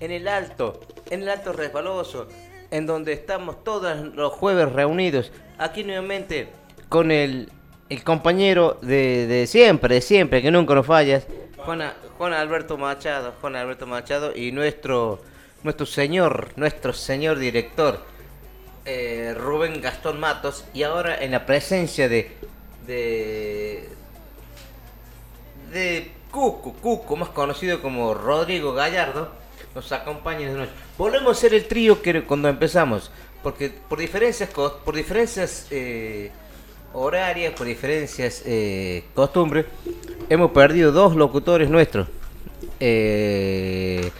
En el Alto, en el Alto Resbaloso, en donde estamos todos los jueves reunidos. Aquí nuevamente con el, compañero de, siempre, siempre, que nunca nos fallas, Juan, Alberto Machado, Juan Alberto Machado y nuestro, nuestro señor, nuestro señor director, eh, Rubén Gastón Matos. Y ahora en la presencia de Cuco, Cuco, más conocido como Rodrigo Gallardo, nos acompaña de noche. Volvemos a ser el trío que cuando empezamos, porque por diferencias, por diferencias eh, horarias, por diferencias eh, costumbres, hemos perdido dos locutores nuestros. Eh,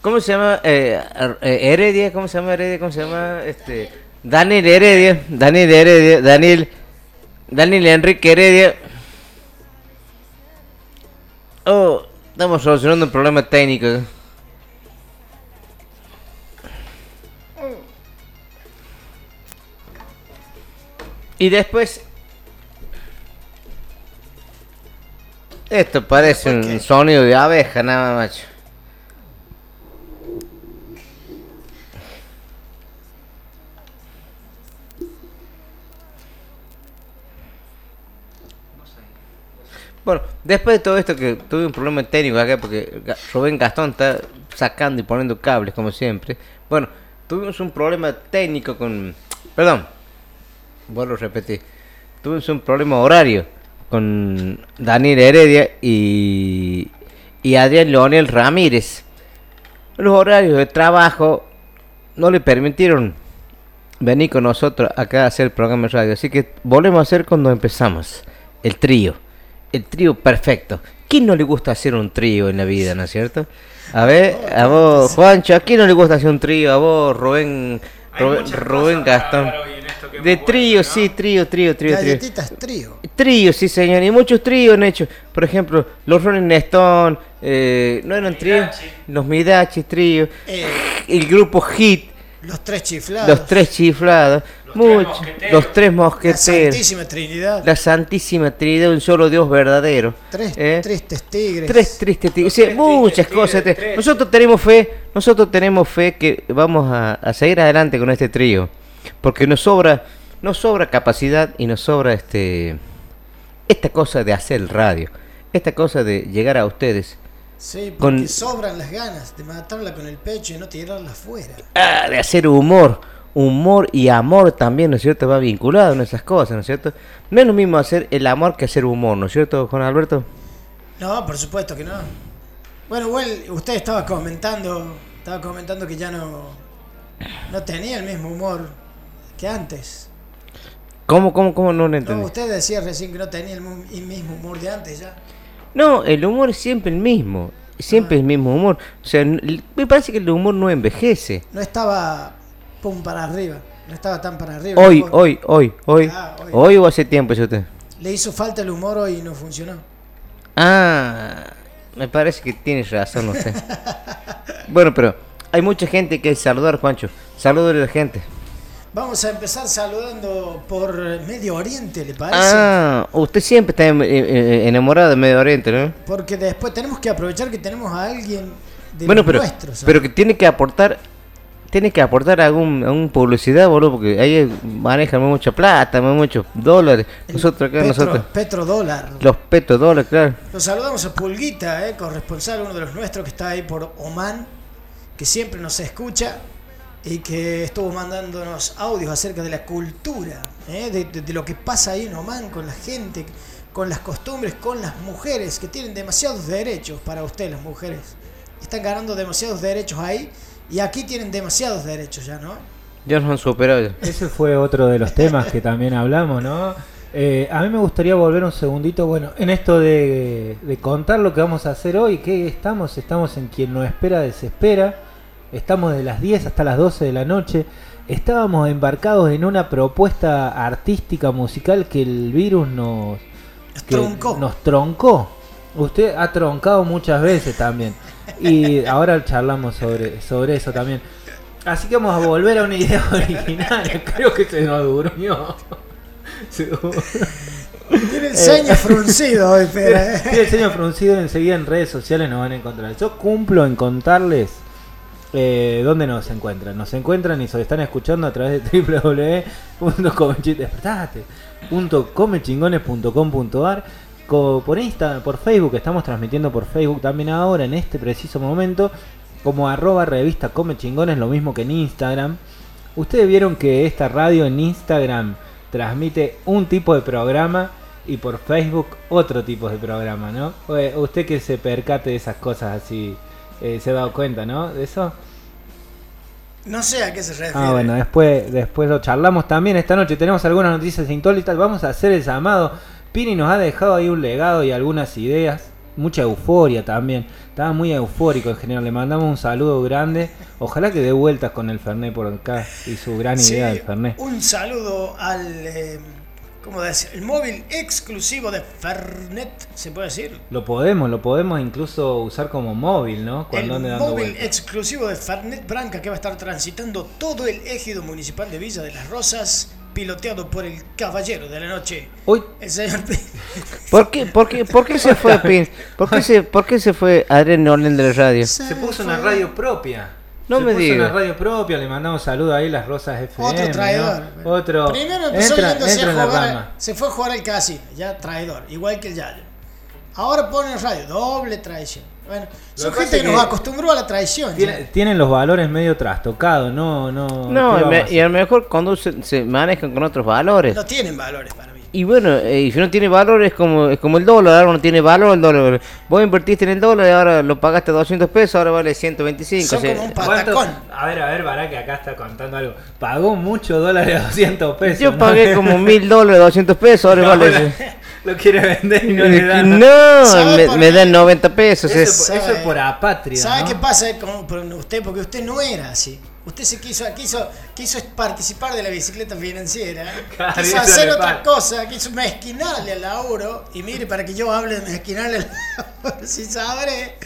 ¿Cómo se llama? Eh, Heredia, ¿cómo se llama Heredia? ¿Cómo se llama? Este, Daniel Heredia, Daniel Heredia, Daniel, Daniel Enrique Heredia. Oh, estamos solucionando un problema técnico. Y después... Esto parece ¿Después un sonido de abeja, nada más, macho. Bueno, después de todo esto que tuve un problema técnico acá porque Rubén Gastón está sacando y poniendo cables como siempre. Bueno, tuvimos un problema técnico con... Perdón, vuelvo a repetir. Tuvimos un problema horario con Daniel Heredia y, y Adrián Leonel Ramírez. Los horarios de trabajo no le permitieron venir con nosotros acá a hacer el programa de radio. Así que volvemos a hacer cuando empezamos. El trío. El trío perfecto. ¿Quién no le gusta hacer un trío en la vida, no es cierto? A ver, a vos, Juancho, ¿a quién no le gusta hacer un trío? A vos, Rubén, Rubén, Gastón. De trío, sí, trío, trío, trío, trío. Galletitas trío. Trío, sí, señor. Y muchos tríos han hecho. Por ejemplo, los Rolling Stone, eh, ¿no eran tríos? Los Midachi, trío. Eh, El grupo Hit, los tres chiflados. los tres chiflados. Los tres muchos, mosqueteros. los tres La mosqueteros. Santísima Trinidad. La Santísima Trinidad, un solo Dios verdadero. Tres ¿eh? tristes tigres. Tres tristes tigres. Tres muchas cosas. tres. Nosotros tenemos fe, nosotros tenemos fe que vamos a, a seguir adelante con este trío. Porque nos sobra, nos sobra capacidad y nos sobra este esta cosa de hacer el radio. Esta cosa de llegar a ustedes. Sí, porque Con- sobran las ganas de matarla con el pecho y no tirarla afuera. ah, de hacer humor. Humor y amor también, ¿no es cierto? Va vinculado en esas cosas, ¿no es cierto? No es lo mismo hacer el amor que hacer humor, ¿no es cierto, Juan Alberto? No, por supuesto que no. Bueno, igual usted estaba comentando, estaba comentando que ya no, no tenía el mismo humor que antes. ¿Cómo, cómo, cómo? No lo No, entendí. usted decía recién que no tenía el, mismo humor de antes ya. No, el humor es siempre el mismo. Siempre Ah. el mismo humor. O sea, me parece que el humor no envejece. No estaba pum para arriba, no estaba tan para arriba. Hoy, hoy, hoy, hoy. Ah, hoy. Hoy o hace tiempo, dice usted. Le hizo falta el humor hoy y no funcionó. Ah, me parece que tienes razón, no sé. bueno, pero hay mucha gente que saludar, Juancho. Saludar a la gente. Vamos a empezar saludando por Medio Oriente, ¿le parece? Ah, usted siempre está eh, eh, enamorado de Medio Oriente, ¿no? Porque después tenemos que aprovechar que tenemos a alguien de bueno, pero, nuestros. ¿sabes? pero que tiene que aportar, tiene que aportar algún, algún publicidad, boludo, porque ahí manejan mucha plata, muchos dólares. Nosotros acá, petro, nosotros, Petrodólar. los petrodólares, claro. Los saludamos a Pulguita, eh, corresponsal, uno de los nuestros que está ahí por Oman, que siempre nos escucha y que estuvo mandándonos audios acerca de la cultura, eh, de, de- de lo que pasa ahí en Oman con la gente, con las costumbres, con las mujeres que tienen demasiados derechos para usted, las mujeres. Están ganando demasiados derechos ahí y aquí tienen demasiados derechos ya, ¿no? Ya nos han superado. Ese fue otro de los temas que también hablamos, ¿no? Eh, a mí me gustaría volver un segundito, bueno, en esto de, de contar lo que vamos a hacer hoy. ¿Qué estamos? Estamos en quien no espera, desespera. Estamos de las 10 hasta las 12 de la noche. Estábamos embarcados en una propuesta artística musical que el virus nos, Nos que troncó. nos troncó. Usted ha troncado muchas veces también. Y ahora charlamos sobre, sobre eso también. Así que vamos a volver a una idea original. Creo que se nos durmió. Se durmió. Tiene el ceño fruncido hoy. Tiene el ceño fruncido enseguida en redes sociales nos van a encontrar. Yo cumplo en contarles eh, dónde nos encuentran. Nos encuentran y se están escuchando a través de www.comechingones.com.ar co- por Insta, por Facebook, estamos transmitiendo por Facebook también ahora en este preciso momento como arroba revista Come Chingones, lo mismo que en Instagram. Ustedes vieron que esta radio en Instagram transmite un tipo de programa y por Facebook otro tipo de programa, ¿no? Usted que se percate de esas cosas así, eh, se ha dado cuenta, ¿no? De eso. No sé a qué se refiere. Ah, bueno, después, después lo charlamos también esta noche. Tenemos algunas noticias insólitas. Vamos a hacer el llamado. Pini nos ha dejado ahí un legado y algunas ideas. Mucha euforia también. Estaba muy eufórico en general. Le mandamos un saludo grande. Ojalá que dé vueltas con el Fernet por acá y su gran Sí, idea del Fernet. un saludo al, eh, ¿cómo decir? El móvil exclusivo de Fernet, ¿se puede decir? Lo podemos, lo podemos incluso usar como móvil, ¿no? El Cuando dando móvil vueltas. exclusivo de Fernet Branca que va a estar transitando todo el ejido municipal de Villa de las Rosas, piloteado por el caballero de la noche, Hoy el señor ¿Por qué, por qué, por qué se fue Pin? ¿Por qué se, por qué se fue Adrián Nolen de la radio? se puso una radio propia. No se me puso diga. una radio propia, le mandamos saludos ahí las Rosas FM. Otro ¿no? traidor. Otro. Primero empezó entra, yéndose entra a en la jugar, se fue a jugar al casino, ya traidor, igual que el Yayo. Ahora pone radio, doble traición. Bueno, son gente que, que nos acostumbró a la traición. Tiene- tienen los valores medio trastocados, no, no. No, ¿qué y, me- a y a lo mejor cuando se, se manejan con otros valores. No tienen valores para mí. Y bueno, eh, y si no tiene valor es como, es como el dólar, ahora no tiene valor el dólar. Vos invertiste en el dólar y ahora lo pagaste 200 pesos, ahora vale 125. Son o sea, como un patacón. A ver, a ver, para que acá está contando algo. Pagó mucho dólares a 200 pesos. yo ¿no? pagué como mil dólares, 200 pesos, ahora No, vale... Lo quiere vender y no le dan. No, ¿Sabe me, me dan 90 pesos. Eso, es- es- eso es por apátrida. ¿Sabe ¿no? qué pasa con, usted? Porque usted no era así. Usted se quiso, quiso, quiso participar de la bicicleta financiera. Claro, quiso hacer otra pasa. cosa, quiso mezquinarle al laburo. Y mire, para que yo hable de mezquinarle al laburo, si sabré.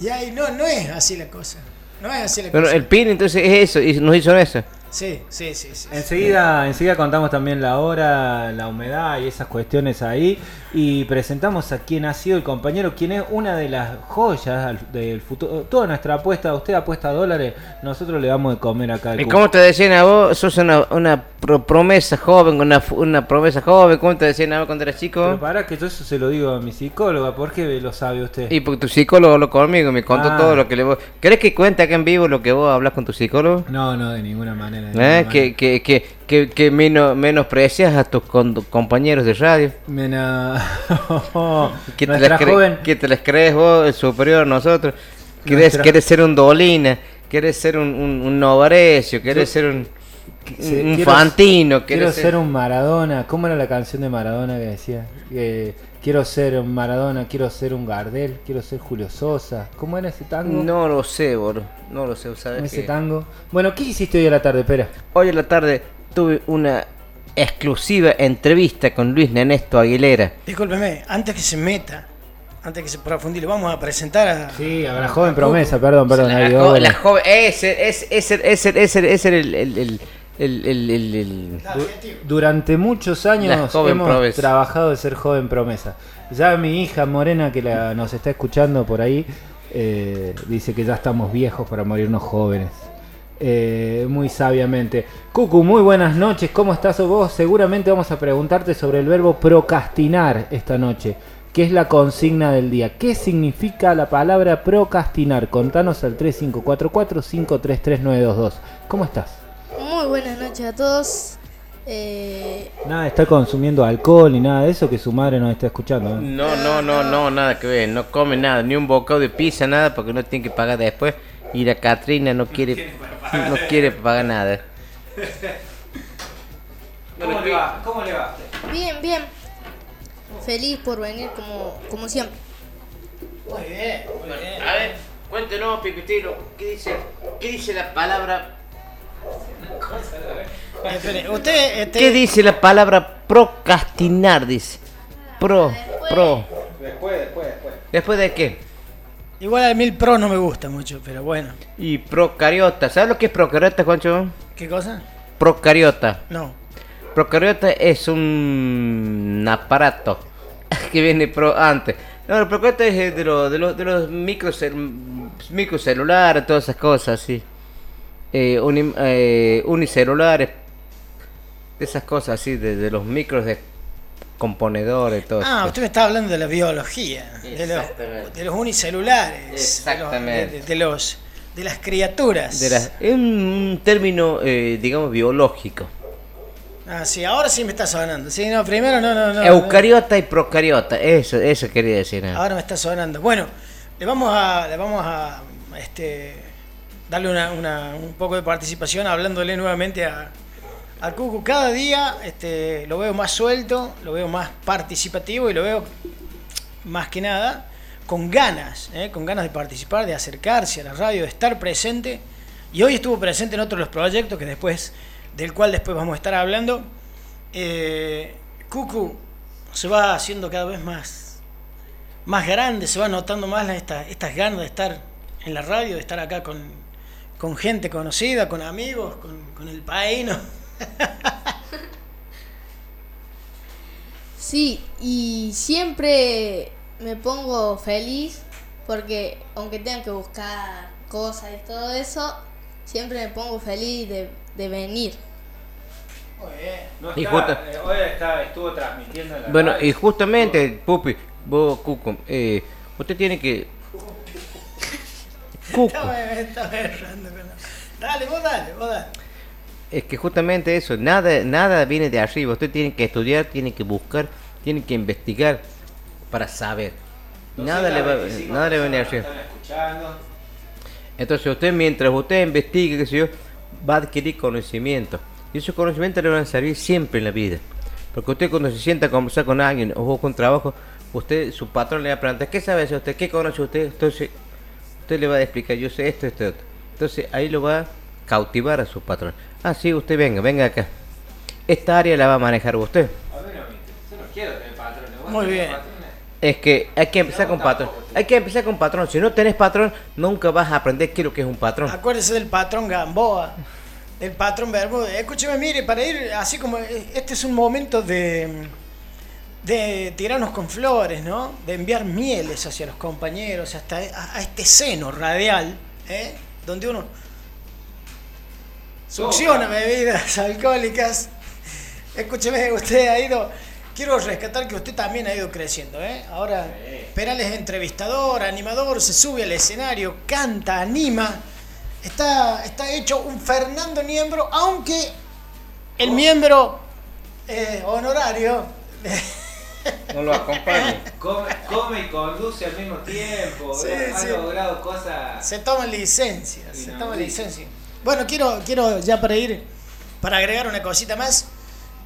Y ahí no, no es así la cosa. No es así la Pero cosa. el PIN entonces es eso, y nos hizo eso. Sí, sí, sí, sí. Enseguida, enseguida contamos también la hora, la humedad y esas cuestiones ahí. Y presentamos a quien ha sido el compañero, quien es una de las joyas del futuro. Toda nuestra apuesta, usted apuesta dólares, nosotros le damos de comer acá. ¿Y cómo te decían a vos? Sos una, una pro- promesa joven, una, una promesa joven. ¿Cómo te decían a vos cuando eras chico? Pero para que yo eso se lo digo a mi psicóloga, ¿por qué lo sabe usted? Y porque tu psicólogo habló conmigo, me contó Ah. todo lo que le vos... ¿Querés que cuente acá en vivo lo que vos hablas con tu psicólogo? No, no, de ninguna manera. ¿Eh? Que, que, que, que, que menos, menosprecias a tus compañeros de radio. Mena- ¿Qué te, las joven. que te las crees vos, el superior a nosotros? ¿Querés, Nuestra- querés ser un Dolina? ¿Querés ser un, un, un Novarecio? ¿Querés Yo- ser un, un quiero- Fantino? Quiero ¿Querés ser un Maradona. ¿Cómo era la canción de Maradona que decía? Que quiero ser un Maradona, quiero ser un Gardel, quiero ser Julio Sosa. ¿Cómo era ese tango? No lo sé, bro. No lo sé, ¿sabes ese qué? tango. Bueno, ¿qué hiciste hoy a la tarde, Pera? Hoy en la tarde tuve una exclusiva entrevista con Luis Nenesto Aguilera. Discúlpeme, antes que se meta, antes que se profundize, vamos a presentar a. Sí, a la joven promesa, perdón, perdón. la, ahí, jo- ahora. la joven, ese, ese, ese, ese, ese, ese era el, el, el, el, el- el- el- Du- Durante muchos años hemos promesa. trabajado de ser joven promesa. Ya mi hija Morena, que la, nos está escuchando por ahí, eh, dice que ya estamos viejos para morirnos jóvenes. Eh, muy sabiamente. Cucu, muy buenas noches. ¿Cómo estás vos? Seguramente vamos a preguntarte sobre el verbo procrastinar esta noche, que es la consigna del día. ¿Qué significa la palabra procrastinar? Contanos al 3544-533922. ¿Cómo estás? Muy buenas noches a todos. Eh, Nada de estar consumiendo alcohol ni nada de eso que su madre nos está escuchando. ¿eh? No, no, no, no, nada que ver. No come nada, ni un bocado de pizza, nada, porque no tiene que pagar después. Y la Catrina no quiere, no quiere pagar nada. ¿Cómo le va? ¿Cómo le va? bien, bien. Feliz por venir como, como siempre. Muy bien, muy bien. A ver, cuéntenos, Pipitilo, ¿qué dice, qué dice la palabra, Usted, este, qué dice la palabra procrastinar? Dice, pro, pro. Después, después, después. ¿Después de qué? igual al mil pro no me gusta mucho, pero bueno. Y procariota. ¿Sabes lo que es procariota, Juancho? ¿Qué cosa? Procariota. No. Procariota es un aparato que viene pro antes. No, el procariota es de, los de, los de los microcel- microcelulares, todas esas cosas, sí. Eh, uni- eh, unicelulares, de esas cosas así, de, de los micros de componedores, todo Ah, eso. usted me está hablando de la biología, de los, Exactamente. de los unicelulares, de los- Exactamente. de, de los de las criaturas. De las- es un término, eh, digamos, biológico. Ah, sí, ahora sí me está sonando. Sí, no, primero no, no, no. Eucariota y procariota, eso, eso quería decir. ¿eh? Ahora me está sonando. Bueno, le vamos a, le vamos a este, darle una, un poco de participación hablándole nuevamente a, a Cucu. Cada día este, lo veo más suelto, lo veo más participativo y lo veo más que nada con ganas, ¿eh? con ganas de participar, de acercarse a la radio, de estar presente. Y hoy estuvo presente en otro de los proyectos que después, del cual después vamos a estar hablando. Eh, Cucu se va haciendo cada vez más, más grande, se va notando más la- esta- estas ganas de estar en la radio, de estar acá con, con gente conocida, con amigos, con, con el paíno. Sí, y siempre me pongo feliz porque aunque tenga que buscar cosas y todo eso, siempre me pongo feliz de, de venir. No Y está, justo- eh, hoy está, estuvo transmitiendo en la Bueno, radio. y justamente, Pupi, vos, Cuco, eh, usted tiene que... Cuco, Estaba, estaba errando con la- Dale, vos dale, vos dale. es que justamente eso, nada, nada viene de arriba, usted tiene que estudiar, tiene que buscar, tiene que investigar para saber. Nada le va, 225 nada le viene de arriba. Entonces usted mientras usted investigue, qué sé yo, va a adquirir conocimiento. Y esos conocimientos le van a servir siempre en la vida. Porque usted cuando se sienta a conversar con alguien o con trabajo, usted, su patrón le va a preguntar, ¿qué sabe hacer usted? ¿Qué conoce usted? Entonces, usted le va a explicar, yo sé esto, esto, otro. Entonces ahí lo va a cautivar a su patrón. Ah, sí, usted venga, venga acá. Esta área la va a manejar usted. A ver, no, yo no quiero tener patrones. vos Muy bien. patrones. Es que hay que empezar con patrón. Hay que empezar con patrón. Si no tenés patrón, nunca vas a aprender qué es lo que es un patrón. Acuérdese del patrón Gamboa, del patrón Bermúdez. Escúcheme, mire, para ir así como. Este es un momento de. De tirarnos con flores, ¿no? De enviar mieles hacia los compañeros, hasta a, este seno radial, ¿eh? Donde uno succiona bebidas alcohólicas. Escúcheme, usted ha ido. Quiero rescatar que usted también ha ido creciendo, ¿eh? Ahora, Peral es entrevistador, animador, se sube al escenario, canta, anima. Está, está hecho un Fernando Niembro, aunque el miembro eh, honorario. No lo acompañe. Come, come y conduce al mismo tiempo. Ha logrado cosas. Se toma licencia, se toma licencia. Bueno, quiero, quiero ya para ir, para agregar una cosita más.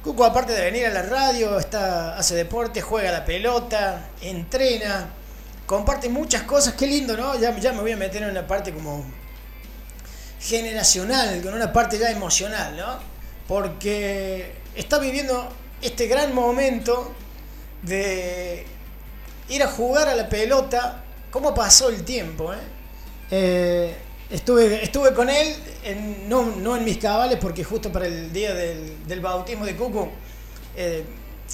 Cuco, aparte de venir a la radio, está, hace deporte, juega la pelota, entrena, comparte muchas cosas. Qué lindo, ¿no? Ya, ya me voy a meter en una parte como generacional, con una parte ya emocional, ¿no? Porque está viviendo este gran momento de ir a jugar a la pelota. ¿Cómo pasó el tiempo, eh? Eh, estuve, estuve con él, en- no, no en mis cabales, porque justo para el día del, del bautismo de Cucu, eh,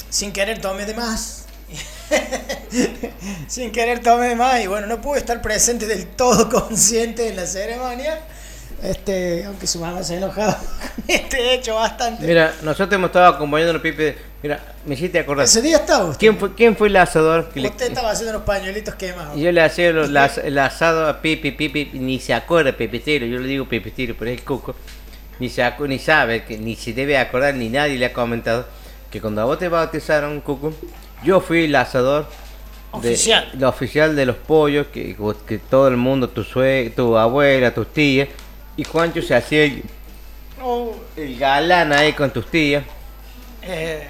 sin querer tomé de más. sin querer tomé de más y bueno, no pude estar presente del todo consciente en la ceremonia. Este, aunque su mamá se ha enojado con este hecho bastante. Mira, nosotros hemos estado acompañando a los Pipe. Mira, me hiciste acordar. Ese día estaba usted. ¿Quién fue, quién fue el asador? que le- Usted estaba haciendo unos pañuelitos quemados. Yo le hacía los- el asado a Pipi, Pipi, ni se acuerda Pepitero, yo le digo Pepitero, pero es el cuco. ni, se acu- ni sabe, que ni se debe acordar, ni nadie le ha comentado que cuando a vos te bautizaron, Cucu, yo fui el asador. de- Oficial. el oficial de los pollos, que, que todo el mundo, tu sue, tu abuela, tus tías, y Juancho se hacía el, Oh, el galán ahí con tus tías. eh,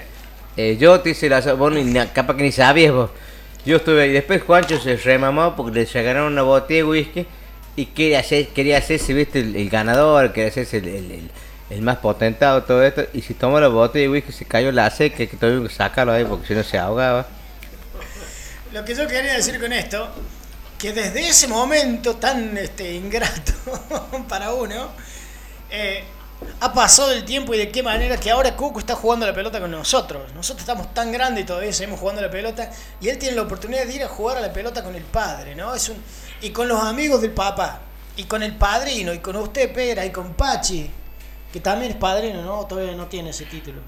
Eh, yo te hice la na- capaz que ni sabías vos. Yo estuve ahí. Después Juancho se remamó porque le sacaron una botella de whisky y quería, hacer, quería hacerse, viste, el, el ganador, quería hacerse el, el- el- más potentado, todo esto. Y si tomó la botella de whisky se cayó la seca que tuvimos que sacarlo ahí porque si no se ahogaba. Lo que yo quería decir con esto, que desde ese momento tan este, ingrato para uno, eh, ha pasado el tiempo y de qué manera que ahora Cuco está jugando la pelota con nosotros. Nosotros estamos tan grandes y todavía seguimos jugando la pelota y él tiene la oportunidad de ir a jugar a la pelota con el padre, ¿no? Es un, y con los amigos del papá, y con el padrino, y con usted, Pera, y con Pachi, que también es padrino, ¿no? Todavía no tiene ese título.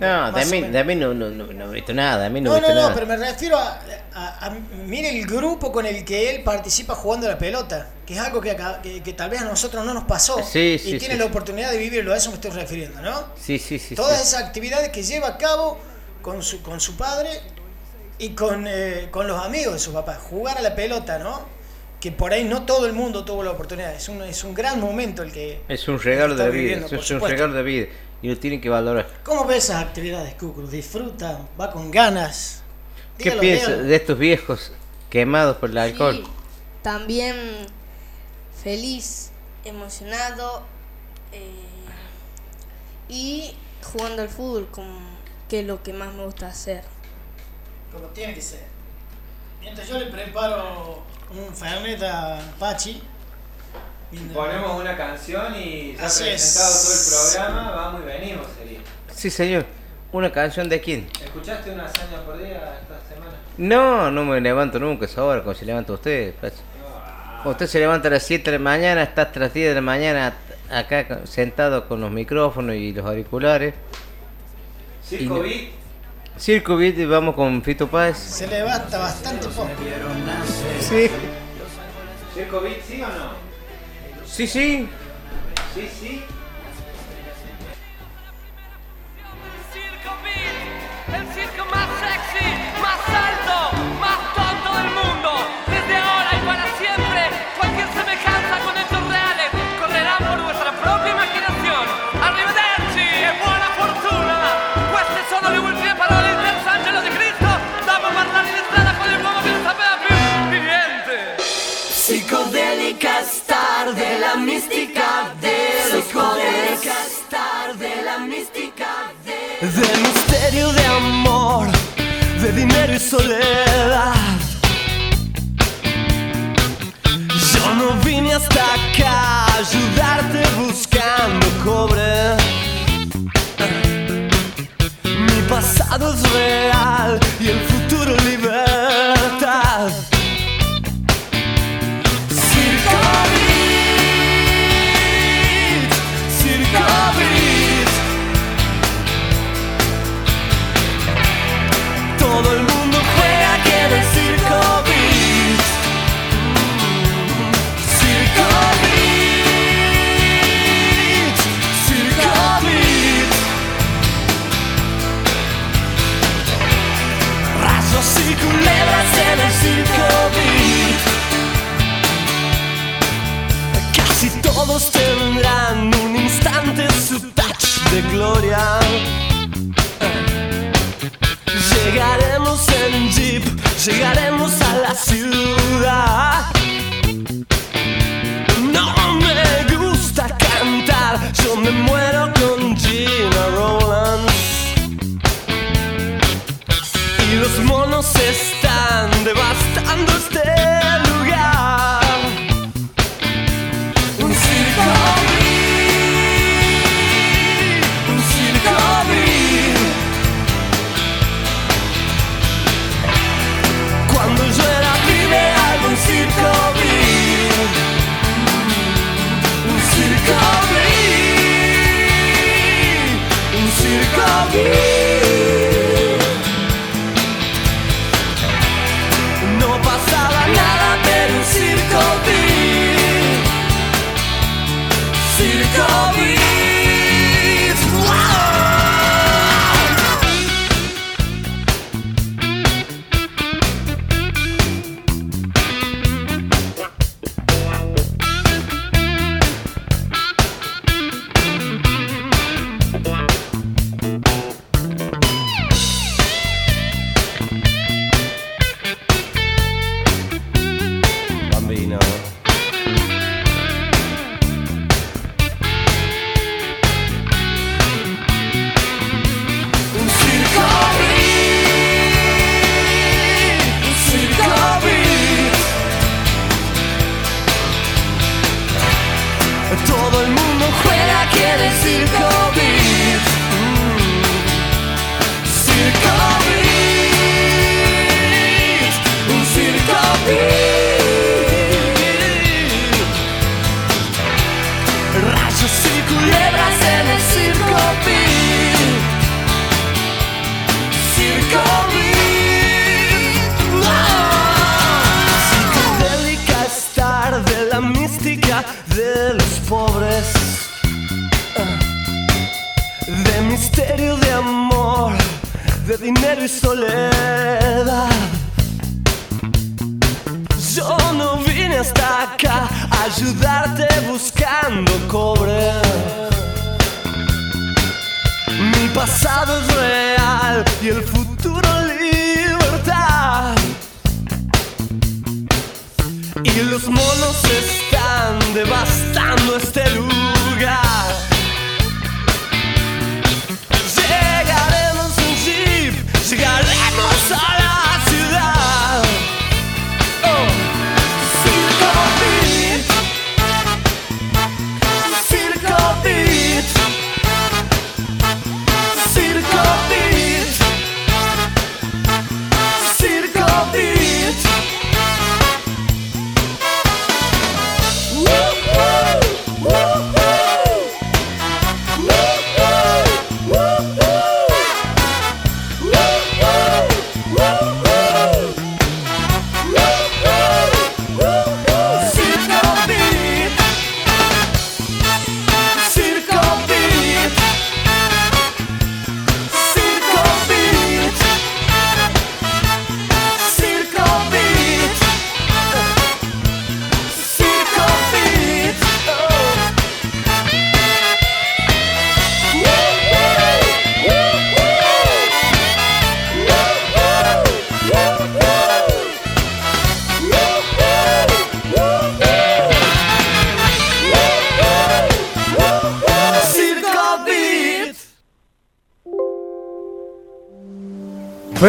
No, de mí no, no, no, no he visto nada, de mí no, No, he no, visto no, nada. pero me refiero a, a- a- Mire el grupo con el que él participa jugando la pelota, que es algo que, acá- que, que tal vez a nosotros no nos pasó. Sí, y sí, tiene sí, la oportunidad de vivirlo, a eso me estoy refiriendo, ¿no? Sí, sí, sí. Todas esas actividades que lleva a cabo con su, con su padre y con, eh, con los amigos de su papá. Jugar a la pelota, ¿no? Que por ahí no todo el mundo tuvo la oportunidad. Es un, es un gran momento el que. Es un regalo está de vida, viviendo, es un supuesto. regalo de vida y lo tienen que valorar. ¿Cómo ves esas actividades, Cucru? ¿Disfruta? ¿Va con ganas? ¿Qué piensas dígalo. de estos viejos quemados por el alcohol? Sí, también feliz, emocionado eh, y jugando al fútbol, como, que es lo que más me gusta hacer. Como tiene que ser. Mientras yo le preparo un Fernet a Pachi. Ponemos una canción y ya Así es. presentado todo el programa, vamos y venimos sería. Sí, señor. ¿Una canción de quién? ¿Escuchaste una hazaña por día esta semana? No, no me levanto nunca, es ahora como se levanta usted. Pacho. Usted se levanta a las 7 de la mañana, está hasta las 10 de la mañana acá sentado con los micrófonos y los auriculares. Circo Y- Beat, Circo Beat y vamos con Fito Páez. Se levanta bastante poco. Sí. Circo Beat, ¿sí o no? Sí, sí. Sí, sí. El circo más sexy, más alto, más tonto del mundo. Desde ahora y para siempre, cualquier semejanza con hechos reales correrá por vuestra propia imaginación. Arrivederci e soledad. Yo no vine hasta acá a ayudarte buscando cobre. Mi pasado es real y el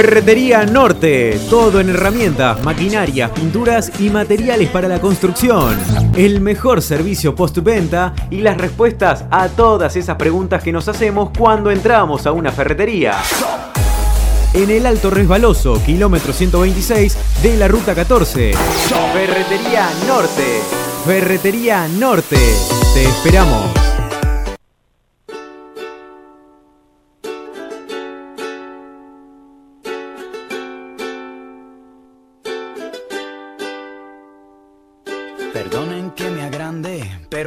Ferretería Norte, todo en herramientas, maquinarias, pinturas y materiales para la construcción. El mejor servicio postventa y las respuestas a todas esas preguntas que nos hacemos cuando entramos a una ferretería. En el Alto Resbaloso, kilómetro 126 de la Ruta 14. Ferretería Norte. Ferretería Norte. Te esperamos.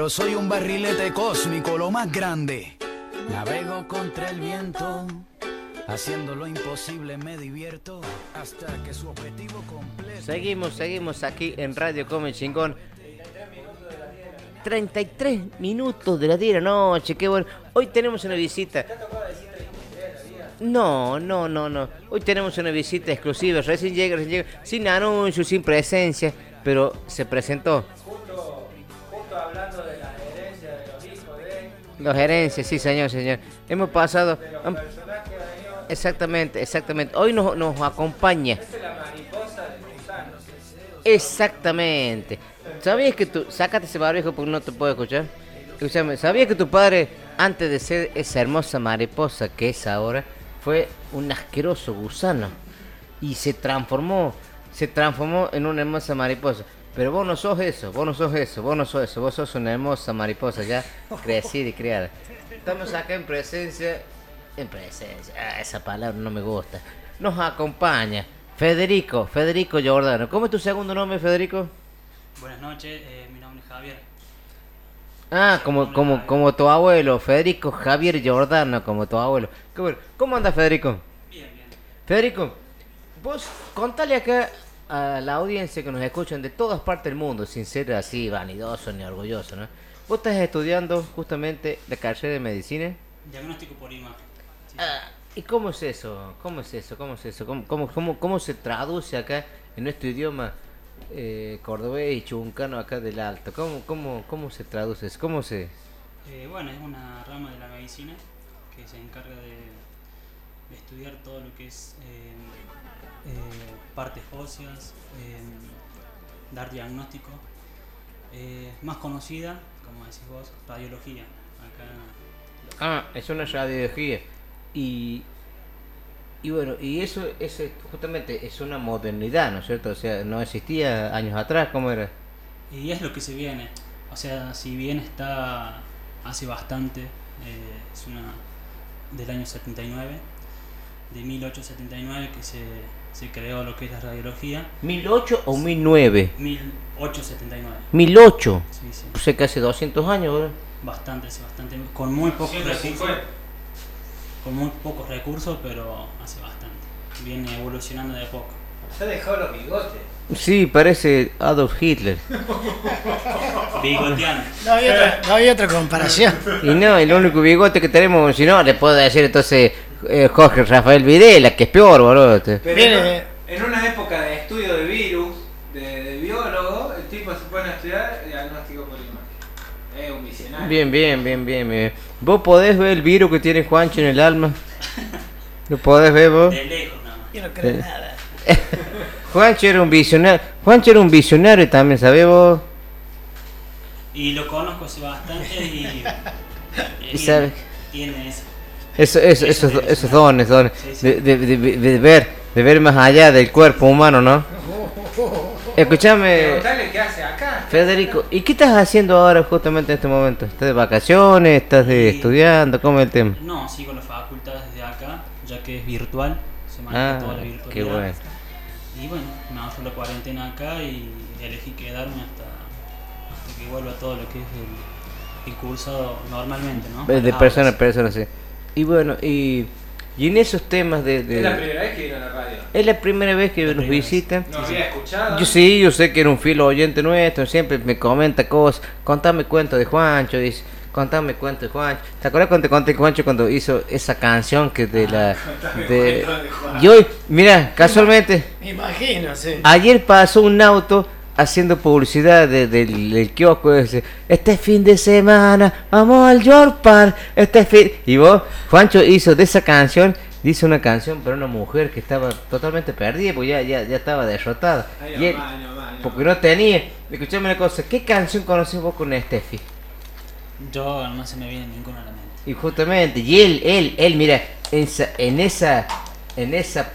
Soy un barrilete cósmico, lo más grande. Navego contra el viento, haciendo lo imposible me divierto hasta que su objetivo completo. Seguimos, seguimos aquí en Radio Come Chingón. 33 minutos de la 10 de la noche, qué bueno. Hoy tenemos una visita. No, no, no, no. Hoy tenemos una visita exclusiva. Recién llega, recién llega. Sin anuncio, sin presencia. Pero se presentó. Los herencias, sí, señor, señor. Hemos pasado. Exactamente, exactamente. Hoy nos, nos acompaña. Exactamente. ¿Sabías que tú. Sácate ese barbijo porque no te puedo escuchar. Escúchame, ¿sabías que tu padre, antes de ser esa hermosa mariposa que es ahora, fue un asqueroso gusano? Y se transformó. Se transformó en una hermosa mariposa. Pero vos no sos eso, vos no sos eso, vos no sos eso, vos sos una hermosa mariposa ya crecida y criada. Estamos acá en presencia, en presencia, ah, esa palabra no me gusta. Nos acompaña Federico, Federico Giordano. ¿Cómo es tu segundo nombre, Federico? Buenas noches, eh, mi nombre es Javier. Ah, como, como, como tu abuelo, Federico Javier Giordano, como tu abuelo. Qué bueno. ¿Cómo andas, Federico? Bien, bien. Federico, vos contale acá a la audiencia que nos escuchan de todas partes del mundo, sin ser así vanidoso ni orgulloso, ¿no? Vos estás estudiando justamente la carrera de medicina. Diagnóstico por imagen. Sí. Ah, ¿Y cómo es eso? ¿Cómo es eso? ¿Cómo es eso? ¿Cómo, cómo, cómo, cómo se traduce acá en nuestro idioma eh, cordobés y chuncano acá del alto? ¿Cómo, cómo, cómo se traduce? eso? ¿Cómo se...? Eh, bueno, es una rama de la medicina que se encarga de, de estudiar todo lo que es eh, partes óseas, eh, dar diagnóstico. Eh, más conocida, como decís vos, radiología. Acá Ah, es una radiología. Y, y bueno, y eso es eh, justamente es una modernidad, ¿no es cierto? O sea, no existía años atrás, ¿cómo era? Y es lo que se viene. O sea, si bien está hace bastante eh, es una del año 79, de 1879 que se, se creó lo que es la radiología. ¿1008 o 1009? 1879. 1008. Sí, sí. O sea, casi 200 años, ¿verdad? Bastante, sí, bastante. Con muy pocos 150. recursos. Con muy pocos recursos, pero hace bastante. Viene evolucionando de a poco. Se dejó los bigotes. Sí, parece Adolf Hitler. Bigoteando. No había otra, no había otra comparación. Y no, el único bigote que tenemos, si no, le puedo decir entonces eh, Jorge Rafael Videla, que es peor, boludo. este. Pero Viene- en, en una época de estudio de virus, de, de biólogo, el tipo se pone a estudiar diagnóstico por imagen. Es un visionario. Bien, bien, bien, bien, bien. ¿Vos podés ver el virus que tiene Juancho en el alma? ¿Lo podés ver vos? De lejos nada más. Yo no creo Eh. nada. Juancho era un visionario. Juancho era un visionario también, ¿sabés vos? Y lo conozco hace bastante y. Y sabe- Tiene eso. Eso, eso, Eso. Sí, sí. De, de- de- de ver, de ver más allá del cuerpo humano, ¿no? Escúchame, Preguntale qué hace acá. Federico, ¿y qué estás haciendo ahora justamente en este momento? ¿Estás de vacaciones? ¿Estás de estudiando? ¿Cómo es el tema? No, sigo la facultad desde acá, ya que es virtual. Se maneja Ah, toda la virtualidad. qué bueno. Y bueno, me hago la cuarentena acá y elegí quedarme hasta, hasta que vuelva todo lo que es el, el cursado normalmente, ¿no? De persona a persona, sí. Y bueno, y, y en esos temas de... de- Es la primera vez que vino a la radio. es la primera vez que nos primera vez. visitan. No había escuchado. Yo sí, yo sé que era un fiel oyente nuestro, siempre me comenta cosas. Contame cuentos de Juancho, dice. Contame cuentos de Juancho. ¿Te acuerdas cuando te conté Juancho cuando hizo esa canción que de la... contame De... de Juancho. Y hoy, mira, casualmente, Me imagino, sí. ayer pasó un auto haciendo publicidad de- del, del kiosco ese. Este fin de semana, vamos al York Park. Este fin... Y vos, Juancho hizo de esa canción... Dice una canción para una mujer que estaba totalmente perdida, porque ya, ya, ya estaba derrotada. Ay, Y él- nomás, nomás, porque no tenía. Escuchame una cosa, ¿qué canción conoces vos con Steffi? Yo no se me viene ninguna a la mente. Y justamente, y él, él, él, mira, en esa, en esa, en esa,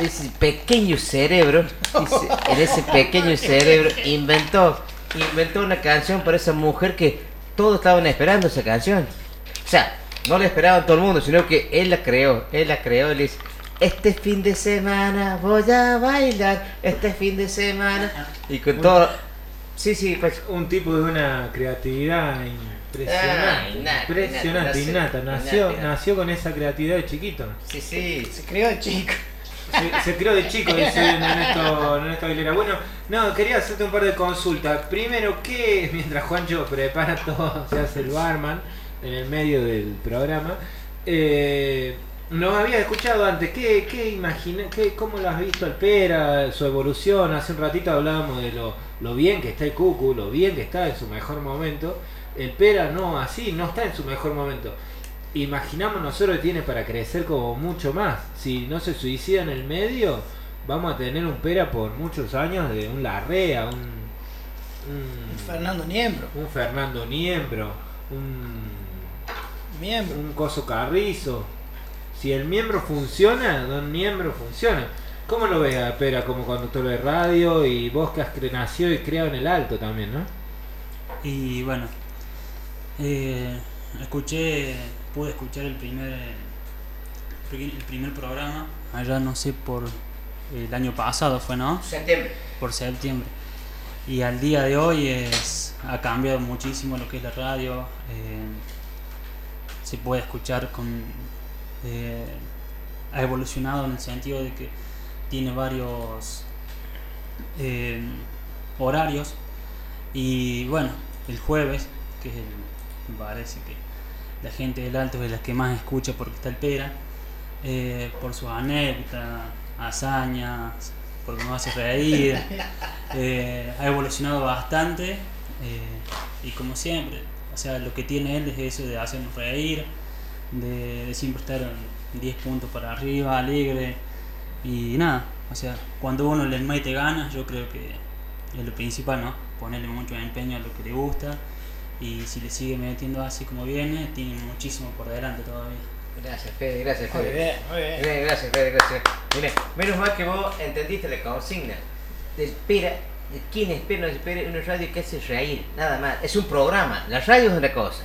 ese pequeño cerebro, dice, en ese pequeño cerebro, inventó, inventó una canción para esa mujer que todos estaban esperando esa canción. O sea, no la esperaban todo el mundo, sino que él la creó, él la creó, él dice, este fin de semana voy a bailar, este fin de semana, y con todo, sí, sí, pues, Un tipo de una creatividad impresionante. Ah, innata, impresionante, innata, Nació, innata. nació con esa creatividad de chiquito. sí, sí, Se crió de chico. Se, se crió de chico, dice Ernesto, Ernesto Aguilera. Bueno, no, quería hacerte un par de consultas. Primero, que mientras Juancho prepara todo, se hace el barman en el medio del programa, eh, nos había escuchado antes. ¿Qué, qué imagina, qué, ¿Cómo lo has visto al Pera, su evolución? Hace un ratito hablábamos de lo, lo bien que está el Cucu, lo bien que está en su mejor momento. El Pera no, así, no está en su mejor momento imaginamos nosotros que tiene para crecer como mucho más. Si no se suicida en el medio, vamos a tener un pera por muchos años de un Larrea, un, un, Fernando Niembro. un Fernando Niembro, un, Miembro. un Coso Carrizo. Si el miembro funciona, Don Miembro funciona. ¿Cómo lo ves a Pera como conductor de radio y vos que has cre- nacido y criado en el alto también, no? Y bueno, eh, escuché, pude escuchar el primer, el primer programa, allá no sé por el año pasado fue, ¿no? septiembre. Por septiembre. Y al día de hoy es, ha cambiado muchísimo lo que es la radio. eh, se puede escuchar con... eh, ha evolucionado en el sentido de que tiene varios eh, horarios. Y bueno, el jueves, que es el, parece que la gente del Alto es la que más escucha porque está el Pera, eh, por sus anécdotas, hazañas, porque nos hace reír. Eh, ha evolucionado bastante eh, y como siempre, o sea, lo que tiene él es eso de hacernos reír, de, de siempre estar en 10 puntos para arriba, alegre y nada, o sea, cuando uno le mete ganas, yo creo que es lo principal, ¿no? Ponerle mucho empeño a lo que le gusta y si le sigue metiendo así como viene, tiene muchísimo por delante todavía. Gracias, Fede, gracias, Muy Fede. bien, muy bien. Bien, gracias, Fede, gracias. Mire, menos mal que vos entendiste la consigna. Te espera, de quién espera, no espera una radio que hace reír, nada más. Es un programa, la radio es una cosa.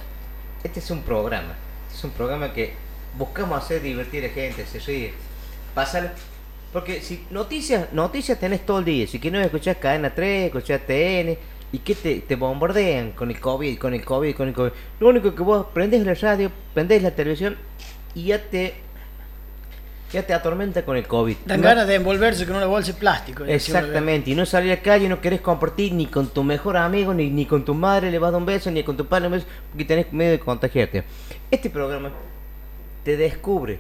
Este es un programa. es un programa que buscamos hacer divertir a la gente, se ríe. Pasar. Porque si noticias, noticias tenés todo el día. Si quieres escuchar Cadena 3, escuchar TN, y que te, te bombardean con el COVID, con el COVID, con el COVID. Lo único que vos prendés la radio, prendés la televisión y ya te. Ya te atormenta con el COVID. Dan No- ganas de envolverse con una bolsa de plástico. Exactamente, y no salir a la calle, no querés compartir ni con tu mejor amigo, ni, ni con tu madre le vas a dar un beso, ni con tu padre un beso, porque tenés miedo de contagiarte. Este programa te descubre,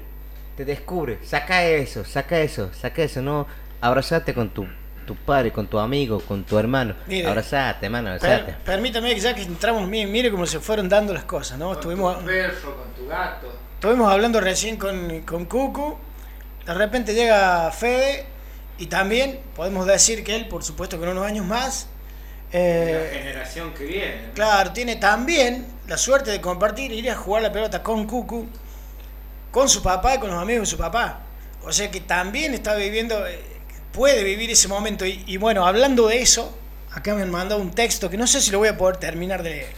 te descubre, saca eso, saca eso, saca eso, no, abrazate con tu, tu padre, con tu amigo, con tu hermano, Mire. abrazate, hermano, Per- abrazate. permítame que ya que entramos, mire, mire cómo se fueron dando las cosas, ¿no? Estuvimos, perro, con tu gato. estuvimos hablando recién con, con Cucu, de repente llega Fede y también podemos decir que él, por supuesto, con unos años más, eh, generación que viene. Claro, tiene también la suerte de compartir, ir a jugar la pelota con Cucu, con su papá y con los amigos de su papá. O sea que también está viviendo, eh, puede vivir ese momento. Y, bueno, hablando de eso, acá me han mandado un texto que no sé si lo voy a poder terminar de leer.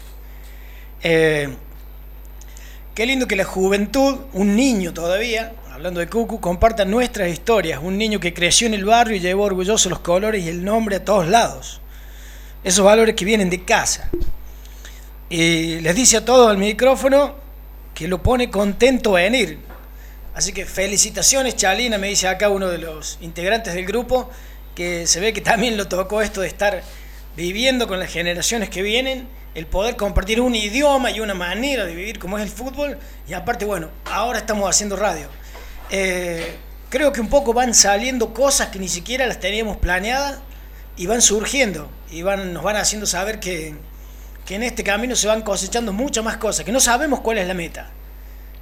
Eh, qué lindo que la juventud, un niño todavía, hablando de Cucu, comparta nuestras historias. Un niño que creció en el barrio y llevó orgulloso los colores y el nombre a todos lados esos valores que vienen de casa. Y les dice a todos al micrófono que lo pone contento venir. Así que felicitaciones, Chalina, me dice acá uno de los integrantes del grupo, que se ve que también lo tocó esto de estar viviendo con las generaciones que vienen, el poder compartir un idioma y una manera de vivir como es el fútbol, y aparte, bueno, ahora estamos haciendo radio. Eh, creo que un poco van saliendo cosas que ni siquiera las teníamos planeadas y van surgiendo y van, nos van haciendo saber que, que en este camino se van cosechando muchas más cosas, que no sabemos cuál es la meta,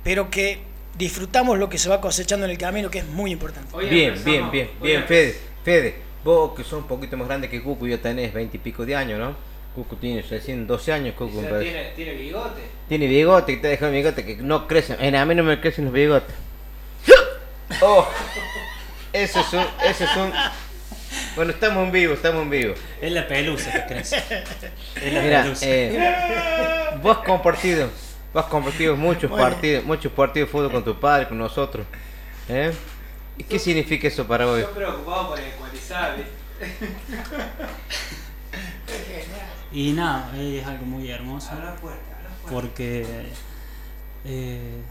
pero que disfrutamos lo que se va cosechando en el camino, que es muy importante. Bien, bien, bien, bien, Fede, Fede, vos que sos un poquito más grande que Cucu, ya tenés 20 y pico de años, ¿no? Cucu tiene recién 12 años, Cucu. me parece. tiene, tiene bigote. Tiene bigote, que te deja bigote que no crecen. En a mí no me crecen los bigotes. Oh, eso es un, eso es un. Bueno, estamos en vivo, estamos en vivo. Es la pelusa que crece. Es la Mira, pelusa. eh, vos compartido, vos has compartido muchos Bueno. partidos, muchos partidos de fútbol con tu padre, con nosotros. ¿eh? ¿Y qué significa eso para vos? preocupado por ecualizar, Y nada, es algo muy hermoso. Porque eh,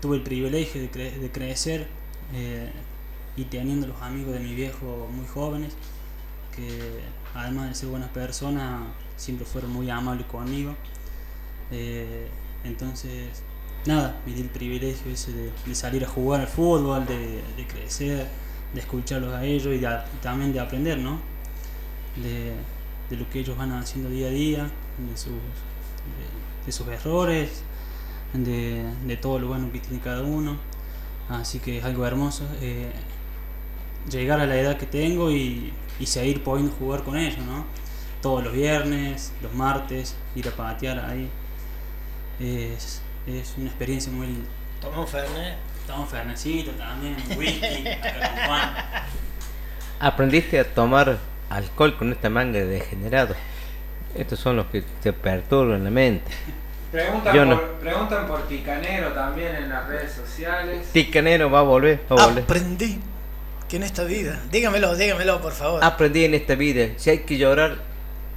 tuve el privilegio de, cre- de crecer eh, y teniendo los amigos de mi viejo muy jóvenes, que además de ser buenas personas, siempre fueron muy amables conmigo. Eh, entonces, nada, me di el privilegio ese de, salir a jugar al fútbol, de, crecer, de escucharlos a ellos y, de también de aprender, ¿no? De, lo que ellos van haciendo día a día, de sus, de sus errores, de, de todo lo bueno que tiene cada uno. Así que es algo hermoso. eh, llegar a la edad que tengo y, y seguir pudiendo jugar con ellos, ¿no? Todos los viernes, los martes, ir a patear ahí. Es, es una experiencia muy linda. Tomamos Fernet. Estamos Fernecito también, whisky, acá con Juan. Aprendiste a tomar alcohol con esta manga de degenerados. Estos son los que te perturban la mente. Preguntan, Yo no. por, preguntan por Ticanero también en las redes sociales. Ticanero va a volver, va a volver. Aprendí que en esta vida, dígamelo, dígamelo por favor. Aprendí en esta vida, si hay que llorar,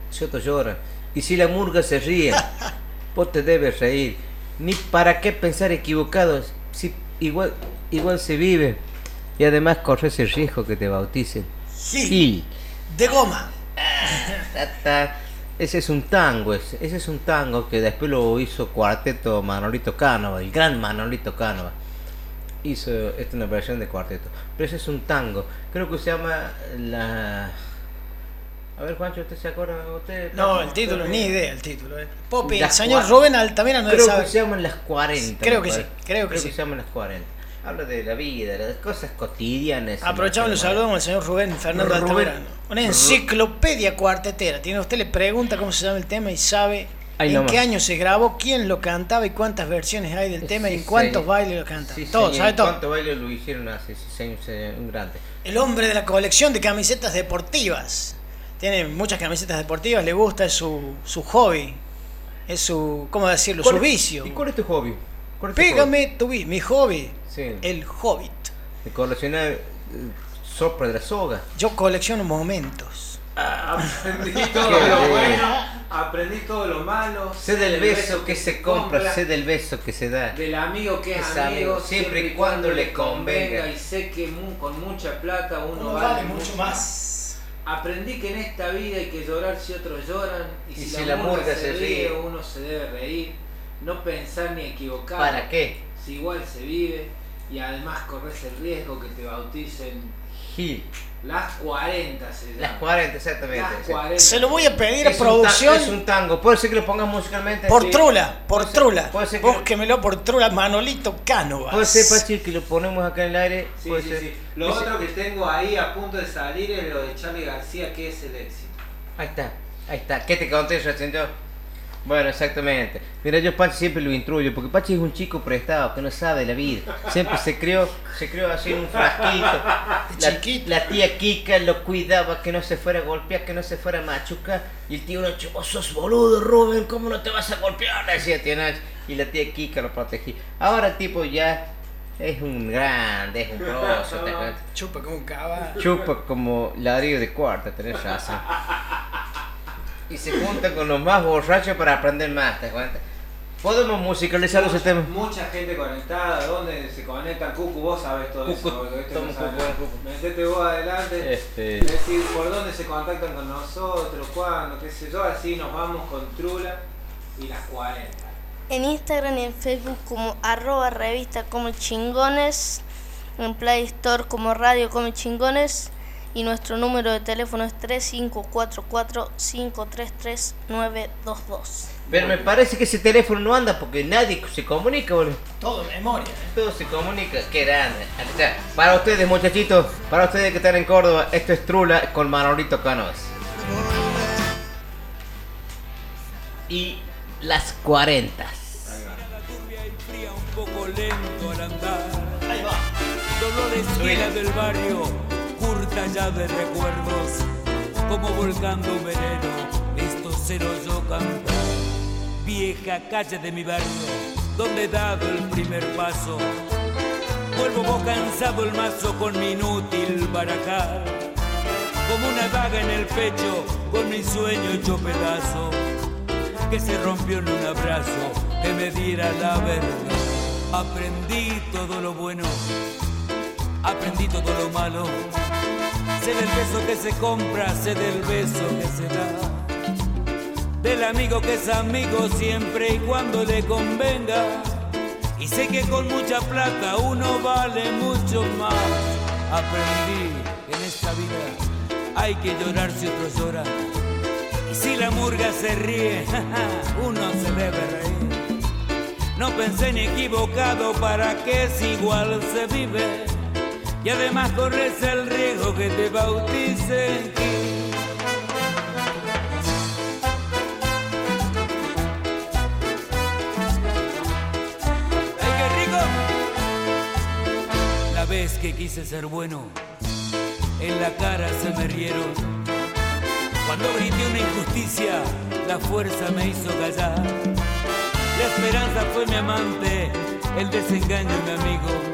si otro llora. Y si la murga se ríe, vos te debes reír. Ni para qué pensar equivocados, si igual, igual se vive. Y además corres el riesgo que te bauticen. Gil, Gil. de goma. Ta. Ese es un tango, ese, ese es un tango que después lo hizo cuarteto Manolito Cánova, el gran Manolito Cánova. Hizo esta es una versión de cuarteto. Pero ese es un tango. Creo que se llama la. A ver, Juancho, ¿usted se acuerda? ¿Usted No, el título, ni idea el título. Eh. Popi, el señor Rubén Altamira no Creo sabe. que se llaman las 40. Creo que sí, parece. creo que sí. se llaman las 40. Habla de la vida, de las cosas cotidianas. Aprovechamos y lo saludamos al señor Rubén Fernando Rubén. Altamirano. Una enciclopedia cuartetera. Tiene usted le pregunta cómo se llama el tema y sabe Ahí en nomás. qué año se grabó, quién lo cantaba y cuántas versiones hay del tema y Sí, en cuántos señor. bailes lo canta. Sí, todo, señor. sabe todo. ¿Cuántos bailes lo hicieron hace años? eh, Un grande. El hombre de la colección de camisetas deportivas. Tiene muchas camisetas deportivas, le gusta, es su, su hobby. Es su, ¿cómo decirlo? Su ¿Cuál es- vicio. ¿Y cuál es tu hobby? ¿Cuál es tu Pégame tu vi, mi hobby, Sí. el hobbit. De coleccionar eh, sopra de la soga. Yo colecciono momentos. Aprendí todo lo bueno, aprendí todo lo malo. Sé del beso que se compra, sé del beso que se da. Del amigo que es Es amigo, amigo, siempre y cuando le convenga. Y sé que con mucha plata uno, Uno vale, vale mucho más. Aprendí que en esta vida hay que llorar si otros lloran. Y, Y si, la, la murga se se ríe, ríe. uno se debe reír. No pensar ni equivocar. ¿Para qué? Si igual se vive. Y además corres el riesgo que te bauticen Gil. Las 40 se llama. Las 40, exactamente. Las exacto. 40. Se lo voy a pedir a producción es un tango. Puede ser que lo pongas musicalmente. por Sí. trula, por Puede ser- trula. Puede ser que, Búsquemelo por trula, Manolito Cánovas. puede ser, Pachi, que lo ponemos acá en el aire. Sí, puede sí, ser. sí. Lo Ese- otro que tengo ahí a punto de salir es lo de Charlie García, que es el éxito. Ahí está, ahí está. ¿Qué te conté yo? Bueno, exactamente. Mira, yo Pachi siempre lo intruyo, porque Pachi es un chico prestado, que no sabe de la vida. Siempre se crió, se crió así en un frasquito. La, chiquito. la tía Kika lo cuidaba que no se fuera a golpear, que no se fuera a machucar. Y el tío Nacho, vos sos boludo, Rubén, ¿cómo no te vas a golpear? Le decía tío Nacho. Y la tía Kika lo protegía. Ahora el tipo ya es un grande, es un grosso. Chupa como un caballo. Chupa como ladrillo de cuarta, tenés razón. Y se junta con los más borrachos para aprender más, ¿te cuenta? Podemos musicalizar los mucha, temas. mucha gente conectada, ¿dónde se conecta? Cucu, vos sabés todo Cucu, eso. toma, no sabe Cucu, nada. Cucu. Metete vos adelante. Este. Decir por dónde se contactan con nosotros, cuándo, qué sé yo. Así nos vamos con Trula y las 40. En Instagram y en Facebook como arroba revista como chingones, en Play Store como radio como chingones y nuestro número de teléfono es 3544-533-922. Pero me parece que ese teléfono no anda porque nadie se comunica, boludo. Todo en memoria. ¿eh? Todo se comunica, qué grande. Para ustedes, muchachitos, para ustedes que están en Córdoba, esto es Trula con Manolito Canoas. Y las 40. fría, un poco lento al andar. Ahí va. Dolores del barrio, ya de recuerdos, como volcando un veneno, esto cero yo cantar. Vieja calle de mi barrio, donde he dado el primer paso, vuelvo vos cansado el mazo con mi inútil barajar, como una daga en el pecho, con mi sueño hecho pedazo, que se rompió en un abrazo, que me diera la verdad. Aprendí todo lo bueno aprendí todo lo malo. Sé del beso que se compra, sé del beso que se da. Del amigo que es amigo siempre y cuando le convenga. Y sé que con mucha plata uno vale mucho más. Aprendí en esta vida hay que llorar si otros lloran. Y si la murga se ríe, uno se debe reír. No pensé ni equivocado para que es igual se vive. Y además corres el riesgo que te bauticen. ¡Ay, qué rico! La vez que quise ser bueno, en la cara se me rieron. Cuando grité una injusticia, la fuerza me hizo callar. La esperanza fue mi amante, el desengaño mi amigo.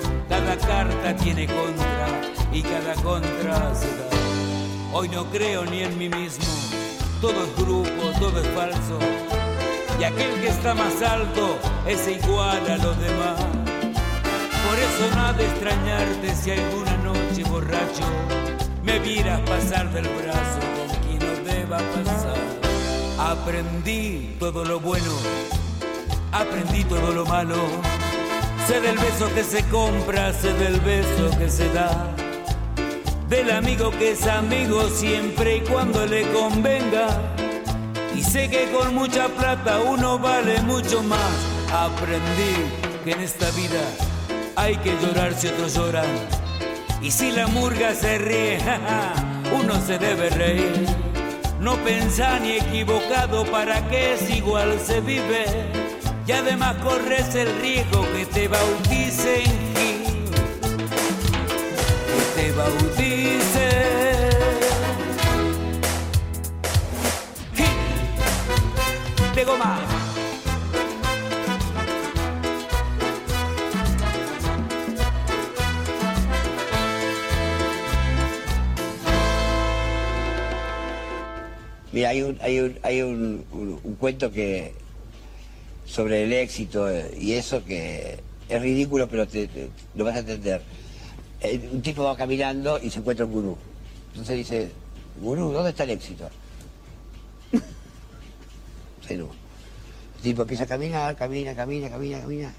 Cada carta tiene contra y cada contra se da. Hoy no creo ni en mí mismo, todo es grupo, todo es falso. Y aquel que está más alto es igual a los demás. Por eso nada extrañarte si alguna noche borracho me vieras pasar del brazo con quien no deba pasar. Aprendí todo lo bueno, aprendí todo lo malo. Sé del beso que se compra, sé del beso que se da. Del amigo que es amigo siempre y cuando le convenga. Y sé que con mucha plata uno vale mucho más. Aprendí que en esta vida hay que llorar si otros lloran. Y si la murga se ríe, uno se debe reír. No pensar ni equivocado para que es igual se vive y además corres el riesgo que te bauticen Gil, que te bauticen Gil de goma. Mira, hay un, hay un, hay un cuento que sobre el éxito eh, y eso que es ridículo, pero te, te- lo vas a entender. Eh, un tipo va caminando y se encuentra un gurú. Entonces dice, gurú, ¿dónde está el éxito? Se. El tipo empieza a caminar, camina, camina, camina, camina.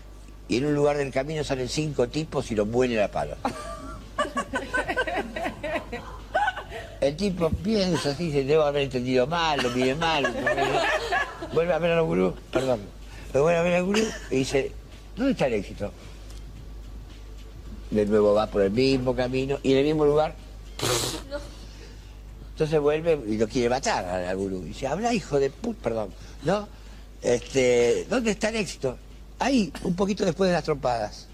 Y en un lugar del camino salen cinco tipos y los muelen a palo. El tipo piensa así, dice, debo haber entendido mal, lo mire mal. Vuelve a ver al gurú, perdón. Vuelve a ver al gurú y dice, ¿dónde está el éxito? De nuevo va por el mismo camino y en el mismo lugar. Entonces vuelve y lo quiere matar al, gurú. Y dice, habla hijo de puta, perdón. ¿No? Este, ¿dónde está el éxito? Ahí, un poquito después de las trompadas.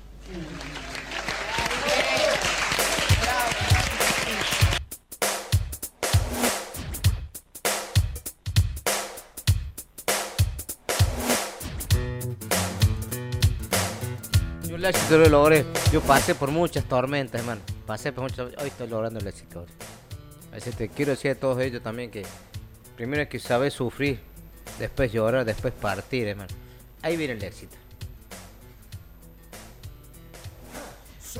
El éxito lo logré. Yo pasé por muchas tormentas, hermano. Pasé por muchas. Hoy estoy logrando el éxito. Así te quiero decir a todos ellos también que primero hay que saber sufrir, después llorar, después partir, hermano. Ahí viene el éxito.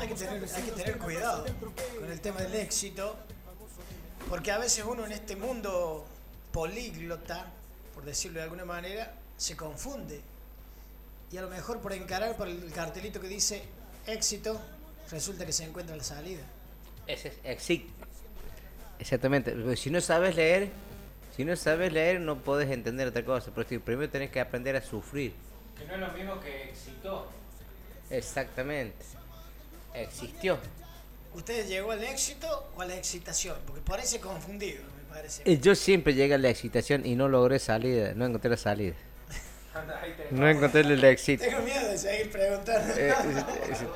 Hay que, tener, hay que tener cuidado con el tema del éxito, porque a veces uno en este mundo políglota, por decirlo de alguna manera, se confunde. Y a lo mejor por encarar por el cartelito que dice éxito, resulta que se encuentra la salida. Ese es éxito. Exactamente. porque Si no sabes leer, si no sabes leer, no puedes entender otra cosa. Pero primero tenés que aprender a sufrir. Que no es lo mismo que excitó. Exactamente. Existió. ¿Usted llegó al éxito o a la excitación? Porque parece confundido, me parece. Eh, Yo siempre llegué a la excitación y no logré salida, no encontré la salida. No encontré el éxito. Tengo miedo de seguir preguntando. Eh, es- es-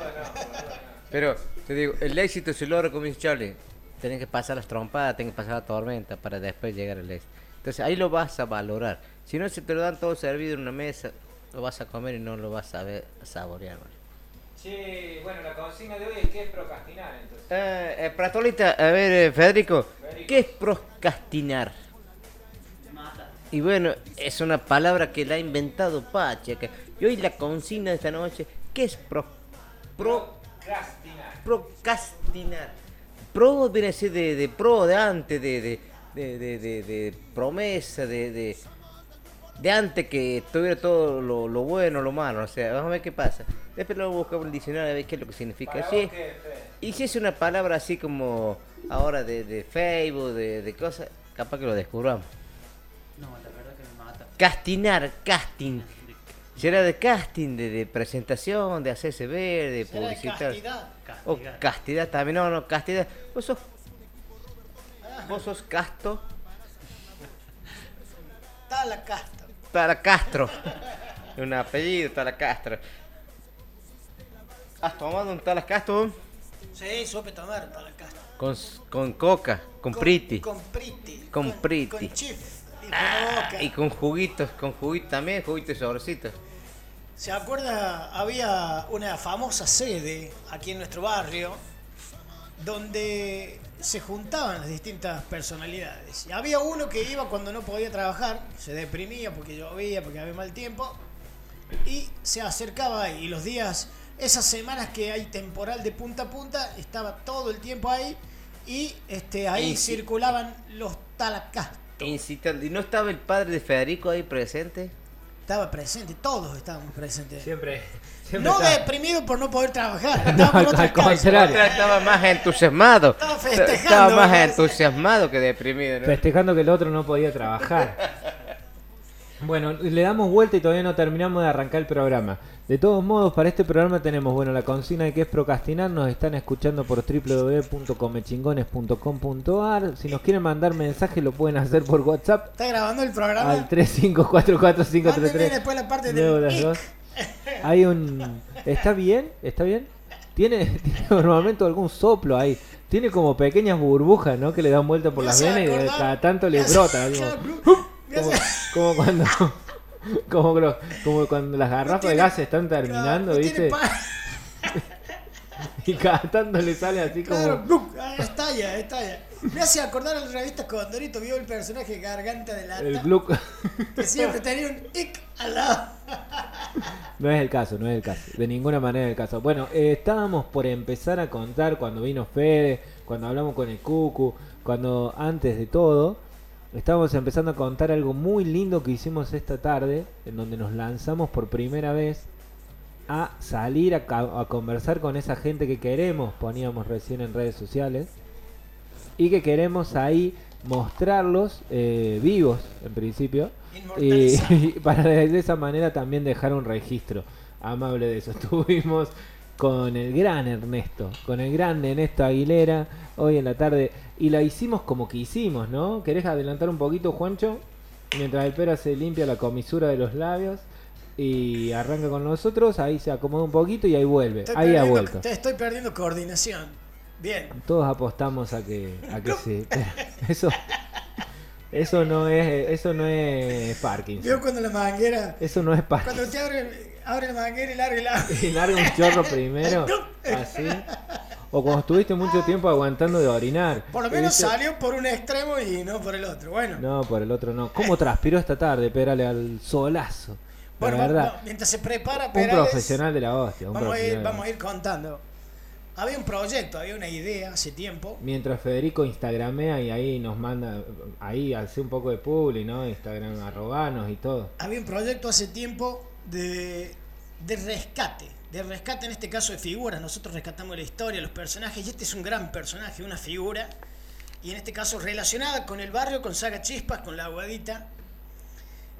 Pero te digo, el éxito se logra como dice Charlie. Tenés que pasar las trompadas, tenés que pasar la tormenta para después llegar al éxito. Entonces ahí lo vas a valorar. Si no se te lo dan todo servido en una mesa, lo vas a comer y no lo vas a ver, a saborear. ¿vale? Sí, bueno, la consigna de hoy es que es procrastinar, entonces. Eh, eh, Pratolita, a ver, eh, Federico, ¿qué es procrastinar? Y bueno, es una palabra que la ha inventado Pache. acá. Y hoy la consigna de esta noche, ¿qué es pro, pro, Procrastinar. procrastinar? Pro viene a ser de, de pro, de antes, de, de, de, de, promesa, de, de, de antes que tuviera todo lo, lo bueno, lo malo. O sea, vamos a ver qué pasa. Después lo buscamos en el diccionario a ver qué es lo que significa. Sí. Y si es una palabra así como ahora de, de Facebook, de, de cosas, capaz que lo descubramos. Castinar, casting. Será de casting, de, de presentación, de hacerse ver, de ¿Será de publicitar. castidad? O castidad también, no, no, castidad. Vos sos, vos sos casto Tala Castro. para Castro. Un apellido, Tala Castro. ¿Has tomado un Tala Castro? Sí, supe tomar Tala Castro. Con, con coca, con, priti. Con priti. Con priti. Con chif. Y con Ah, boca. y con juguitos, con juguitos también, juguitos y sobrecitos. ¿Se acuerda? Había una famosa sede aquí en nuestro barrio donde se juntaban las distintas personalidades. Y había uno que iba cuando no podía trabajar, se deprimía porque llovía, porque había mal tiempo, y se acercaba ahí. Y los días, esas semanas que hay temporal de punta a punta, estaba todo el tiempo ahí y este, ahí Y circulaban los talacastos. Incitando. ¿Y no estaba el padre de Federico ahí presente? Estaba presente, todos estábamos presentes. Siempre. siempre No deprimido por no poder trabajar. No, al causas. contrario. Estaba más entusiasmado. Estaba festejando, Estaba más entusiasmado que deprimido. ¿no? Festejando que el otro no podía trabajar. Bueno, le damos vuelta y todavía no terminamos de arrancar el programa. De todos modos, para este programa tenemos, bueno, la consigna de que es procrastinar. Nos están escuchando por www.comechingones.com.ar. Si nos quieren mandar mensaje, lo pueden hacer por WhatsApp Está grabando el programa. al 354453. Mándeme después la parte dos. Hay un. ¿Está bien? ¿Está bien? Tiene, tiene normalmente algún soplo ahí. Tiene como pequeñas burbujas, ¿no? Que le dan vuelta por las venas y de cada tanto le brota. algo. Como, como cuando. Como, lo- como cuando las garrafas de tiene- gas se están terminando, no ¿viste? Y cada tanto le sale así como. Claro, ¡bum! ahí está talla, es talla. Me hace acordar a la revista Condorito, vio el personaje Garganta de Lata, El Gluck. que siempre tenía un ic al lado. No es el caso, no es el caso. De ninguna manera es el caso. Bueno, eh, estábamos por empezar a contar cuando vino Fede, cuando hablamos con el Cucu, cuando antes de todo, estábamos empezando a contar algo muy lindo que hicimos esta tarde, en donde nos lanzamos por primera vez a salir a, a conversar con esa gente que queremos, poníamos recién en redes sociales, y que queremos ahí mostrarlos eh, vivos, en principio, y, y para de esa manera también dejar un registro amable de eso. Estuvimos con el gran Ernesto, con el gran Ernesto Aguilera, hoy en la tarde, y la hicimos como que hicimos, ¿no? ¿Querés adelantar un poquito, Juancho? Mientras el pera se limpia la comisura de los labios y arranca con nosotros, ahí se acomoda un poquito y ahí vuelve. Estoy ahí ha vuelto. te estoy perdiendo coordinación. Bien. Todos apostamos a que, a que sí. Eso, eso no es, eso no es Parkinson. Vio cuando la manguera. Eso no es Parkinson. Cuando te abre, abre la manguera y larga el agua. Y larga un chorro primero, así. O cuando estuviste mucho tiempo aguantando de orinar. Por lo menos ¿Viste? salió por un extremo y no por el otro. Bueno, No, por el otro no. ¿Cómo transpiró esta tarde? Pérale al solazo. La bueno va- verdad, mientras se prepara un Perales, profesional de la hostia. Un vamos, a ir, vamos a ir contando. Había un proyecto, había una idea hace tiempo. Mientras Federico instagramea y ahí nos manda, ahí hace un poco de publi, ¿no? Instagram arrobanos y todo. Había un proyecto hace tiempo de, de rescate. De rescate en este caso de figuras. Nosotros rescatamos la historia, los personajes. Y este es un gran personaje, una figura. Y en este caso relacionada con el barrio, con Saga Chispas, con la aguadita.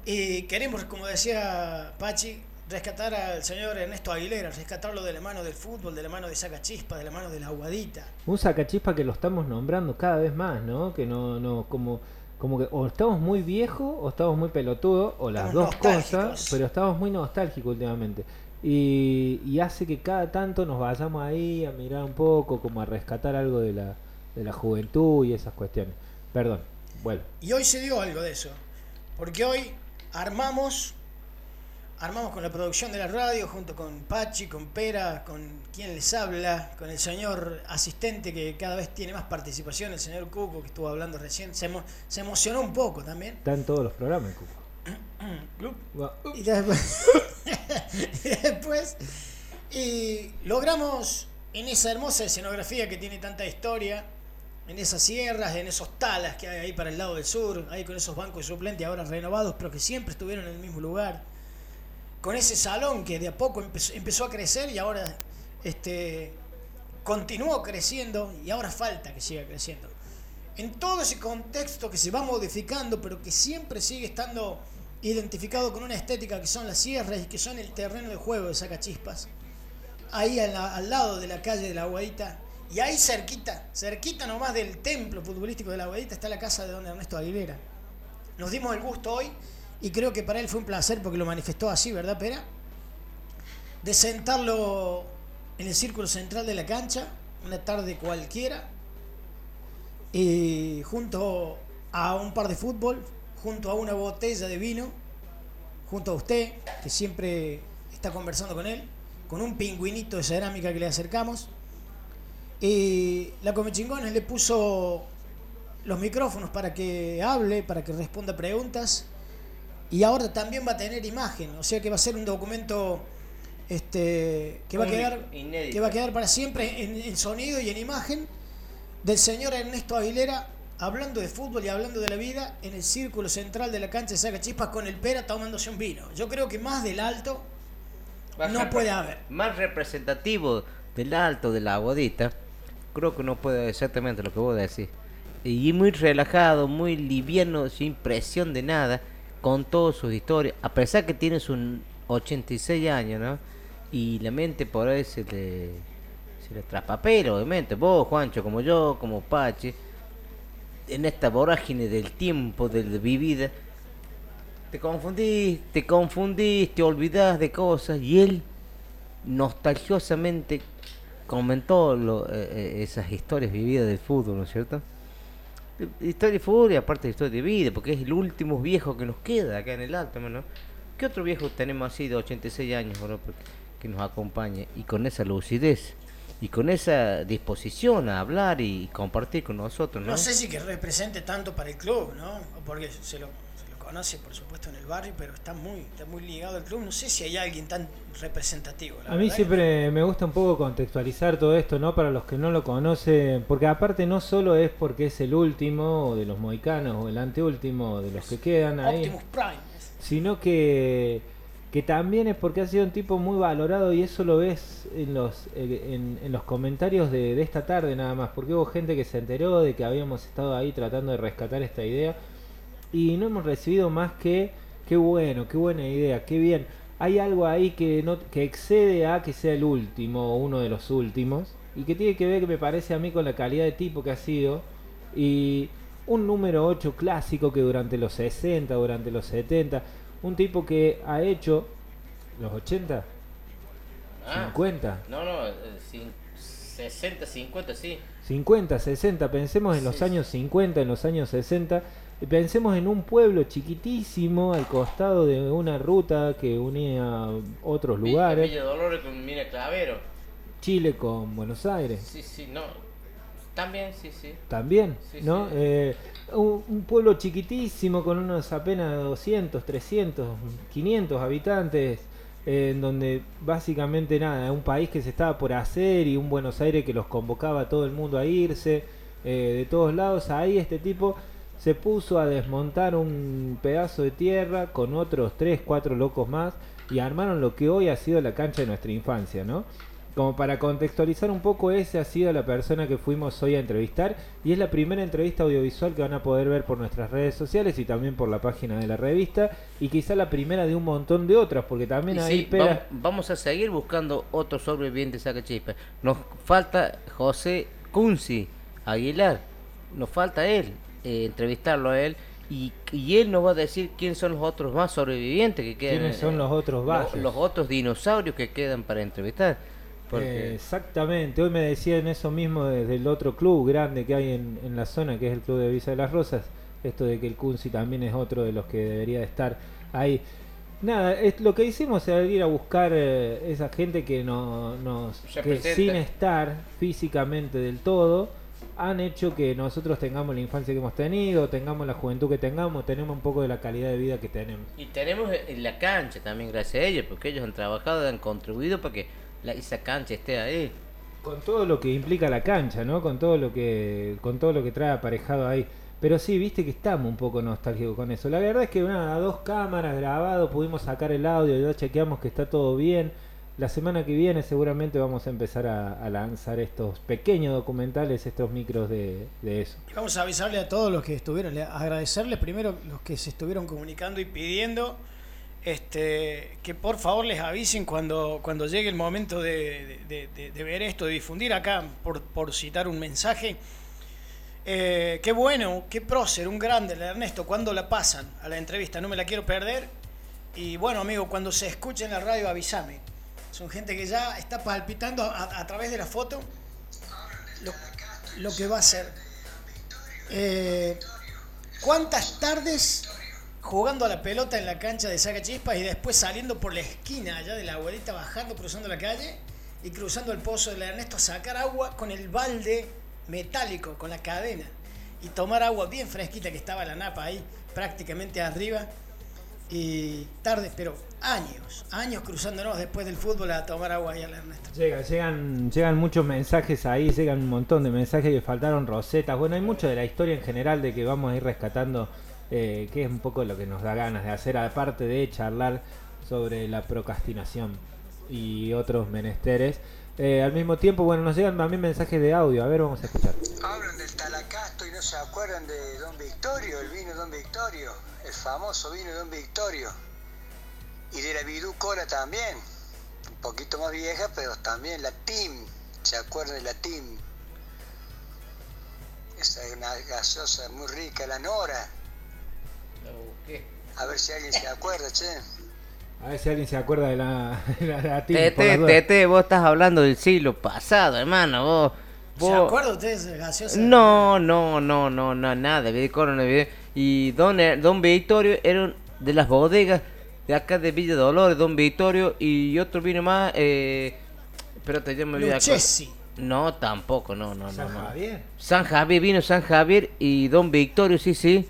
Y queremos, como decía Pachi, rescatar al señor Ernesto Aguilera, rescatarlo de la mano del fútbol, de la mano de Saga Chispas, de la mano de la aguadita. Un sacachispa que lo estamos nombrando cada vez más, ¿no? Que no, no, como, como que o estamos muy viejos o estamos muy pelotudos, o las Estamos dos cosas, pero estamos muy nostálgicos últimamente. Y, y hace que cada tanto nos vayamos ahí a mirar un poco, como a rescatar algo de la, de la juventud y esas cuestiones. Perdón, bueno. Y hoy se dio algo de eso. Porque hoy armamos, armamos con la producción de la radio, junto con Pachi, con Pera, con quien les habla, con el señor asistente que cada vez tiene más participación, el señor Cuco, que estuvo hablando recién. Se, emo- se emocionó un poco también. Está en todos los programas, Cuco. Y después, y después y logramos en esa hermosa escenografía que tiene tanta historia, en esas sierras, en esos talas que hay ahí para el lado del sur, ahí con esos bancos suplentes ahora renovados, pero que siempre estuvieron en el mismo lugar, con ese salón que de a poco empezó, a crecer y ahora este, continuó creciendo y ahora falta que siga creciendo. En todo ese contexto que se va modificando, pero que siempre sigue estando identificado con una estética que son las sierras y que son el terreno de juego de Sacachispas, ahí al, lado de la calle de la Aguadita, y ahí cerquita, cerquita nomás del templo futbolístico de la Aguadita, está la casa de don Ernesto Aguilera. Nos dimos el gusto hoy, y creo que para él fue un placer porque lo manifestó así, ¿verdad, Pera? De sentarlo en el círculo central de la cancha, una tarde cualquiera, y junto a un par de fútbol, junto a una botella de vino, junto a usted, que siempre está conversando con él, con un pingüinito de cerámica que le acercamos. Y la Comechingones le puso los micrófonos para que hable, para que responda preguntas. Y ahora también va a tener imagen, o sea que va a ser un documento este, que, va a quedar, inédito. que va a quedar para siempre en, en sonido y en imagen del señor Ernesto Aguilera hablando de fútbol y hablando de la vida en el círculo central de la cancha de Saca Chispas con el Pera tomándose un vino. Yo creo que más del alto no puede haber. Más representativo del alto de la aguadita, creo que no puede haber exactamente lo que vos decís. Y muy relajado, muy liviano, sin presión de nada, con todas sus historias, a pesar que tiene sus 86 años, ¿no? Y la mente por ahí se le, se le traspapela, obviamente. Vos, Juancho, como yo, como Pachi, en esta vorágine del tiempo, de la vivida, te confundís, te confundís, te olvidás de cosas y él nostalgiosamente comentó eh, eh, esas historias vividas del fútbol, ¿no es cierto? Historia de fútbol y aparte de historia de vida, porque es el último viejo que nos queda acá en el alto, ¿no? ¿Qué otro viejo tenemos así de 86 años, que- nos acompañe y con esa lucidez y con esa disposición a hablar y compartir con nosotros, ¿no? No sé si que represente tanto para el club, ¿no? Porque se lo conoce, por supuesto, en el barrio, pero está muy, está muy ligado al club. No sé si hay alguien tan representativo. la A mí verdad. siempre me gusta un poco contextualizar todo esto, ¿no? Para los que no lo conocen, porque aparte no solo es porque es el último de los moicanos o el anteúltimo de los que quedan ahí, Optimus Prime. sino que, que también es porque ha sido un tipo muy valorado y eso lo ves en los, eh, en, en los comentarios de, de esta tarde nada más, porque hubo gente que se enteró de que habíamos estado ahí tratando de rescatar esta idea y no hemos recibido más que qué bueno, qué buena idea, qué bien. Hay algo ahí que no que excede a que sea el último o uno de los últimos y que tiene que ver, que me parece a mí, con la calidad de tipo que ha sido y un número 8 clásico que durante los 60, durante los 70, un tipo que ha hecho los 80, Ah, 50, No, no, eh, cin- 60, 50, sí. 50, 60, pensemos en los Sí, años 50, en los años 60, y pensemos en un pueblo chiquitísimo al costado de una ruta que unía otros lugares, Villa Dolores con Mina Clavero. Chile con Buenos Aires. Sí, sí, no. También, sí, sí. También, Sí, ¿no? sí. Eh, un, un pueblo chiquitísimo con unos apenas 200, 300, 500 habitantes, eh, en donde básicamente nada, un país que se estaba por hacer y un Buenos Aires que los convocaba a todo el mundo a irse eh, de todos lados. Ahí este tipo se puso a desmontar un pedazo de tierra con otros 3, 4 locos más y armaron lo que hoy ha sido la cancha de nuestra infancia, ¿no? Como para contextualizar un poco, ese ha sido la persona que fuimos hoy a entrevistar y es la primera entrevista audiovisual que van a poder ver por nuestras redes sociales y también por la página de la revista y quizá la primera de un montón de otras porque también ahí sí, vamos a seguir buscando otro sobreviviente saca chispa. Nos falta José Cunzi Aguilar. Nos falta él, eh, entrevistarlo a él. Y, y él nos va a decir quiénes son los otros más sobrevivientes que quedan. ¿Quiénes son eh, los otros lo- bajos? Los, otros dinosaurios que quedan para entrevistar. Porque Eh, exactamente, hoy me decían eso mismo desde el otro club grande que hay en, en la zona, que es el club de Visa de las Rosas, esto de que el Kunzi también es otro de los que debería de estar ahí. Nada, es, lo que hicimos era ir a buscar eh, esa gente que no, nos que sin estar físicamente del todo han hecho que nosotros tengamos la infancia que hemos tenido, tengamos la juventud que tengamos, tenemos un poco de la calidad de vida que tenemos. Y tenemos en la cancha también, gracias a ellos, porque ellos han trabajado y han contribuido para que la, esa cancha esté ahí. con todo lo que implica la cancha, ¿no? Con todo lo que con todo lo que trae aparejado ahí. Pero sí, viste que estamos un poco nostálgicos con eso. La verdad es que nada, dos cámaras grabado, pudimos sacar el audio, ya chequeamos que está todo bien. La semana que viene seguramente vamos a empezar a, lanzar estos pequeños documentales, estos micros de, eso. Y Vamos a avisarle a todos los que estuvieron, le- agradecerles primero los que se estuvieron comunicando y pidiendo este, que por favor les avisen cuando, cuando llegue el momento de, ver esto, de difundir acá, por, citar un mensaje. Eh, qué bueno, qué prócer, un grande, Ernesto, cuando la pasan a la entrevista, no me la quiero perder. Y bueno, amigo, cuando se escuche en la radio, avísame. Son gente que ya está palpitando a, través de la foto lo, lo que va a ser. Eh, ¿Cuántas tardes jugando a la pelota en la cancha de Saca Chispas y después saliendo por la esquina allá de la abuelita, bajando, cruzando la calle y cruzando el pozo del Ernesto sacar agua con el balde metálico, con la cadena y tomar agua bien fresquita que estaba la napa ahí prácticamente arriba y tardes, pero años, años cruzándonos después del fútbol a tomar agua ahí al Ernesto. Llega, llegan, llegan muchos mensajes ahí, llegan un montón de mensajes que faltaron rosetas. Bueno, hay mucho de la historia en general de que vamos a ir rescatando, eh, que es un poco lo que nos da ganas de hacer, aparte de charlar sobre la procrastinación y otros menesteres. Eh, al mismo tiempo, bueno, nos llegan también mensajes de audio. A ver, vamos a escuchar. Hablan del Talacasto y no se acuerdan de Don Victorio, el vino Don Victorio, el famoso vino Don Victorio. Y de la Vidú Cola también, un poquito más vieja, pero también la Tim, ¿se acuerdan de la Tim? Esa es una gaseosa muy rica, la Nora. A ver si alguien se acuerda, che. A ver si alguien se acuerda de la, la, de la Tete. Tete, vos estás hablando del siglo pasado, hermano. Vos, ¿Se vos- acuerdan ustedes de gaseosa? No, no, no, no, no, nada. Y don, don Victorio era de las bodegas de acá de Villa Dolores, Don Victorio y otro vino más. Eh, espérate, ya me olvidé. Lucchesi. No, tampoco, no, no, San no. no. Javier. San Javier, vino San Javier y Don Victorio, sí, sí,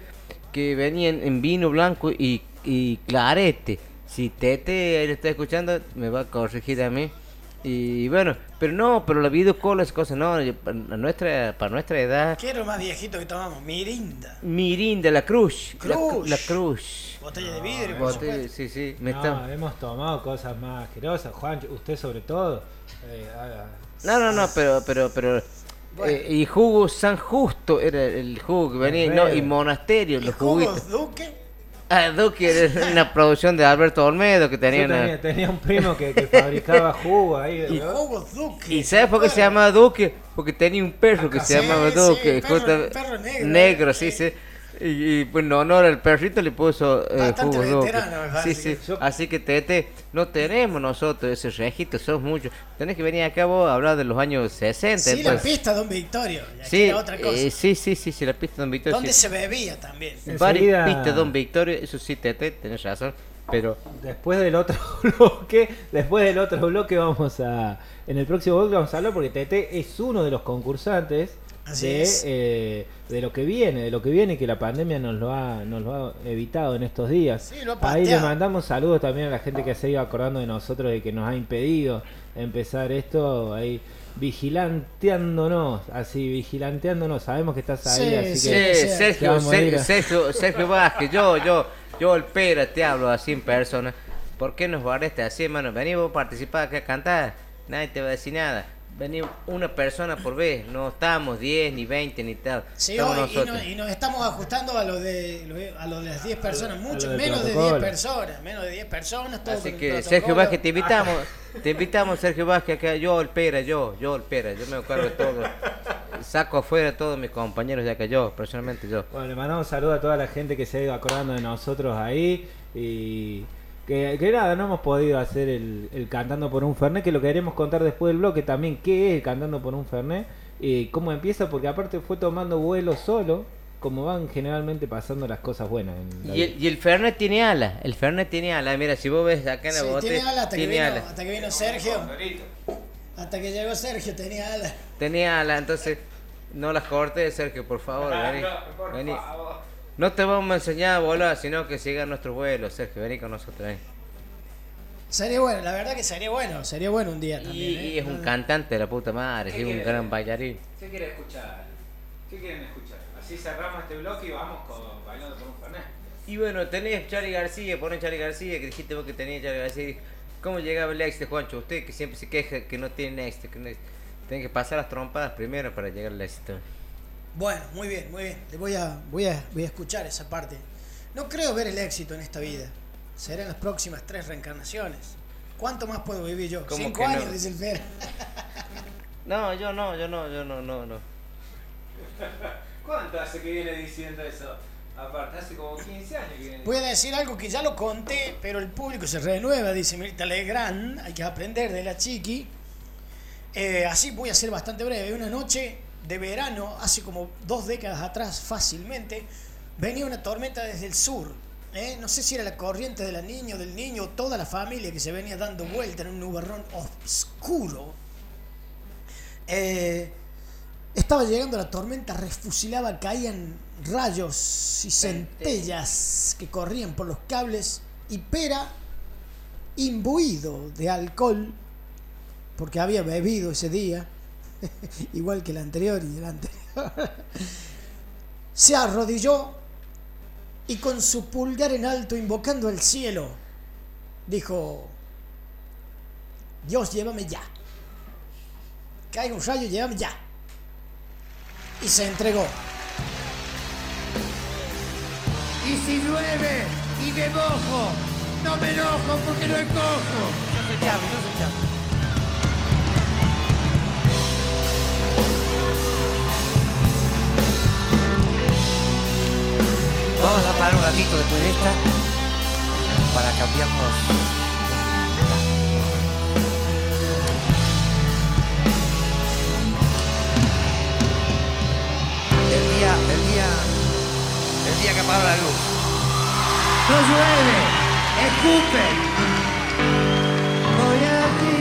que venían en vino blanco y, y clarete. Si Tete ahí lo está escuchando, me va a corregir a mí. Y bueno, pero no, pero la video cola es cosa, no, para nuestra, para nuestra edad, ¿Qué era lo más viejito que tomamos? Mirinda. Mirinda, la cruz, la, cru- Cruz. la cruz. Botella de vidrio, por Botella, sí, sí, me No, está... hemos tomado cosas más asquerosas. Juan, usted sobre todo. Eh, haga- No, no, no, pero, pero, pero. eh, y jugo San Justo era el jugo que venía, no, y Monasterio, los juguitos. Jugos Duque. Ah, Duque era una producción de Alberto Olmedo que tenía Yo una. tenía, tenía un primo que, que fabricaba jugo ahí. Y- ¿no? Jugos Duque. ¿Y sabes por qué se llamaba Duque? Porque tenía un perro que se Sí, llamaba sí, Duque. perro- justo- perro negro, sí, sí. Y, y, pues en honor al perrito le puso eh, jugo veterano, Sí. Así que Tete, no tenemos nosotros ese registro, sos muchos. Tenés que venir acá vos a hablar de los años 60. Sí, la pues. pista Don Victorio. Sí, era otra cosa. eh, sí, sí, sí, sí, la pista de Don Victorio. ¿Dónde sí. se bebía también? Varias Enseguida- pistas Don Victorio, eso sí, Tete, tenés razón. Pero Después del otro bloque, después del otro bloque vamos a, en el próximo bloque vamos a hablar porque Tete es uno de los concursantes de, es. eh, de lo que viene, de lo que viene que la pandemia nos lo ha, nos lo ha evitado en estos días. Sí, lo ha Ahí le mandamos saludos también a la gente que se ido acordando de nosotros y que nos ha impedido empezar esto, ahí vigilanteándonos, así vigilanteándonos, sabemos que estás ahí, Sí, así sí, que Sí, Sergio, Sergio, Sergio, Sergio Vázquez, yo, yo, yo, el pera, te hablo así en persona. ¿Por qué nos barreste así, hermano? Vení vos a participar acá a cantar, nadie te va a decir nada. Vení una persona por vez, no estamos 10 ni 20 ni tal. Sí, estamos hoy, y, nosotros. no- y nos estamos ajustando a lo de, a lo de las 10 personas, mucho menos de 10 protocolo. personas, menos de 10 personas, todo Así que. Sergio Vázquez, te invitamos, te invitamos Sergio Vázquez acá, yo el pera, yo, yo el pera, yo me encargo de todo. Saco afuera a todos mis compañeros de acá, yo, personalmente yo. Bueno, le mandamos un saludo a toda la gente que se ha ido acordando de nosotros ahí y que, que nada, no hemos podido hacer el, el Cantando por un Fernet, que lo queremos contar después del bloque también, qué es el Cantando por un Fernet y cómo empieza, porque aparte fue tomando vuelo solo, como van generalmente pasando las cosas buenas. en la Y el, y el Fernet tiene ala, el Fernet tiene ala, mira, si vos ves acá en la Sí, bote, tiene ala hasta, que vino, ala. hasta que vino Sergio. Hasta que llegó Sergio tenía ala. Tenía ala, entonces no las cortes, Sergio, por favor, vení. vení. No te vamos a enseñar a volar, sino que siga nuestro vuelo, Sergio, vení con nosotros. vení. Sería bueno, la verdad que sería bueno, sería bueno un día Y, también. ¿eh? y es un cantante de la puta madre, es un quiere? gran bailarín. ¿Qué quieren escuchar? ¿Qué quieren escuchar? Así cerramos este bloque y vamos con Bailando por un Fernet. Y bueno, tenés Charlie García, ponen Charlie García, que dijiste vos que tenías Charlie García. ¿Cómo llegaba el éxito, Juancho? Usted que siempre se queja que no tiene éxito, que no tiene que pasar las trompadas primero para llegar al éxito. Bueno, muy bien, muy bien. Le voy a, voy a, voy a escuchar esa parte. No creo ver el éxito en esta vida. Serán las próximas tres reencarnaciones. ¿Cuánto más puedo vivir yo? ¿Cómo Cinco que no? años, dice el Fer. No, yo no, yo no, yo no, no, no. ¿Cuánto hace que viene diciendo eso? Aparte, hace como 15 años que viene Voy a decir algo que ya lo conté, pero el público se renueva, dice Mirta Legrand. Hay que aprender de la chiqui. Eh, así voy a ser bastante breve. Una noche de verano, hace como dos décadas atrás fácilmente, venía una tormenta desde el sur. ¿eh? No sé si era la corriente de la niña o del niño toda la familia que se venía dando vuelta en un nubarrón oscuro. Eh, estaba llegando la tormenta, refusilaba, caían rayos y centellas que corrían por los cables y Pera, imbuido de alcohol, porque había bebido ese día, igual que el anterior y el anterior, se arrodilló y con su pulgar en alto invocando al cielo, dijo, Dios, llévame ya. Cae un rayo, llévame ya. Y se entregó. Y si llueve y me mojo, no me enojo porque no encojo. Yo soy Chavo, yo soy Chavo. Vamos a parar un ratito después de esta para cambiarnos. El día, el día, el día que apagó la luz. No llueve, escupe. Voy a ti,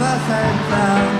vas a entrar.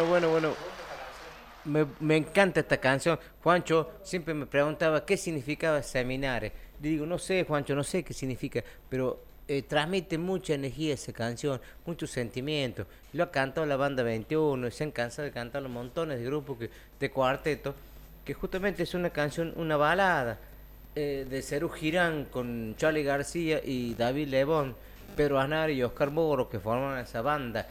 Bueno, bueno, bueno. Me, me encanta esta canción. Juancho siempre me preguntaba qué significaba seminares. Le digo, no sé, Juancho, no sé qué significa, pero eh, transmite mucha energía esa canción, muchos sentimientos. Lo ha cantado la banda 21, y se han cansado de cantarlo montones de grupos que, de cuarteto, que justamente es una canción, una balada eh, de Cerú Girán con Charlie García y David Lebón, Pedro Aznar y Oscar Moro que forman esa banda,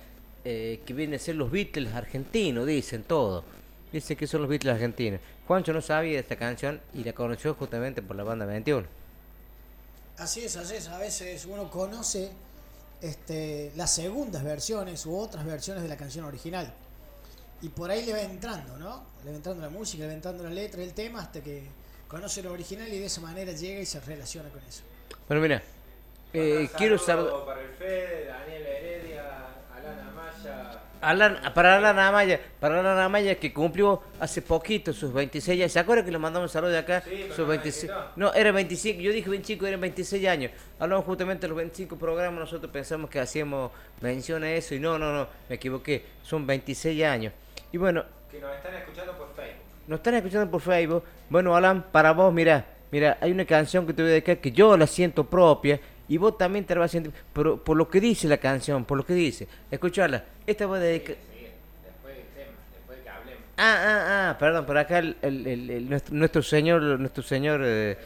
eh, que vienen a ser los Beatles argentinos, dicen todo. Dicen que son los Beatles argentinos. Juancho no sabía de esta canción y la conoció justamente por la banda 21. Así es, así es. A veces uno conoce este, las segundas versiones u otras versiones de la canción original. Y por ahí le va entrando, ¿no? Le va entrando la música, le va entrando la letra, el tema, hasta que conoce lo original y de esa manera llega y se relaciona con eso. Bueno, mira, eh, quiero saber... Para el Fede, Daniel Heredia, Alan Amaya. Alan, para Alan Amaya, para Alan Amaya que cumplió hace poquito sus 26 años. ¿Se acuerdan que le mandamos un saludo de acá? sus 26. No, era 25. Yo dije 25, eran 26 años. Hablamos justamente de los 25 programas. Nosotros pensamos que hacíamos mención a eso y no, no, no, me equivoqué. Son 26 años. Y bueno, Que nos están escuchando por Facebook. nos están escuchando por Facebook. Bueno, Alan, para vos, mira, mira, hay una canción que te voy a dedicar que yo la siento propia y vos también te vas a sentir, pero por lo que dice la canción, por lo que dice. Escucharla. Esta voy a dedicar. Después del tema, después de que hablemos. Ah, ah, ah, perdón, por acá el, el- el- nuestro, nuestro señor, nuestro señor, eh,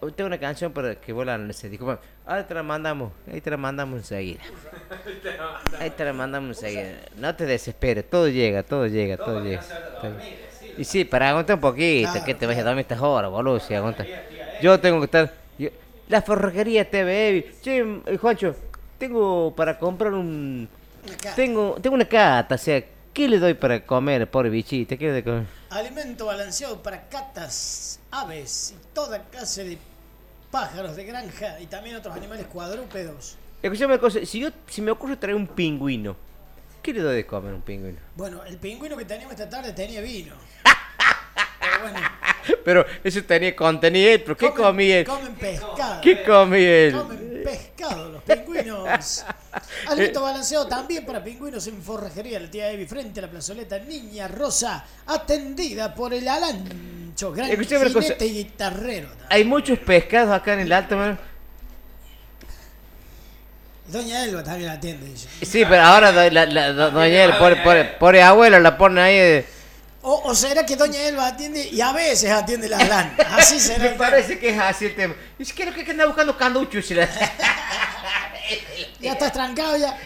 hoy tengo una canción para que la analices. Disculpa, ahora te la mandamos, ahí te la mandamos enseguida. Ahí te la mandamos enseguida. No te desesperes, todo llega, todo llega, todo llega. Todo llega. Y sí, para aguantar un poquito, Claro, que te vayas a dormir estas horas, boludo, si aguanta. Yo tengo que estar. La forrajería TV, che, eh, Juancho, tengo para comprar un. Una. Tengo, tengo una cata, o sea, ¿qué le doy para comer, pobre bichita? ¿Qué le doy comer? Alimento balanceado para catas, aves y toda clase de pájaros de granja y también otros animales cuadrúpedos. Escuchame una cosa, si, yo, si me ocurre traer un pingüino, ¿qué le doy de comer a un pingüino? Bueno, el pingüino que teníamos esta tarde tenía vino. Pero bueno, Pero eso tenía contenido, él, pero ¿qué comen- comía él? Comen pescado. ¿Qué comía él? Comen pescado los pingüinos. Alimento balanceado también para pingüinos en forrajería. La tía Evi frente a la plazoleta Niña Rosa, atendida por el Alancho, gran Escuchame jinete y guitarrero. Hay muchos pescados acá en el alto, man. Doña Elba también atiende, dice. Sí, pero ahora do- la, la- do- doña El, pobre, pobre, pobre abuelo, la pone ahí. de- O, o será que Doña Elba atiende y a veces atiende la Alan. Así será. Me parece que es así el tema. Es que creo que anda buscando canduchos. y la- Ya estás trancado ya.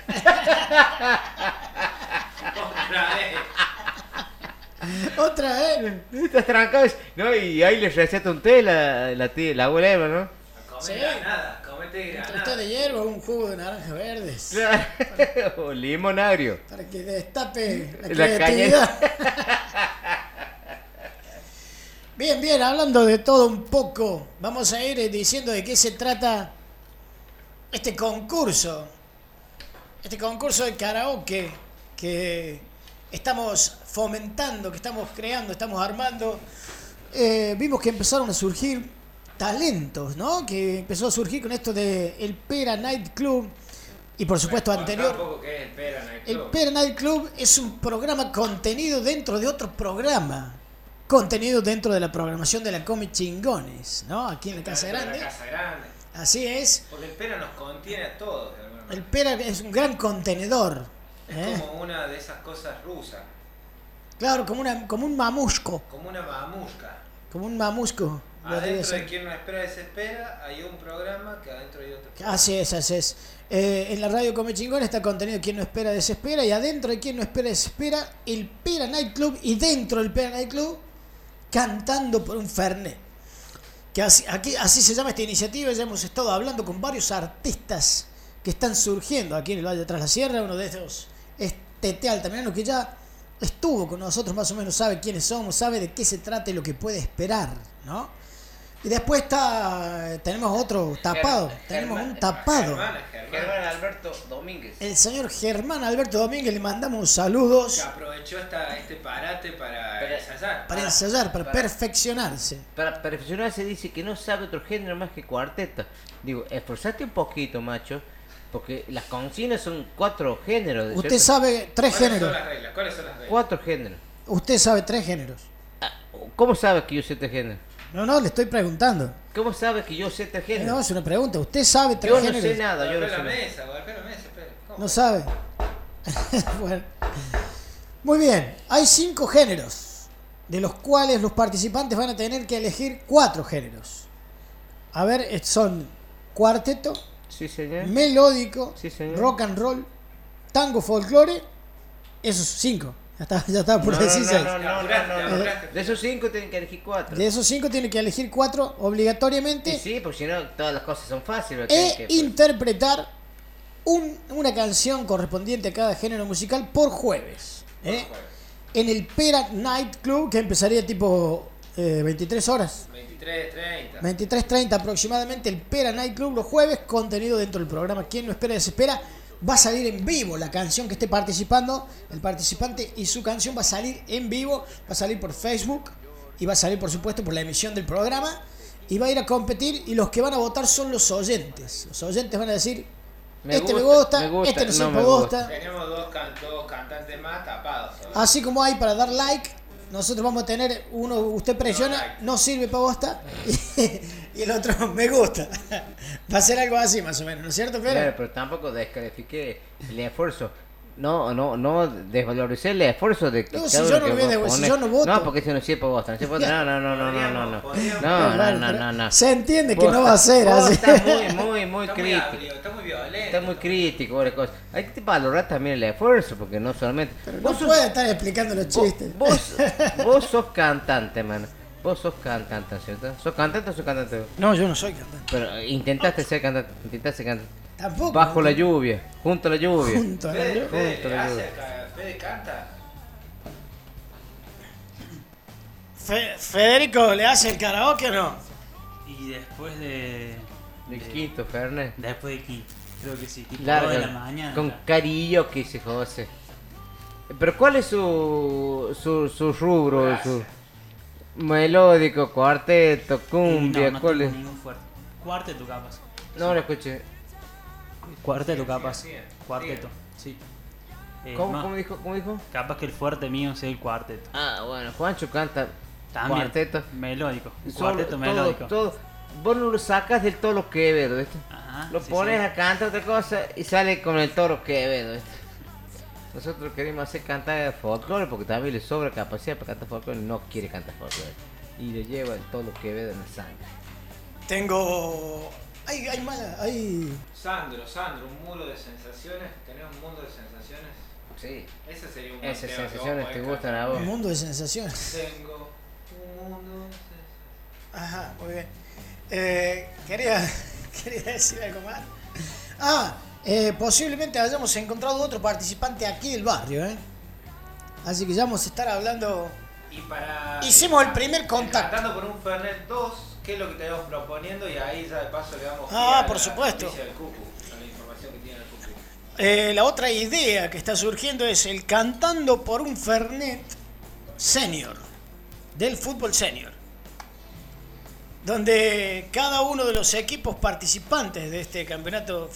Otra vez. Estás trancado. No, y ahí les receta un té la, la, tía, la abuela Eva, ¿no? Sí. Nada, comete Un té de hierba, un jugo de naranja verdes. o limón agrio. Para que destape la, La creatividad. bien, bien, hablando de todo un poco, vamos a ir diciendo de qué se trata este concurso. Este concurso de karaoke que estamos fomentando, que estamos creando, estamos armando. Eh, vimos que empezaron a surgir talentos, ¿no? Que empezó a surgir con esto de el Pera Night Club y por supuesto anterior. Que es el Pera Night El Club. Pera Night Club es un programa contenido dentro de otro programa. Contenido dentro de la programación de la Comic Chingones, ¿no? Aquí en la Casa Grande. La Casa Grande. Así es. Porque el Pera nos contiene a todos. de alguna manera. El Pera es un gran contenedor. Es ¿eh? como una de esas cosas rusas. Claro, como, una, como un mamusco. Como una mamusca. Como un mamusco. Adentro de quien no espera desespera hay un programa que adentro hay otro. Así es, así es. Eh, en la radio Come Chingón está contenido Quien no espera desespera y adentro de Quien no espera desespera el Pera Night Club y dentro del Pera Night Club cantando por un Fernet. Que así, aquí, así se llama esta iniciativa, ya hemos estado hablando con varios artistas que están surgiendo aquí en el Valle de Tras la Sierra, uno de estos es Tete Altamirano que ya estuvo con nosotros, más o menos sabe quiénes somos, sabe de qué se trata y lo que puede esperar, ¿no? Y después está, tenemos otro tapado, tenemos un tapado. Germán Alberto Domínguez. El señor Germán Alberto Domínguez le mandamos saludos Que aprovechó esta, este parate para, ensayar. para ensayar, para perfeccionarse. Para perfeccionarse dice que no sabe otro género más que cuarteto. Digo, esforzate un poquito, macho, porque las consignas son cuatro géneros. Usted ¿cierto? sabe tres ¿Cuáles géneros. son las reglas? ¿Cuáles son las reglas? Cuatro géneros. Usted sabe tres géneros. ¿Cómo sabes que yo sé tres géneros? No, no, le estoy preguntando. ¿Cómo sabes que yo sé tres géneros? No, es una pregunta. ¿Usted sabe tres Yo no géneros? sé nada, yo no sé la nada. mesa, golpea la mesa, espere. ¿Cómo? No sabe. bueno. Muy bien, hay cinco géneros, de los cuales los participantes van a tener que elegir cuatro géneros. A ver, eh, son cuarteto, Sí, señor. melódico, Sí, señor. rock and roll, tango folclore, esos cinco. Ya está, ya está por No, no, decir no, seis. no, no, apuraste, no, te no. apuraste. De esos cinco tienen que elegir cuatro. De esos cinco tiene que elegir cuatro obligatoriamente Y sí, porque si no, todas las cosas son fáciles. tienen e que- pues. interpretar un- una canción correspondiente a cada género musical por jueves. ¿eh? En el Pera Night Club, que empezaría tipo eh, 23 horas. 23, 30. 23.30 aproximadamente, el Pera Night Club los jueves, contenido dentro del programa Quien no espera desespera. Va a salir en vivo la canción que esté participando, el participante y su canción va a salir en vivo, va a salir por Facebook y va a salir por supuesto por la emisión del programa y va a ir a competir y los que van a votar son los oyentes. Los oyentes van a decir, Me este me gusta, gusta, me gusta, este no, no se me me gusta. Tenemos dos, can- dos cantantes más tapados. ¿sabes? Así como hay para dar like, nosotros vamos a tener uno, usted presiona, no sirve para bosta, y, el otro me gusta. Va a ser algo así más o menos, ¿no es cierto, Pera? Claro, pero tampoco descalifique el esfuerzo. No, no, no desvaloricé el esfuerzo de que No, si yo no que si yo no voto. No, porque si no sirve para vos, no sirve para No, no, no, no, no, no, no. No, no, no, no, no. Se entiende que no va a ser así. estás muy, muy, muy Está crítico. está muy violento. Está muy crítico, varias cosas. Hay que valorar también el esfuerzo, porque no solamente. No vos, sos, puede estar explicando los vos, chistes. vos, vos sos cantante, mano. Vos sos cantante, ¿cierto? ¿Sos cantante o sos cantante? No, yo no soy cantante. Pero intentaste ser cantante, intentaste ser cantante. Tampoco. Bajo la lluvia, junto a la lluvia. Junto a la lluvia. Fede, Junto a ¿le la hace lluvia. Fede canta. Fe- Federico, ¿le hace el karaoke o no? Y después de. De quinto, Fernet. Después de quinto, creo que sí. Tipo Larga, 2 de la mañana. con cariño que dice José. Pero ¿cuál es su, su, su rubro? Su melódico, cuarteto, cumbia, no, no ¿cuál es? ningún fuerte. Cuarteto capaz. No lo escuché. Cuarteto capaz. Cuarteto, sí. Eh, ¿Cómo, más, cómo dijo? ¿Cómo dijo? Capaz que el fuerte mío sea el cuarteto. Ah, bueno, Juancho canta También. cuarteto. Melódico. Solo- Cuarteto todo, melódico. todo. Vos no lo sacas del toro Quevedo, ¿viste? Ajá, Lo sí, pones sí. a cantar otra cosa y sale con el toro Quevedo, ¿viste? Nosotros queremos hacer cantar folclore porque también le sobra capacidad para cantar folclore y no quiere cantar folclore. Y le lleva el toro Quevedo en la sangre. Tengo. Hay, hay mala. Hay. Sandro, Sandro, un muro de sensaciones. ¿Tenés un mundo de sensaciones? Sí. Ese sería un Esas que sensaciones te gustan a vos. Un mundo de sensaciones. Tengo un mundo de sensaciones. Ajá, muy bien. Eh, quería, quería decir algo más. Ah, eh, posiblemente hayamos encontrado otro participante aquí del barrio, ¿eh? Así que ya vamos a estar hablando. Y para. Hicimos el primer contacto. Cantando por un Fernet 2, ¿qué es lo que te vamos proponiendo? Y ahí ya de paso le damos. Ah, por la supuesto. noticia del Cucu, a la información que tiene el Cucu. Eh, la otra idea que está surgiendo es el cantando por un Fernet senior, del fútbol senior, donde cada uno de los equipos participantes de este campeonato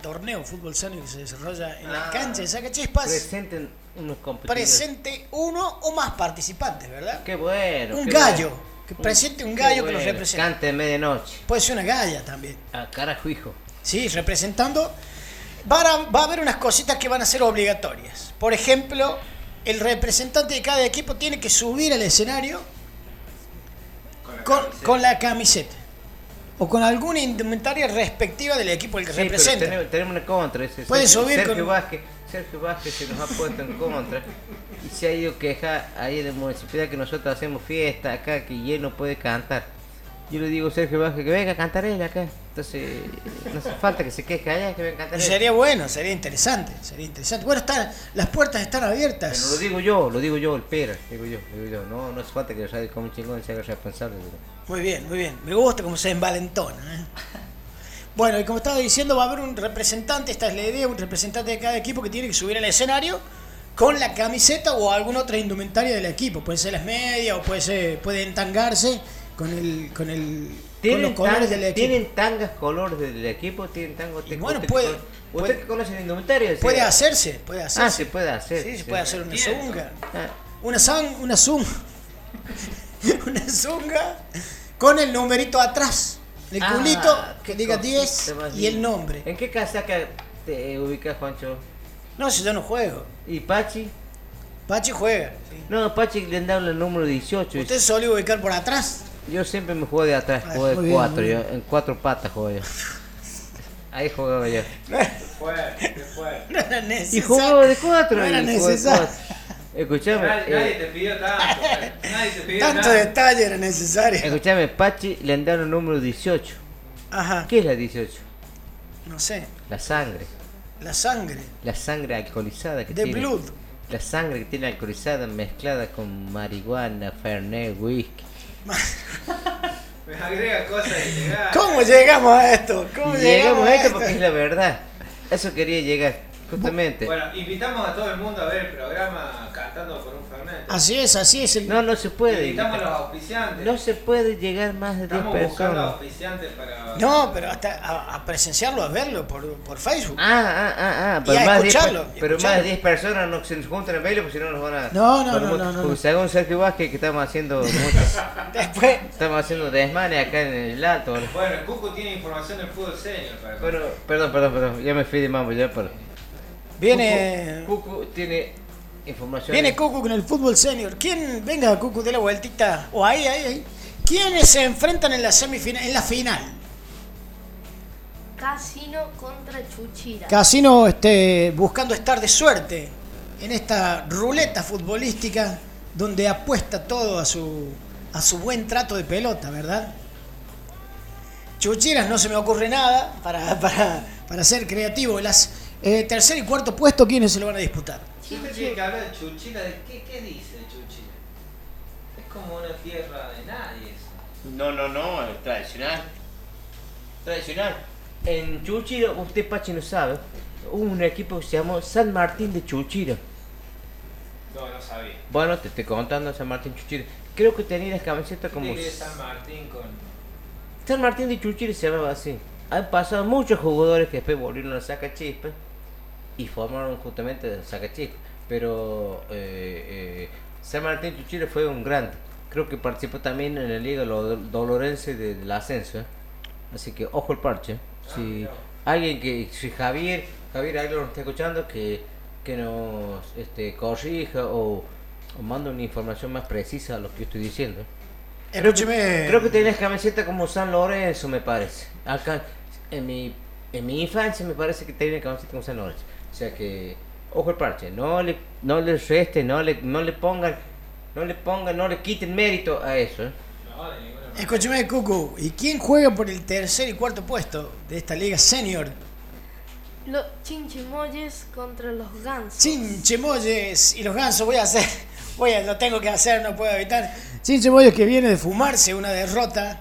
torneo fútbol senior que se desarrolla en la Ah. cancha de Sacachispas Presenten unos competidores. presente uno o más participantes, ¿verdad? Qué bueno. Un qué gallo, bueno. que presente un gallo que los represente. Cante de medianoche. Puede ser una galla también. Ah, carajo, hijo. Sí, representando. A- va a haber unas cositas que van a ser obligatorias. Por ejemplo, el representante de cada equipo tiene que subir al escenario con, con la camiseta. O con alguna indumentaria respectiva del equipo al que Sí, pero representa. tenemos, tenemos una contra. Ese Puede Sergio, subir Sergio con- Vázquez, Sergio Vázquez se nos ha puesto en contra y se ha ido a quejar ahí en la municipalidad que nosotros hacemos fiesta acá, que él no puede cantar. Yo le digo a Sergio Vázquez que venga a cantar él acá. Entonces, no hace falta que se queje allá, que venga a cantar él. sería bueno, sería interesante, sería interesante. Bueno, están, las puertas están abiertas. Pero lo digo yo, lo digo yo, el Pera, digo yo, digo yo. No, no hace falta que Radio Como Chingón se haga responsable. de- Muy bien, muy bien. Me gusta cómo se envalentona. ¿eh? Bueno, y como estaba diciendo, va a haber un representante, esta es la idea, un representante de cada equipo que tiene que subir al escenario con la camiseta o alguna otra indumentaria del equipo. Puede ser las medias o puede ser, puede entangarse con el, con el con los ¿Tienen, colores tangas, del equipo. ¿Tienen tangas colores del equipo? ¿Tienen tango? Y bueno, usted- puede- ¿Usted puede- que conoce el indumentario? Puede Sí. hacerse, puede hacerse. Ah, se puede hacer. Sí, se puede hacer una zunga. Ah. Una zang, una zunga. una zunga con el numerito atrás. El Ah, culito que diga cosita 10 más y el nombre. ¿En qué casaca te ubicas, Juancho? No, si yo no juego. ¿Y Pachi? Pachi juega. No, Pachi le han dado el número 18. ¿Usted suele ubicar por atrás? Yo siempre me juego de atrás, Ah, juego de cuatro, yo, en cuatro patas juego yo. Ahí jugaba yo. Fuerte, fuerte. No era Y jugaba de cuatro. No era necesario. Escuchame, Nadie, nadie eh, te pidió tanto. Nadie te pidió Tanto nada. detalle era necesario. escuchame, Pachi le han dado el número 18. Ajá, ¿Qué es la 18? no sé. La sangre. La sangre. La sangre alcoholizada que The tiene. blood. La sangre que tiene alcoholizada mezclada con marihuana, fernet, whisky. Me agrega cosas ilegales. ¿Cómo llegamos a esto? ¿Cómo llegamos a esto esto? porque es la verdad. Eso quería llegar, justamente. Bueno, invitamos a todo el mundo a ver el programa cantando con un Fernet. Así es, así es. El... No, no se puede. Invitamos a los auspiciantes. No se puede llegar más de 10 Estamos buscando personas. auspiciantes para. No, pero hasta a, a presenciarlo, a verlo por, por Facebook. Ah, ah, ah, ah. Y Pero, a más, de 10 escucharlo, per- y pero escucharlo. más de 10 personas no se nos juntan en baile porque si no nos van a. No, no, no, mucho- no, no, Porque según Sergio Vázquez que estamos haciendo muchos. Después, estamos haciendo desmanes acá en el alto. ¿vale? Bueno, el Cuco tiene información del fútbol senior para Bueno, perdón, perdón, perdón. Ya me fui de mambo ya, pero. Viene. Cucu, Cucu tiene información. Viene Cucu con el fútbol senior. ¿Quién? Venga, Cucu, de la vueltita. O ahí, ahí, ahí. ¿Quiénes se enfrentan en la semifinal, en la final? Casino contra Chuchira. Casino este, buscando estar de suerte en esta ruleta futbolística donde apuesta todo a su, a su buen trato de pelota, ¿verdad? Chuchiras no se me ocurre nada para, para, para ser creativo. Las eh, tercer y cuarto puesto, ¿quiénes se lo van a disputar? Siempre tiene que hablar de Chuchila. ¿De qué, qué dice de Chuchila? Es como una tierra de nadie. eso. No, no, no, es tradicional. Tradicional. En Chuchira, usted Pachi no sabe, hubo un equipo que se llamó San Martín de Chuchira. No, no sabía. Bueno, te estoy contando San Martín Chuchira. Creo que tenía las camisetas como... Ver San Martín con. San Martín de Chuchira se llamaba así. Han pasado muchos jugadores que después volvieron a Sacachispas y formaron justamente Sacachispas. Pero eh, eh, San Martín de fue un grande. Creo que participó también en la Liga Lo- Dolorense de- del Ascenso. ¿eh? Así que ojo el parche. Si alguien que, si Javier, Javier Aguilar nos está escuchando, que, que nos este, corrija o, o manda una información más precisa a lo que yo estoy diciendo. Creo que, Escúcheme. creo que tenés camiseta como San Lorenzo, me parece. Acá, en mi, en mi infancia me parece que tenía camiseta como San Lorenzo. O sea que, ojo el parche, no le, no le reste, no le, no le pongan, no le pongan, no le quiten mérito a eso. ¿eh? No, de ninguna manera. Escúcheme, Cucu. ¿Y quién juega por el tercer y cuarto puesto de esta liga senior? Los chinchimoyes contra los gansos. Chinchemoyes y los gansos voy a hacer, voy a, lo tengo que hacer, no puedo evitar. Chinchemoyes que viene de fumarse una derrota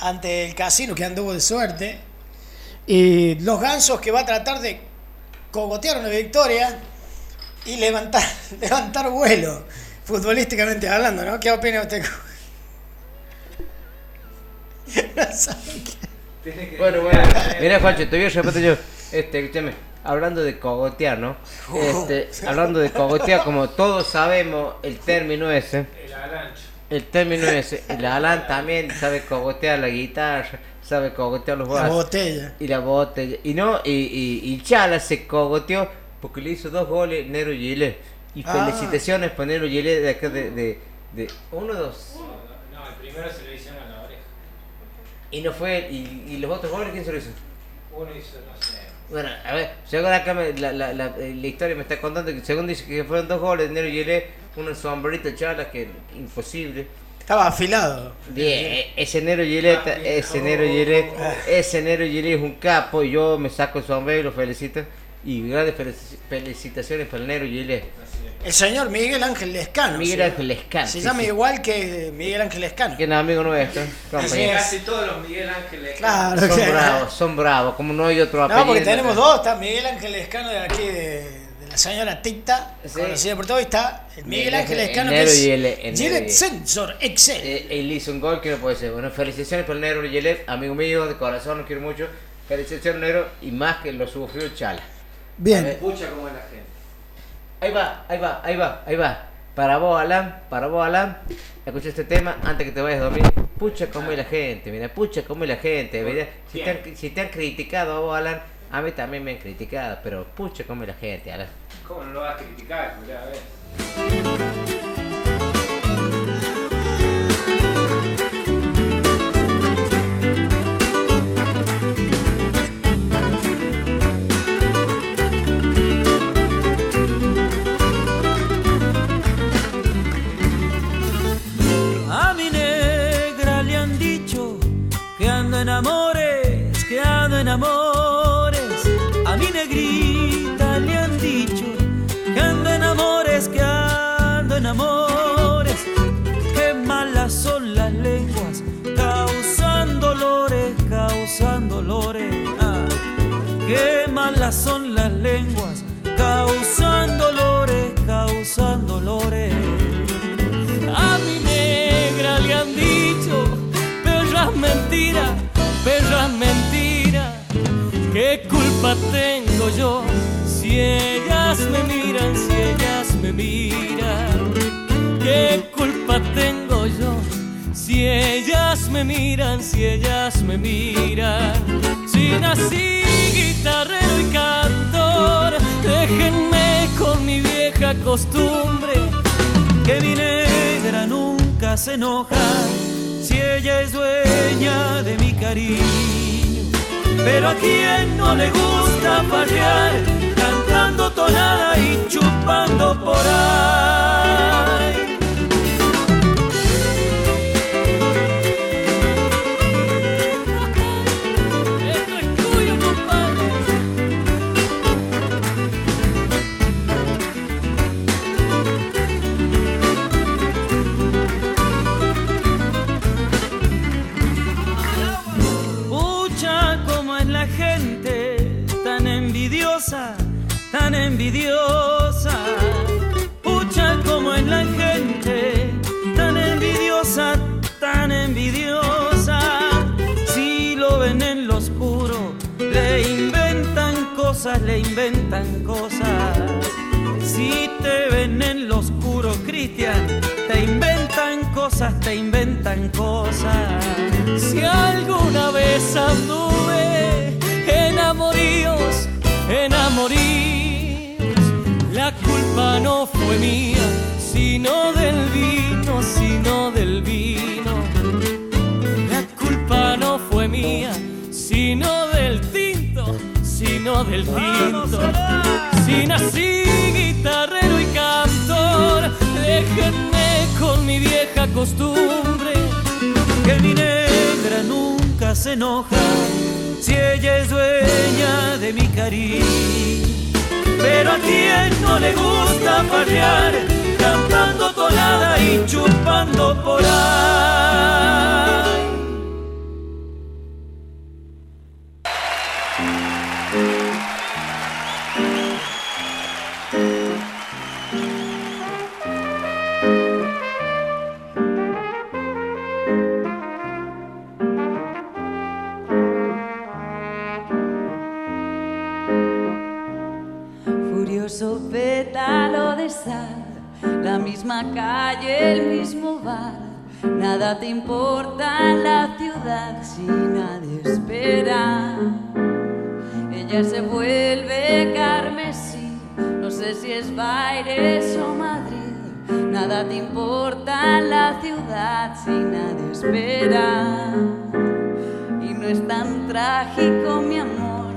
ante el casino que anduvo de suerte. Y los gansos que va a tratar de cogotear una victoria y levantar, levantar vuelo, futbolísticamente hablando, ¿no? ¿Qué opina usted? No Bueno, bueno, mira Juancho, te voy a repetir yo, este, escúchame, hablando de cogotear, ¿no? Este, hablando de cogotear, como todos sabemos el término ese, el término ese, el Alan también sabe cogotear la guitarra, sabe cogotear los La vasos. botella. Y la botella. Y no, y, y, y Chala se cogoteó porque le hizo dos goles Nero Gile. Y Ah. felicitaciones por Nero Yelé de acá de, de, de uno dos. No, el primero se lo hicieron a la oreja. Y no fue, y, y los otros goles, ¿quién se lo hizo? Uno hizo, no sé. Bueno, a ver, según acá me- la, la, la, eh, la historia me está contando que según dice que fueron dos goles de Nero Yelé, uno en sombrerito chala, que imposible. Estaba afilado. Bien, e- ese Nero Yelé, ese Nero Yelé, ese Nero Yelé es un capo y yo me saco el sombrero y lo felicito. Y grandes felici- felicitaciones para el Nero Yelé. El señor Miguel Ángel Lescano. Miguel Ángel Lescano, Se sí, llama sí. igual que Miguel Ángel Lescano. Que es amigo nuestro. Es. Casi todos los Miguel Ángeles. Claro, Son bravos, son bravos, como no hay otro apellido. No, porque tenemos dos, está Miguel Ángel Lescano de aquí de la señora Tita, Sí. conocida por todo, está el Miguel Ángel el Lescano que es el Yelé. Sensor Excel. Eh, él hizo un gol que no puede ser. Bueno, felicitaciones para el Negro Yelet, amigo mío, de corazón, lo quiero mucho. Felicitaciones, Negro, y más que lo sufrió Chala. Bien. Escucha cómo es la gente. Ahí va, ahí va, ahí va, ahí va. Para vos, Alan, para vos, Alan, escucha este tema antes que te vayas a dormir. Pucha como es la gente, mira, pucha como es la gente. Mira, si, te han, si te han criticado a vos, Alan, a mí también me han criticado, pero pucha como es la gente, Alan. ¿Cómo no lo vas a criticar? Mirá, a. A mi negra le han dicho que ando en amores, que ando en amores. Son las lenguas, causan dolores, causan dolores. A mi negra le han dicho, perra mentira, perra mentira. ¿Qué culpa tengo yo si ellas me miran, si ellas me miran? ¿Qué culpa tengo yo si ellas me miran, si ellas me miran? Si nací guitarrero y cantor, déjenme con mi vieja costumbre que mi negra nunca se enoja si ella es dueña de mi cariño. Pero a quien no le gusta farrear, cantando tonada y chupando por ahí. Envidiosa. Pucha, como es la gente tan envidiosa, tan envidiosa. Si lo ven en lo oscuro, le inventan cosas, le inventan cosas. Si te ven en lo oscuro, Cristian, te inventan cosas, te inventan mía, sino del vino, sino del vino. La culpa no fue mía, sino del tinto, sino del tinto. Si nací guitarrero y cantor, déjenme con mi vieja costumbre, que mi negra nunca se enoja si ella es dueña de mi cariño. Pero a quien no le gusta farrear, cantando tonada y chupando por ahí. Misma calle, el mismo bar. Nada te importa la ciudad si nadie espera. Ella se vuelve carmesí, no sé si es Baires o Madrid. Nada te importa la ciudad si nadie espera. Y no es tan trágico, mi amor.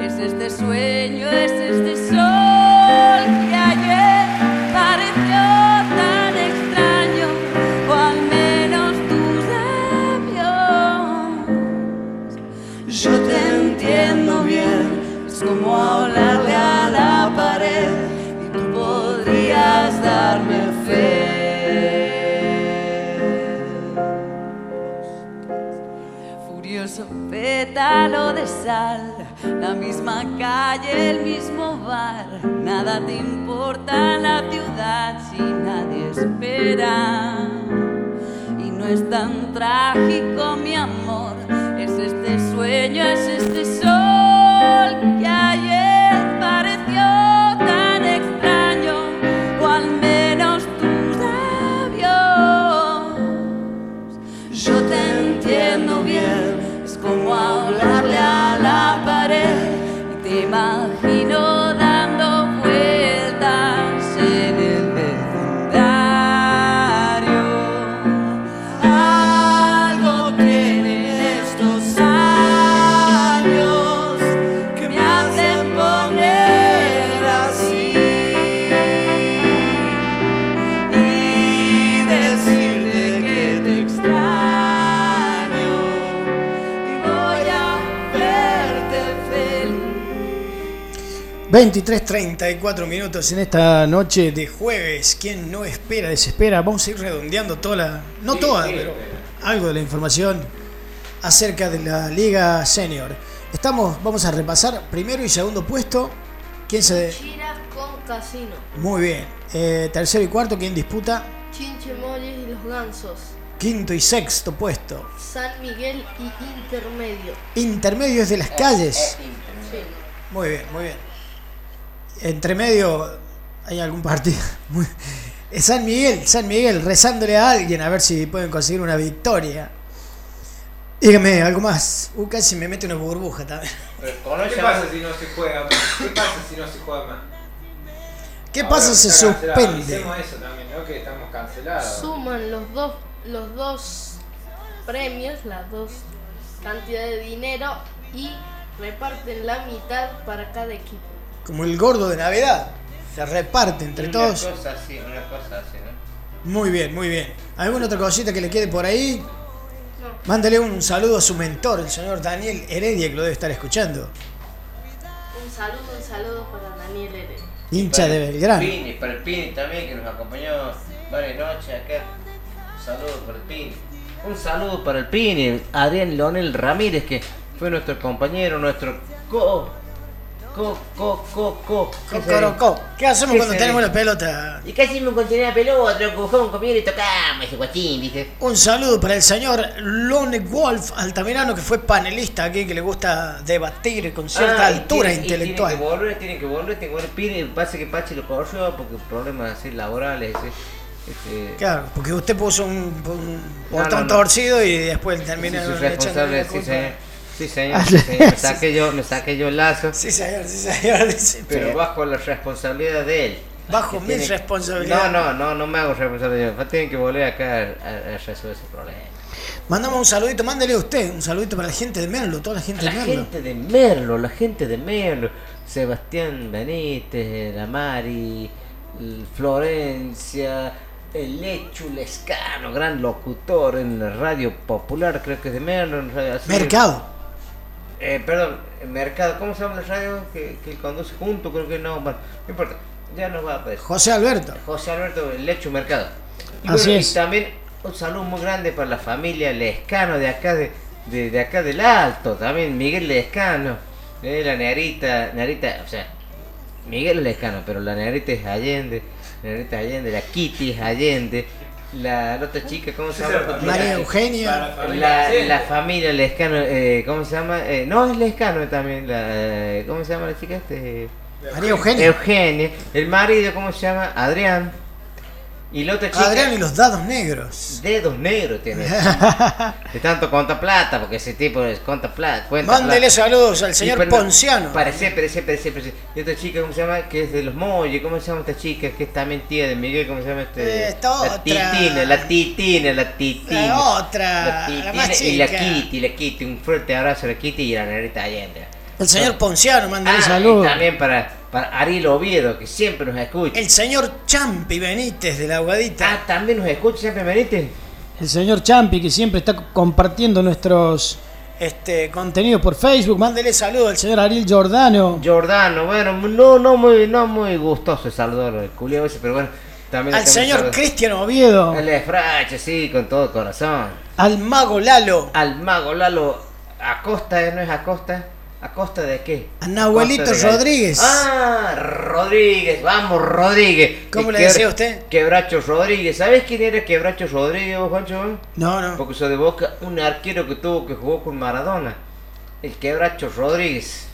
Es este sueño, es este sol que ayer es como hablarle a la pared y tú podrías darme fe. Furioso pétalo de sal, la misma calle, el mismo bar, nada te importa la ciudad si nadie espera. Y no es tan trágico, mi amor, es este sueño, es este sol entiendo bien, es como hablarle a la pared y te imagino 23, 34 minutos en esta noche de jueves. ¿Quién no espera, desespera? Vamos a ir redondeando toda la. No toda, pero algo de la información acerca de la Liga Senior. Estamos, vamos a repasar primero y segundo puesto. ¿Quién se.? Chira con Casino. Muy bien. Eh, tercero y cuarto, ¿quién disputa? Chinche Molles y los Gansos. Quinto y sexto puesto. San Miguel y Intermedio. Intermedios de las calles. Sí. Muy bien, muy bien. Entre medio hay algún partido. Muy- San Miguel, San Miguel, rezándole a alguien a ver si pueden conseguir una victoria. Dígame, algo más. Uh, casi me mete una burbuja también. ¿Qué pasa si no se juega? ¿Qué pasa si no se juega más? ¿Qué Ahora pasa si se suspende? Eso también, ¿no? Que estamos cancelados. Suman los dos, los dos premios, las dos cantidades de dinero y reparten la mitad para cada equipo. Como el gordo de Navidad. Se reparte entre Una todos. cosa así, una cosa así, ¿no? Muy bien, muy bien. ¿Alguna otra cosita que le quede por ahí? Mándale un saludo a su mentor, el señor Daniel Heredia, que lo debe estar escuchando. Un saludo, un saludo para Daniel Heredia. Hincha Para de el Belgrano. Pini, para el Pini también, que nos acompañó varias noches acá. Un saludo para el Pini. Un saludo para el Pini, Adrián Leonel Ramírez, que fue nuestro compañero, nuestro co. Co, co, co, co. ¿Qué Cocorocó. ¿Qué hacemos ¿Qué cuando tenemos la pelota? Y casi me encontré la pelota, lo cogemos conmigo y tocamos ese guachín, dice. Un saludo para el señor Lone Wolf Altamirano, que fue panelista aquí, que le gusta debatir con cierta Ah, altura tiene- intelectual. Tiene que volver, tiene que volver, tiene que volver. Pini, pasa que Pachi lo corrió porque problemas así laborales. Este, Claro, porque usted puso un, un botón no, no. torcido y después termina Sí. Sí, señor. Ah, sí, señor. Me saqué yo, me saqué yo el lazo. Sí, señor, sí, señor. dice, Pero pero- bajo la responsabilidad de él. Bajo mi tiene- responsabilidad. No, no, no, no me hago responsable yo. Tienen que volver acá a, a- a resolver ese problema. Mandamos un saludito, mándele usted un saludito para la gente de Merlo, toda la gente La de Merlo. gente de Merlo, la gente de Merlo. Sebastián Benítez, la Mari, el Florencia, el Lechu Lescano, gran locutor en la radio popular, creo que es de Merlo. en radio. Mercado. Eh, perdón, el Mercado, ¿cómo se llama la radio que, que conduce junto? Creo que no, bueno, no importa, ya nos va a aparecer. José Alberto. José Alberto Lecho Mercado. Y, Así bueno, y es. también un saludo muy grande para la familia Lescano de acá de, de, de acá del Alto, también Miguel Lescano, eh, la negrita, negrita, o sea, Miguel Lescano, pero la negrita es Allende, la negrita es Allende, la Kitty es Allende, la, la otra chica, ¿cómo se llama? María Eugenia. La, la familia Lescano, eh, ¿cómo se llama? Eh, no, es Lescano también, la, eh, ¿cómo se llama la chica? Este, María Eugenia. Eugenia. El marido, ¿cómo se llama? Adrián. Y la otra chica. Adrián y los dados negros. Dedos negros tiene. de tanto conta plata, porque ese tipo es conta plata. Mándele plata. saludos al señor pero Ponciano. Parecía, parecía, parecía, parecía. Y otra chica, ¿cómo se llama? Que es de los Molles. ¿Cómo se llama esta chica? Que es también tía de Miguel. ¿Cómo se llama este? Eh, esta la otra. titina, la titina, la titina. La otra, la titina más Y la. Kitty, la Kitty. Un fuerte abrazo a la Kitty y a la negrita Allende. El señor Ponciano, mándale Ah, saludos. y también para, para Ariel Oviedo, que siempre nos escucha. El señor Champi Benítez de la Aguadita. Ah, también nos escucha siempre Benítez. El señor Champi que siempre está compartiendo nuestros este contenidos por Facebook. Mándele saludos al señor Ariel Giordano. Giordano, bueno, no, no muy, no muy gustoso el saludo, el culiao ese, pero bueno. También Al señor saludo. Cristian Oviedo. El esfrache, sí, con todo corazón. Al mago Lalo. Al mago Lalo Acosta, ¿eh? ¿no es Acosta? ¿Acosta de qué? A Nahuelito de- Rodríguez. Ah, Rodríguez, vamos Rodríguez. ¿Cómo le decía usted? Quebracho Rodríguez. ¿Sabes quién era Quebracho Rodríguez, vos, Juancho? No, no. Porque soy de Boca, un arquero que tuvo que jugó con Maradona. El Quebracho Rodríguez.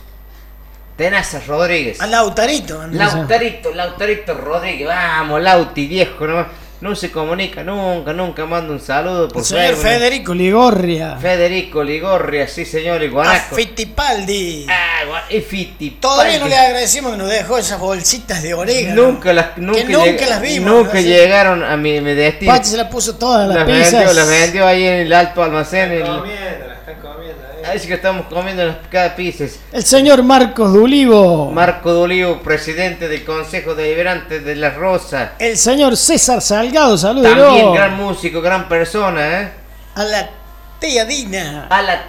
Tenaza Rodríguez. Al Lautarito. saludos. Lautarito, Lautarito Rodríguez, vamos, Lauti viejo, no, no se comunica nunca, nunca manda un saludo por El señor ¿no? Federico Ligorria. Federico Ligorria, sí señor, el A. Fittipaldi. Ah, y Fittipaldi. Todavía no le agradecimos que nos dejó esas bolsitas de orégano. Nunca las, nunca, que nunca las vimos. Nunca llegaron a mi, mi destino. Pachi se las puso todas las, las pizzas. vendió, las vendió ahí en el alto almacén. el- Comiendo, la están comiendo. eh. Ahí sí que estamos comiendo las- cada pizzas. El señor Marcos Dulivo. Marco Dolivo, presidente del Consejo Deliberante de La Rosa. el señor César Salgado, También salúdelo. gran músico, gran persona, ¿eh? A la tía Dina. A la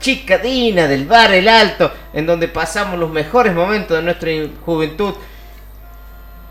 chica Dina del Bar El Alto, en donde pasamos los mejores momentos de nuestra juventud.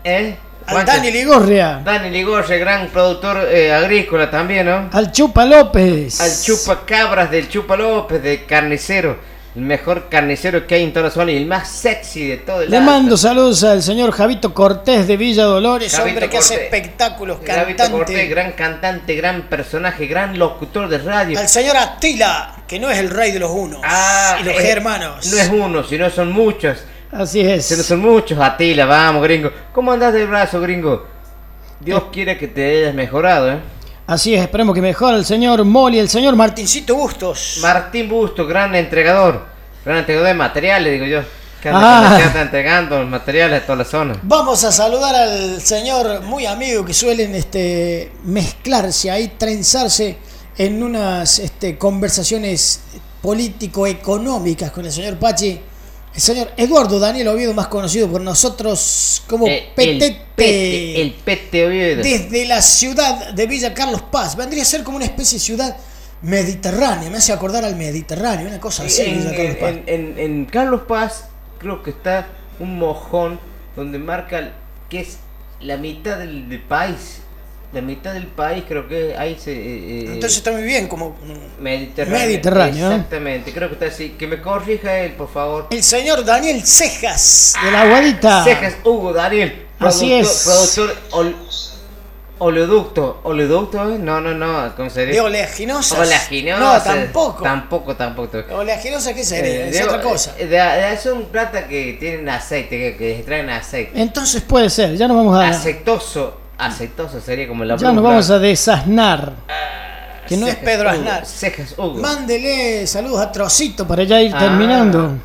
¿Eh? Al? Dani Ligorria. Dani Ligorre, gran productor eh, agrícola también, ¿no? Al Chupa López. Al Chupa Cabras del Chupa López, de carnicero. El mejor carnicero que hay en toda la zona y el más sexy de todo el Le mando saludos al señor Javito Cortés de Villa Dolores, Javito hombre que hace espectáculos, cantante. Cortés, gran cantante, gran personaje, gran locutor de radio. Al señor Attila, que no es el rey de los unos Ah, y los eh, hermanos. No es uno, sino son muchos. Así es. Se son muchos, Atila, vamos, gringo. ¿Cómo andás de brazo, gringo? Dios quiere que te hayas mejorado, ¿eh? Así es, esperemos que mejore el señor Moli, el señor Martincito Bustos. Martín Busto, gran entregador. Gran entregador de materiales, digo yo. Que anda, Ah. entregando materiales a toda la zona. Vamos a saludar al señor muy amigo que suelen este, mezclarse ahí, trenzarse en unas este, conversaciones político-económicas con el señor Pachi. El señor Eduardo Daniel Oviedo, más conocido por nosotros como Eh, Petete. El pete, el pete Oviedo. desde la ciudad de Villa Carlos Paz. Vendría a ser como una especie de ciudad mediterránea. Me hace acordar al Mediterráneo, una cosa así. en, Villa Carlos Paz. en- en- en Carlos Paz creo que está un mojón donde marca que es la mitad del, del país. La mitad del país creo que ahí se... eh, eh, Entonces está muy bien, como Mediterráneo. Mediterráneo. Exactamente, creo que está así. Que me corrija él, por favor. el señor Daniel Cejas de la Aguadita. Cejas Hugo Daniel. Así productor- es. Productor ol- oleoducto. ¿Oleoducto? eh? No, no, no. ¿Cómo sería? ¿De oleaginosas? Oleaginosas. No, tampoco. Tampoco, tampoco. ¿Oleaginosa qué sería? Eh, es digo, otra cosa. eh, de- de- son plata que tienen aceite, que, que extraen aceite. Entonces puede ser, ya nos vamos a, Aceitoso. Aceitoso sería como la ya nos vamos a desasnar. Que no es Pedro Hugo, Aznar. Cejas Hugo. Mándele saludos a Trocito para ya ir Ah. terminando.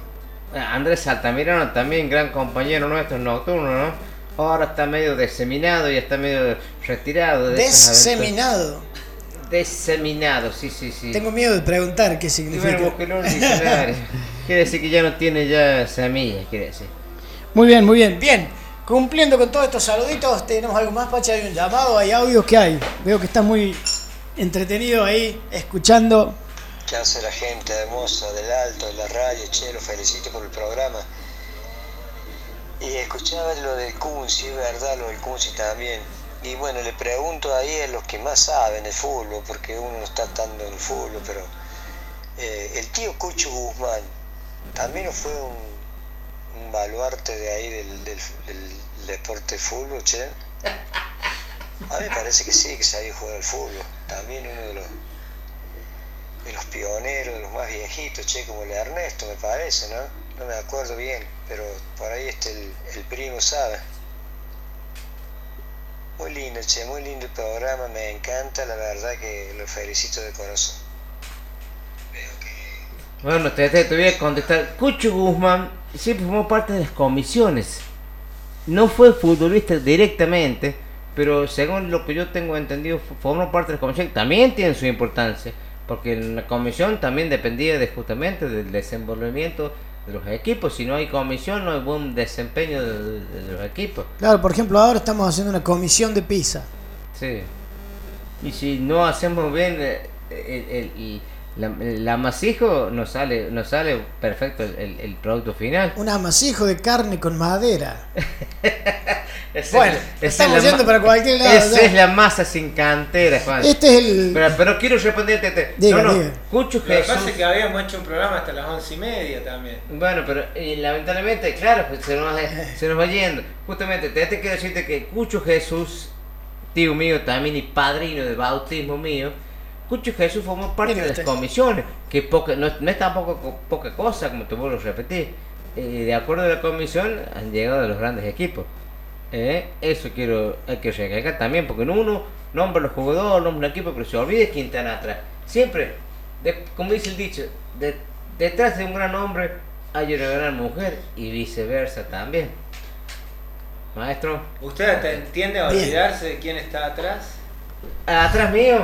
Andrés Altamirano también, gran compañero nuestro nocturno, ¿no? Ahora está medio diseminado y está medio retirado. De Deseminado. Deseminado, sí, sí, sí. Tengo miedo de preguntar qué significa. bueno, quiere decir que ya no tiene ya semillas, quiere decir. Muy bien, muy bien. Bien, cumpliendo con todos estos saluditos, tenemos algo más, Pacha. Hay un llamado, hay audios que hay. Veo que estás muy entretenido ahí, escuchando. ¿Qué hace la gente hermosa del alto, de la radio? Che, lo felicito por el programa. Y escuchaba lo del Kunzi, es verdad, lo del Kunzi también. Y bueno, le pregunto ahí a los que más saben de fútbol, porque uno no está tanto en el fútbol, pero eh, el tío Cucho Guzmán también fue un, un baluarte de ahí del, del, del deporte de fútbol, che. A mí me parece que sí, que sabía jugar al fútbol. También uno de los de los pioneros, de los más viejitos, che, como el Ernesto me parece, ¿no? No me acuerdo bien, pero por ahí este el, el primo sabe. Muy lindo, che, muy lindo el programa, me encanta, la verdad que lo felicito de corazón. Bueno, te, te, te voy a contestar. Cucho Guzmán siempre formó parte de las comisiones. No fue futbolista directamente, pero según lo que yo tengo entendido, formó parte de las comisiones. También tiene su importancia, porque la comisión también dependía de justamente del desenvolvimiento de los equipos. Si no hay comisión, no hay buen desempeño de, de- de los equipos. Claro, por ejemplo, ahora estamos haciendo una comisión de pizza. Sí. Y si no hacemos bien eh, el, el- el- la, el amasijo, nos sale, nos sale perfecto el, el- el producto final. Un amasijo de carne con madera. Esa Bueno, estamos es la yendo ma- para cualquier lado, Esa ya. es la masa sin cantera, Juan. Este es el- Pero, pero quiero responderte. te- Diga, no, no. diga. Cucho Lo que pasa Jesús. es que habíamos hecho un programa hasta las once y media también. Bueno, pero eh, lamentablemente, claro, pues, se, nos, se nos va yendo. Justamente, te, te quiero decirte que Cucho Jesús, tío mío también y padrino de bautismo mío, Cucho Jesús formó parte de las comisiones, que poca, no, no es tampoco co- poca cosa, como te vuelvo a repetir. Eh, de acuerdo a la comisión, han llegado los grandes equipos. Eh, Eso quiero hay que recalcar también, porque no uno nombra a los jugadores, nombra un equipo, pero se olvida quién está atrás. Siempre, de- como dice el dicho, de- detrás de un gran hombre hay una gran mujer y viceversa también. Maestro, ¿Usted te entiende a Bien. olvidarse de quién está atrás? Atrás mío.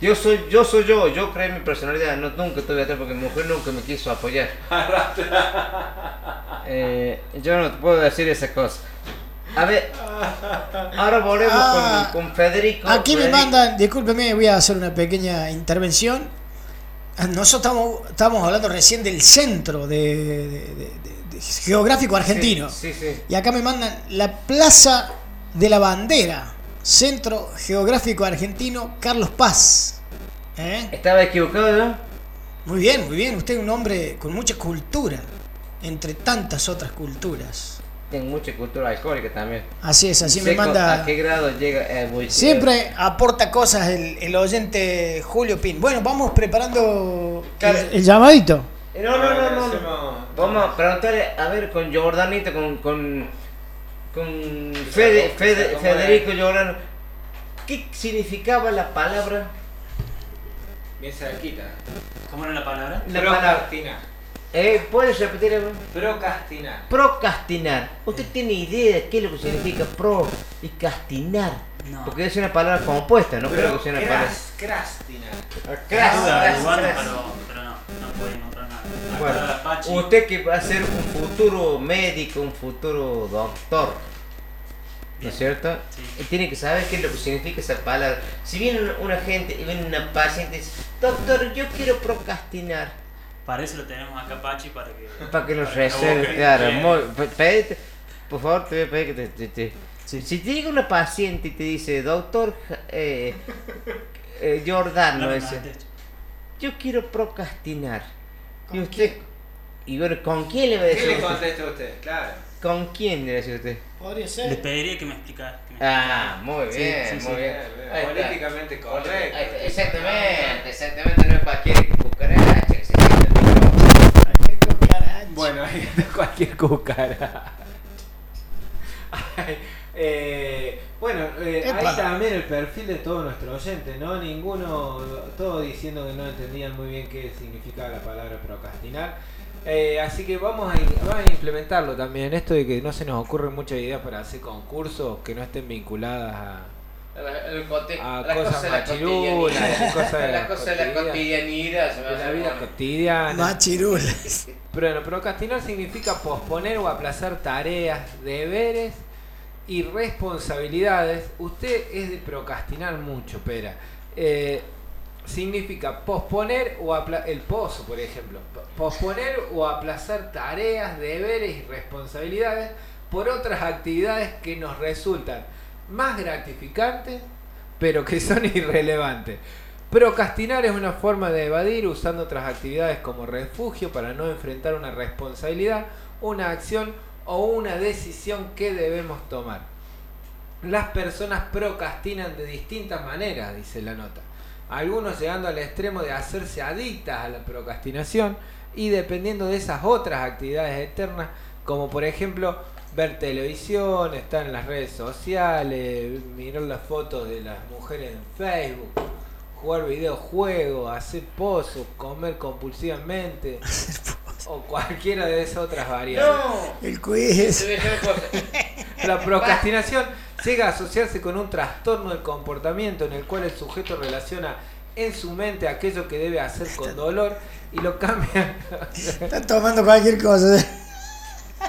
Yo soy, yo soy yo, yo creo en mi personalidad, no, nunca estuve atrás porque mi mujer nunca me quiso apoyar. Eh, yo no te puedo decir esas cosas. A ver, ahora volvemos Ah, con, con Federico. Aquí me mandan, discúlpeme, voy a hacer una pequeña intervención. Ah, Nosotros estamos, estamos hablando recién del centro de, de- de- de- de geográfico argentino. Sí, sí, sí. Y acá me mandan la Plaza de la Bandera, Centro Geográfico Argentino Carlos Paz. ¿Eh? ¿Estaba equivocado yo? Muy bien, muy bien. Usted es un hombre con mucha cultura, entre tantas otras culturas. Tengo mucha cultura alcohólica también. Así es, así Sé me manda- ¿A qué grado llega? eh, muy- Siempre aporta cosas el, el oyente Julio Pin. Bueno, vamos preparando el, el llamadito. Eh, No, no, no, no, no. Vamos a preguntarle, a ver, con Jordanito, con. con. Con Fede- Fede- ¿Cómo Federico Giordano. ¿Qué significaba la palabra? Bien cerquita. ¿Cómo era la palabra? La palabra. Procrastinar. Eh, ¿Puedes repetir? algo? Procrastinar. Procrastinar. ¿Usted tiene idea de qué es lo que significa pro y castinar? No. Porque es una palabra compuesta, no creo que sea una palabra. Pero, pero no, no pude encontrar Bueno, Pachi, usted que va a ser un futuro médico, un futuro doctor, ¿no es cierto? Eh, Tiene que saber qué es lo que significa esa palabra. Si viene una, gente y viene una paciente y dice, doctor, yo quiero procrastinar, Para eso lo tenemos acá, Pachi, para que. para que para reserve, claro. Muy- pe- pedite- por favor, te voy a pedir que te... te- te- Si te llega una paciente y te dice, doctor eh, eh, Giordano, No, no, no, yo quiero procrastinar. Y usted, y bueno, ¿con quién le va a ¿Qué decir? le usted? contesta usted? Claro. ¿Con quién le va a decir usted? Podría Le pediría que me explicara. Ah, muy bien, sí, muy sí. bien. Políticamente correcto. Exactamente, exactamente, no es cualquier cucaracha que se el micrófono. Bueno, ahí está cualquier cucaracha. Eh, bueno, eh, ahí también el perfil de todos nuestros oyentes, ¿no? Ninguno, todos diciendo que no entendían muy bien qué significaba la palabra procrastinar. Eh, así que vamos a, vamos a implementarlo también, esto de que no se nos ocurren muchas ideas para hacer concursos que no estén vinculadas a, El cote- a las cosas cosas machirulas, cotidianidad. cosas de la, Las cosas de la cotidianidad, se me de hace la vida cotidiana. Machirulas. Bueno, procrastinar significa posponer o aplazar tareas, deberes y responsabilidades. Usted es de procrastinar mucho, pera. Eh, significa posponer o aplazar, el pozo, por ejemplo, posponer o aplazar tareas, deberes y responsabilidades por otras actividades que nos resultan más gratificantes, pero que son irrelevantes. Procrastinar es una forma de evadir usando otras actividades como refugio para no enfrentar una responsabilidad, una acción o una decisión que debemos tomar. Las personas procrastinan de distintas maneras, dice la nota. Algunos llegando al extremo de hacerse adictas a la procrastinación y dependiendo de esas otras actividades externas, como por ejemplo ver televisión, estar en las redes sociales, mirar las fotos de las mujeres en Facebook, jugar videojuegos, hacer pozos, comer compulsivamente o cualquiera de esas otras variables. El quiz. La procrastinación llega a asociarse con un trastorno del comportamiento en el cual el sujeto relaciona en su mente aquello que debe hacer con dolor y lo cambia. Están tomando cualquier cosa.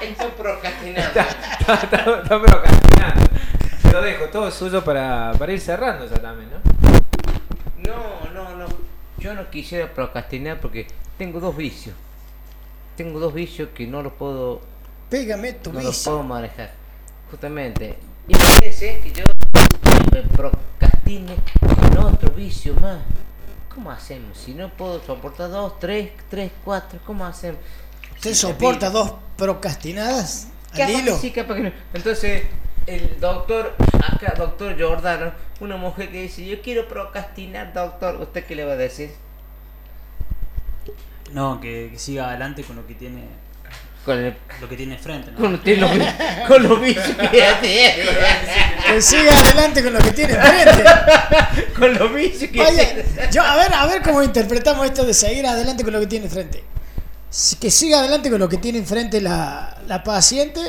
Estoy procrastinando. Está, está- está procrastinando. Lo dejo, todo suyo para, para ir cerrando ya también, ¿no? No, no, no. Yo no quisiera procrastinar porque tengo dos vicios. Tengo dos vicios que no los puedo, Pégame tu no los vicio. puedo manejar. Justamente. Imagínense que yo me procrastine con otro vicio más. ¿Cómo hacemos? Si no puedo soportar dos, tres, tres, cuatro, ¿cómo hacemos? ¿Usted Sí, soporta dos procrastinadas al hilo? sí, capaz que no. Entonces, el doctor, acá, doctor Giordano, una mujer que dice, yo quiero procrastinar, doctor, ¿usted qué le va a decir? No, que, que siga adelante con lo que tiene Con el- lo que tiene frente, ¿no? Con los- tiene los- con los vicios que tiene. Que siga adelante con lo que tiene enfrente. Con los vicios que Vaya, yo, a ver, a ver cómo interpretamos esto de seguir adelante con lo que tiene enfrente. Si- Que siga adelante con lo que tiene enfrente la, la paciente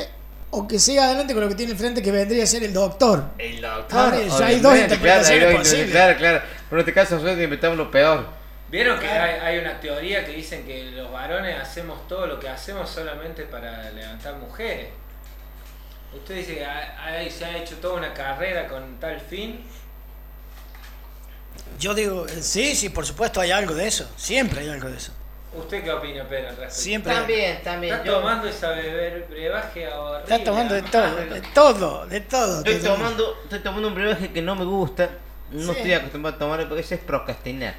o que siga adelante con lo que tiene enfrente que vendría a ser el doctor. El doctor. ya hay dos interpretaciones claro, hay dos posibles. Claro, claro. Pero en este caso nosotros inventamos lo peor. Vieron que hay, hay una teoría que dicen que los varones hacemos todo lo que hacemos solamente para levantar mujeres. Usted dice que se ha hecho toda una carrera con tal fin. Yo digo, sí, sí, por supuesto hay algo de eso. Siempre hay algo de eso. ¿Usted qué opina, Pedro? Siempre. También, también. ¿Está tomando esa beber, brebaje horrible? Está tomando de todo, de todo, de todo. Estoy Está tomando, estoy tomando un brebaje que no me gusta. No Sí. estoy acostumbrado a tomarlo porque ese es procrastinar.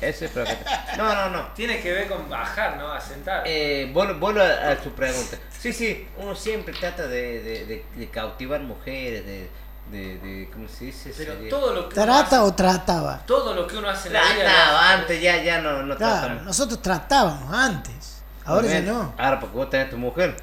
Ese es procrastinar. No, no, no. Tiene que ver con bajar, ¿no? A sentar. Eh, vuelvo, vuelvo a, a su pregunta. Sí, sí, uno siempre trata de, de, de- de cautivar mujeres, de, de, de- ¿cómo se dice? Pero Sería- todo lo que ¿Trata hace, o trataba? todo lo que uno hace en la vida. Trataba antes, ya, ya no, no Claro, tratamos. nosotros tratábamos antes. Ahora ya no. Ahora porque vos tenés tu mujer.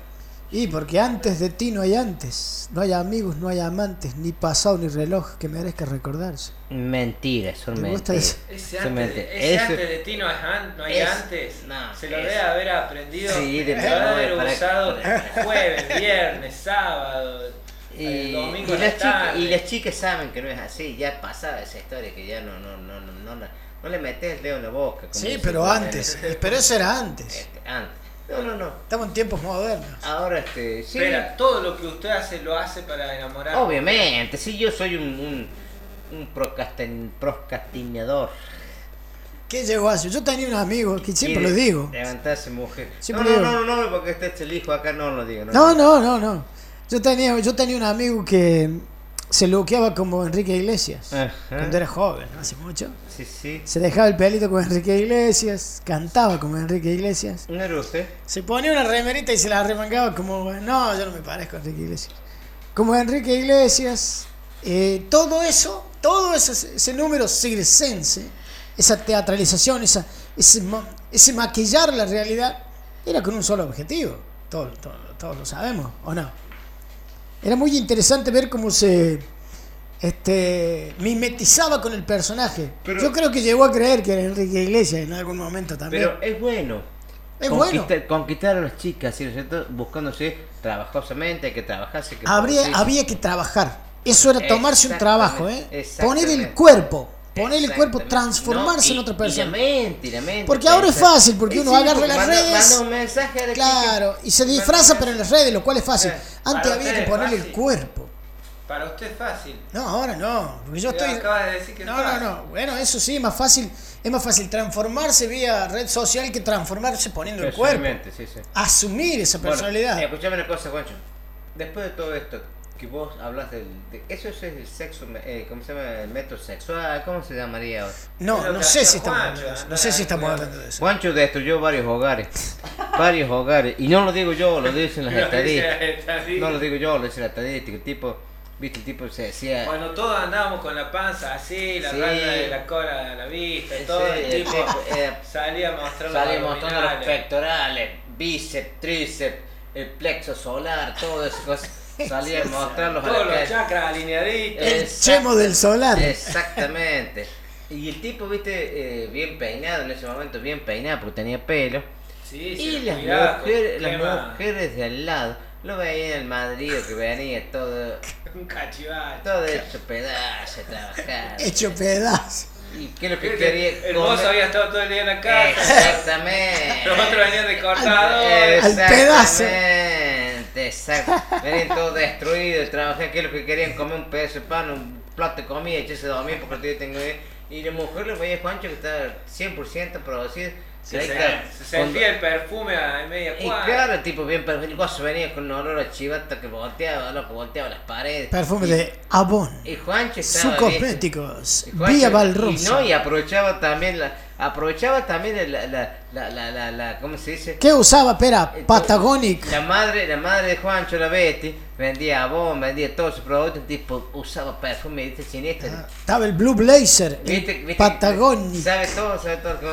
Y porque antes de ti no hay antes. No hay amigos, no hay amantes, ni pasado ni reloj que merezca recordarse. Mentiras, son ¿Te gusta mentiras. eso? Ese antes, ese Eso- antes de ti no, es an- no hay es- antes. no, Se lo debe haber aprendido. Sí, de lo debe haber para- usado jueves, viernes, sábado, Y, el domingo y las chicas, y las chicas saben que no es así, ya pasaba esa historia que ya no, no, no, no, no, no, no le metes el dedo en la boca. como Sí, pero antes. Pero eso era antes. Este, antes. No, no, no. Estamos en tiempos modernos. Ahora este, sí. Espera, todo lo que usted hace lo hace para enamorar. Obviamente, sí, yo soy un, un, un procrastin- procrastinador. ¿Qué llegó a ser? Yo tenía un amigo que siempre lo digo. Levantarse mujer. Siempre no, no, digo. no, no, no, porque este es el hijo acá, no lo digo. No, no, no, no. Yo tenía, yo tenía un amigo que se loqueaba como Enrique Iglesias. Ajá. Cuando era joven, hace mucho. Sí, sí. Se dejaba el pelito como Enrique Iglesias, cantaba como Enrique Iglesias. ¿No era usted? Se ponía una remerita y se la remangaba como, no, yo no me parezco a Enrique Iglesias. Como Enrique Iglesias, eh, todo eso, todo ese, ese número circense, esa teatralización, esa, ese, ma- ese maquillar la realidad, era con un solo objetivo. Todos, todos lo sabemos, ¿o no? Era muy interesante ver cómo se este, mimetizaba con el personaje. Pero- Yo creo que llegó a creer que era Enrique Iglesias en algún momento también. Pero es bueno. Es conquistar, conquistar a las chicas, ¿sí, ¿no es cierto? Buscándose trabajosamente, hay que trabajarse. que Habría, había que trabajar. Eso era tomarse un trabajo, ¿eh? Poner el cuerpo, poner el cuerpo, transformarse No, en otra y persona. la mente, y la mente, Porque ahora es fácil, porque uno sí, agarra porque las redes. manda un mensaje a la Claro, y se disfraza, pero en las redes, lo cual es fácil. Eh, Antes había que es ponerle el cuerpo. Para usted es fácil. No, ahora no, porque yo Usted estoy. acaba de decir que es No, no, fácil. no. Bueno, eso sí, es más fácil. Es más fácil transformarse vía red social que transformarse poniendo el cuerpo. Sí, sí. Asumir esa Bueno, personalidad. eh, escuchame una cosa, Juancho. Después de todo esto, que vos hablas del. de- eso es el sexo, eh, ¿cómo se llama? El método sexual, ¿cómo se llamaría ahora? No, Es no sé si estamos Juancho, hablando de eso. No anda sé si estamos hablando de eso. Juancho destruyó varios hogares. varios hogares. Y no lo digo yo, lo dicen las estadísticas. la estadística. No lo digo yo, lo dice la estadística. El tipo, viste, el tipo se decía. Cuando todos andábamos con la panza así, la Sí. rata de la cola a la vista y Sí, todo, el el tipo eh, salía mostrando Salía los mostrando los pectorales, bíceps, tríceps, el plexo solar, todas esas cosas. Salía a mostrarlos Todos los chakras alineaditos. El chemo del solar. Exactamente. Y el tipo, viste, eh, bien peinado en ese momento, bien peinado porque tenía pelo. Sí, y las mujeres, las mujeres de al lado lo veían el Madrid que venía todo, Un cachivache. todo hecho pedazo de trabajar. Hecho pedazo. ¿Y qué es lo que Creo quería? que El comer? mozo había estado todo el día en la casa. Exactamente. Los otros venían de cortado. Exactamente, exacto. Venían todos destruidos, trabajar que lo que querían comer un pedazo de pan, un plato de comida, echarse a dormir porque el día tengo Y la mujer lo veía Juancho que estaba 100% producido. Se, se- se sentía el perfume a media Y cuadra. claro, el tipo bien perfecto. El gozo venía con un olor a chivata que volteaba, loco, volteaba las paredes. Perfume Y- de Avon. Y Juancho Sus estaba bien. cosméticos. Y Vía Y Valrosa. no, y aprovechaba también la, aprovechaba también la, la, la, la, la, la- ¿cómo se dice? ¿Qué usaba? Pera, Patagonic. La madre, la madre de Juancho, la Betty, vendía Avon, vendía todos sus productos, el tipo usaba perfume, viste, siniestro. Estaba el Blue Blazer. Viste, viste, Patagonic. Sabe todo, sabe todo, cómo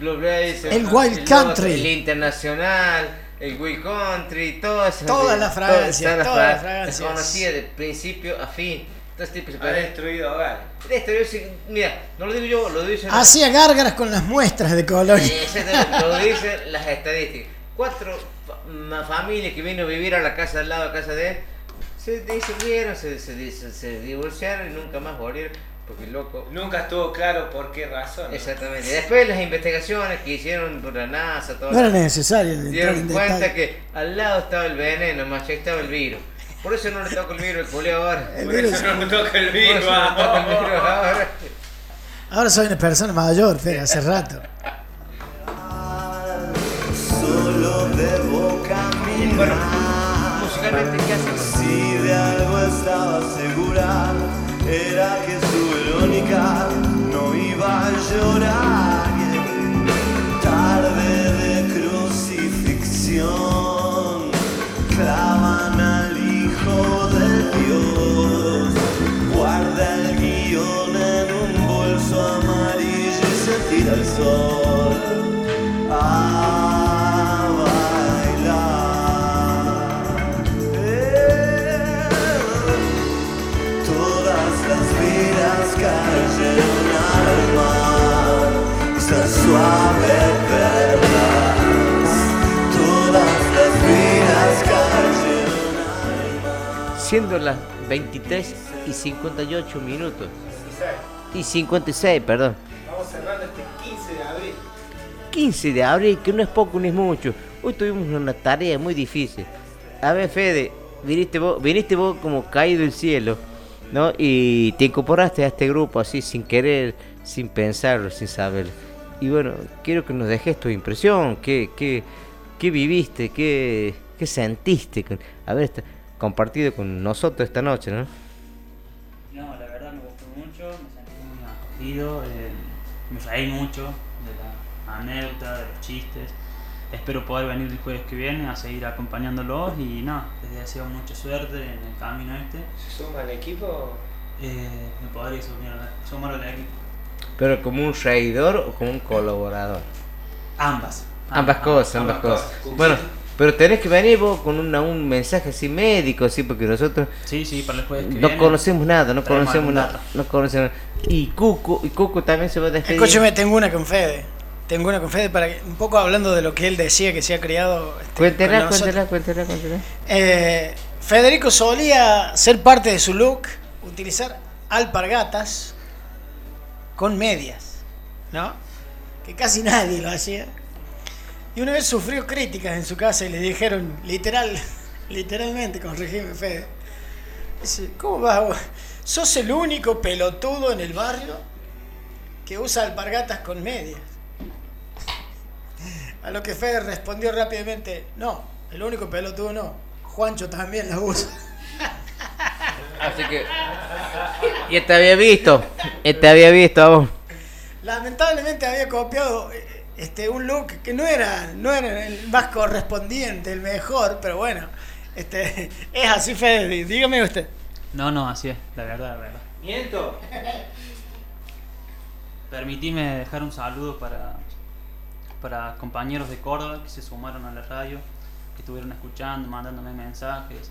Blazer, El Wild Country. el Internacional, el Wild Country, todas esas- Todas las fragancias, todas las fra- fragancias. Las conocía de principio a fin. Entonces, tipo, se Ha destruido hogares. Destruido, sí, Mira, no lo digo yo, lo dicen. Hacía gárgaras con las muestras de colonia. Exactamente, lo dicen las estadísticas. Cuatro familias que vino a vivir a la casa al lado de la casa de él se disolvieron, se, se, se, se divorciaron y nunca más volvieron. Porque loco. Nunca estuvo claro por qué razón. ¿no? Exactamente. Después las investigaciones que hicieron por la NASA, todo No era necesario dieron en cuenta detalle. que al lado estaba el veneno, más allá estaba el virus. Por eso no le toca el virus el culeo ahora. El Por virus- eso no toca el Por virus. eso no le toca el virus ahora. Ahora soy una persona mayor, pero hace rato. Solo debo caminar. Musicalmente, ¿qué hacemos? Si de algo estaba segura, era que no iba a llorar. Tarde de crucifixión, clavan al Hijo de Dios. Guarda el guion en un bolso amarillo y se tira al sol. Siendo las 23 y 58 minutos. Y 56, perdón. Vamos cerrando este 15 de abril. 15 de abril, que no es poco ni es mucho. Hoy tuvimos una tarea muy difícil. A ver, Fede, viniste vos, viniste vos como caído del cielo, ¿no? Y te incorporaste a este grupo así sin querer, sin pensarlo, sin saberlo. Y bueno, quiero que nos dejes tu impresión, qué, qué, qué viviste, qué, qué sentiste con haber esta- compartido con nosotros esta noche, ¿no? No, la verdad me gustó mucho, me sentí muy acogido, eh, me reí mucho de la anécdota, de los chistes. Espero poder venir el jueves que viene a seguir acompañándolos y nada, les deseo mucha suerte en el camino este. ¿Se suma al equipo? Eh, me podría sumar, al equipo. Pero como un reidor o como un colaborador. Ambas. Ambas cosas, ambas cosas. Bueno, pero tenés que venir vos con una- un mensaje así médico, así, porque nosotros Sí, sí, para el jueves que no viene. conocemos nada, no conocemos nada, no conocemos Y Cuco, y Cuco también se va a despedir. Escúcheme, tengo una con Fede. Tengo una con Fede para que, un poco hablando de lo que él decía que se ha criado. este, Cuéntela, cuéntela, cuéntela, cuéntela. Eh, Federico solía ser parte de su look utilizar alpargatas con medias, ¿no? Que casi nadie lo hacía. Y una vez sufrió críticas en su casa y le dijeron, literal, literalmente, corregime Fede, dice, ¿cómo vas? vos? ¿Sos el único pelotudo en el barrio que usa alpargatas con medias? A lo que Fede respondió rápidamente, no, el único pelotudo no, Juancho también la usa. Así que. Ya te había visto, ya te había visto a vos. Lamentablemente había copiado eh, este un look que no era, no era el más correspondiente, el mejor, pero bueno, este es así Fede, dí- dígame usted. No, no, así es, la verdad, la verdad. Miento. Permitime dejar un saludo para, para compañeros de Córdoba que se sumaron a la radio. que estuvieron escuchando, mandándome mensajes,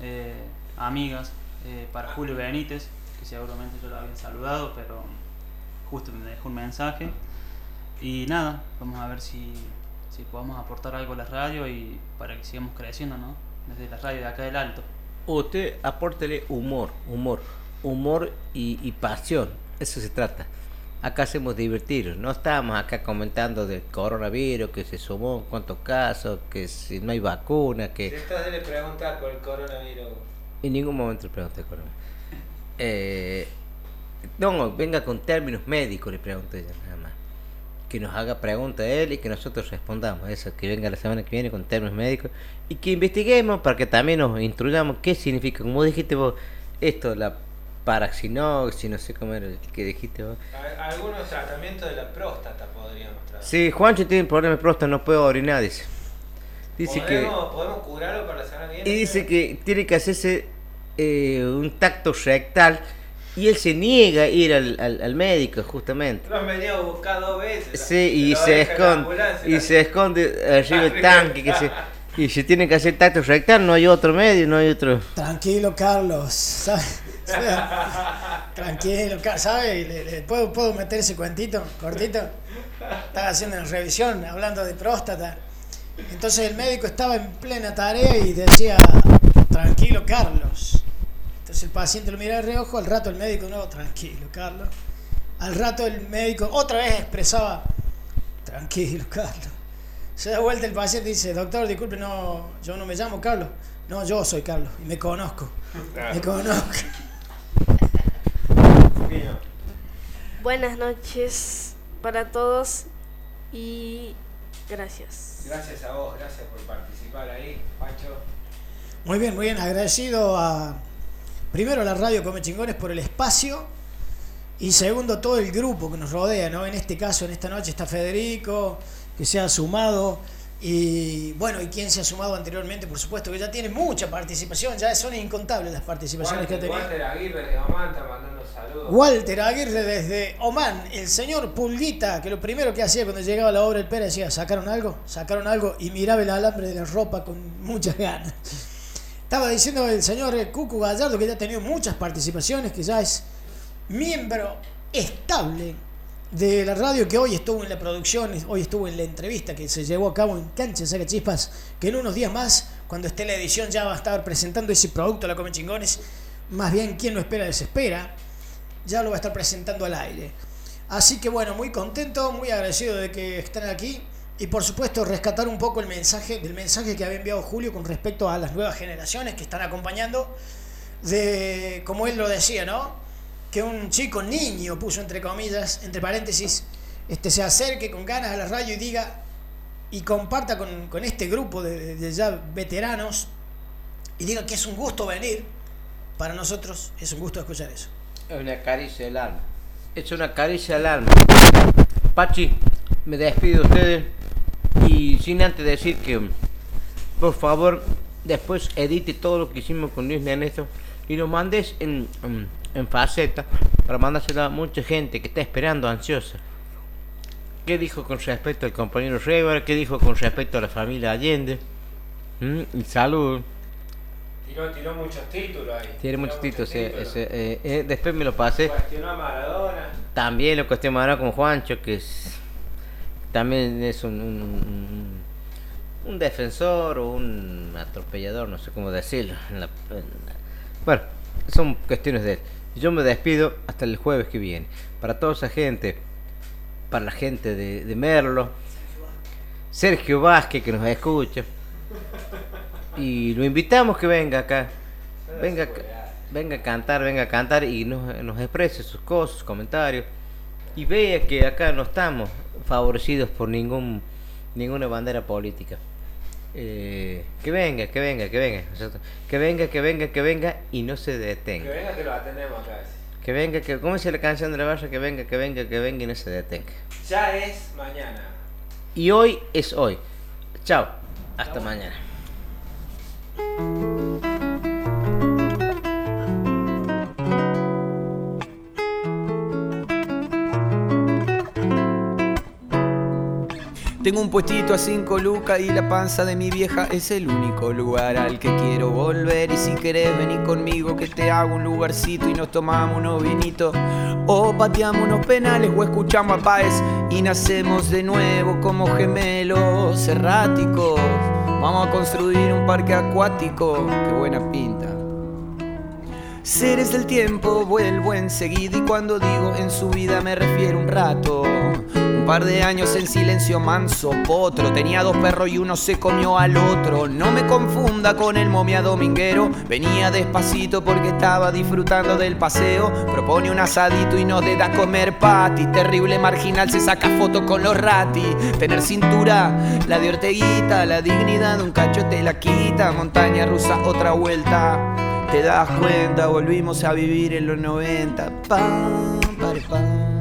eh, amigas, eh, para Julio Benítez, que seguramente yo lo había saludado, pero justo me dejó un mensaje. Y nada, vamos a ver si, si podemos aportar algo a la radio y para que sigamos creciendo, ¿no? Desde la radio de acá del Alto. Usted apórtele humor, humor, humor y, y pasión. Eso se trata. Acá hacemos divertirnos. No estamos acá comentando del coronavirus, que se sumó, cuántos casos, que si no hay vacuna, que... Entonces le pregunta por el coronavirus. En ningún momento le pregunté coronavirus. Eh, no, venga con términos médicos, le más. Que nos haga pregunta a él y que nosotros respondamos. Eso, que venga la semana que viene con términos médicos y que investiguemos para que también nos instruyamos qué significa, como dijiste vos, esto, la paraxinoxi, no sé cómo era el que dijiste vos. Algunos tratamientos de la próstata podríamos tratar. Sí, Juancho tiene problemas de próstata, no puede orinar, dice. Dice que... ¿Podemos, ¿Podemos curarlo para la semana que viene? Y dice que tiene que hacerse eh, un tacto rectal y él se niega a ir al, al, al médico, justamente. Lo han venido a buscar dos veces. Sí, y se esconde, y la- se esconde arriba del tanque, que se, y se tiene que hacer tacto rectal, no hay otro medio, no hay otro... Tranquilo, Carlos. ¿sabes? Tranquilo, Carlos. ¿Sabes? Le- le- ¿Puedo, ¿Puedo meter ese cuentito cortito? Estaba haciendo una revisión hablando de próstata. Entonces el médico estaba en plena tarea y decía, tranquilo, Carlos. Entonces el paciente lo mira de reojo, al rato el médico, no, tranquilo, Carlos. Al rato el médico otra vez expresaba, tranquilo, Carlos. Se da vuelta el paciente y dice, doctor, disculpe, no, yo no me llamo Carlos. No, yo soy Carlos y me conozco. Me conozco. Buenas noches para todos y gracias. Gracias a vos, gracias por participar ahí, Pancho. Muy bien, muy bien. Agradecido a primero a la radio Come Chingones por el espacio y segundo todo el grupo que nos rodea, ¿no? En este caso, en esta noche está Federico, que se ha sumado y bueno, y quien se ha sumado anteriormente, por supuesto, que ya tiene mucha participación, ya son incontables las participaciones que ha tenido. Walter Aguirre de Oman está mandando saludos. Walter Aguirre desde Oman, el señor Pulguita, que lo primero que hacía cuando llegaba la obra del Pérez decía, ¿sacaron algo? ¿Sacaron algo? Y miraba el alambre de la ropa con muchas ganas. Estaba diciendo el señor Cucu Gallardo que ya ha tenido muchas participaciones, que ya es miembro estable de la radio, que hoy estuvo en la producción, hoy estuvo en la entrevista que se llevó a cabo en Cancha Saca Chispas, que en unos días más, cuando esté la edición, ya va a estar presentando ese producto, la Come Chingones. Más bien, quien lo espera, desespera. Ya lo va a estar presentando al aire. Así que bueno, muy contento, muy agradecido de que estén aquí. Y por supuesto, rescatar un poco el mensaje del mensaje que había enviado Julio con respecto a las nuevas generaciones que están acompañando. De, como él lo decía, ¿no? Que un chico niño, puso entre comillas, entre paréntesis, este, se acerque con ganas a la radio y diga y comparta con, con este grupo de, ya veteranos y diga que es un gusto venir. Para nosotros es un gusto escuchar eso. Es una caricia del alma. Es una caricia del alma. Pachi, me despido de ustedes y sin antes decir que, por favor, después edite todo lo que hicimos con Luis Nenesto y lo mandes en, en, en faceta para mandárselo a mucha gente que está esperando ansiosa. ¿Qué dijo con respecto al compañero Reber? ¿Qué dijo con respecto a la familia Allende? ¿Mm? Y salud. Tiró, tiró muchos títulos ahí. Tiene tiró muchos títulos. eh, eh, eh, después me lo pasé. Cuestionó a Maradona. También lo cuestionó ahora con Juancho, que es, también es un, un, defensor o un atropellador, no sé cómo decirlo. en la- en bueno, son cuestiones de él. Yo me despido hasta el jueves que viene. Para toda esa gente, para la gente de, de Merlo, Sergio Vázquez que nos escucha. Y lo invitamos que venga acá. Venga, venga a cantar, venga a cantar y nos, nos exprese sus cosas, sus comentarios. Y vea que acá no estamos favorecidos por ningún ninguna bandera política. Eh, que venga, que venga, que venga. ¿no es cierto? Que venga, que venga, que venga y no se Que detenga. venga que lo atendemos acá. Que venga, que ¿cómo dice la canción de la barra? Que venga, que venga, que venga y no se detenga. Ya es mañana. Y hoy es hoy. Chao. Hasta mañana. Tengo un puestito a cinco lucas y la panza de mi vieja es el único lugar al que quiero volver. Y si querés venir conmigo que te hago un lugarcito y nos tomamos unos vinitos. O pateamos unos penales o escuchamos a Páez y nacemos de nuevo como gemelos erráticos. Vamos a construir un parque acuático. Qué buena pinta. Seres del tiempo vuelvo enseguida y cuando digo en su vida me refiero un rato. Un par de años en silencio manso, potro. Tenía dos perros y uno se comió al otro. No me confunda con el momia dominguero. Venía despacito porque estaba disfrutando del paseo. Propone un asadito y nos a comer pati. Terrible marginal se saca foto con los rati. Tener cintura, la de Orteguita, la dignidad, un cacho te la quita. Montaña rusa, otra vuelta. Te das cuenta, volvimos a vivir en los 90. Pam, pam.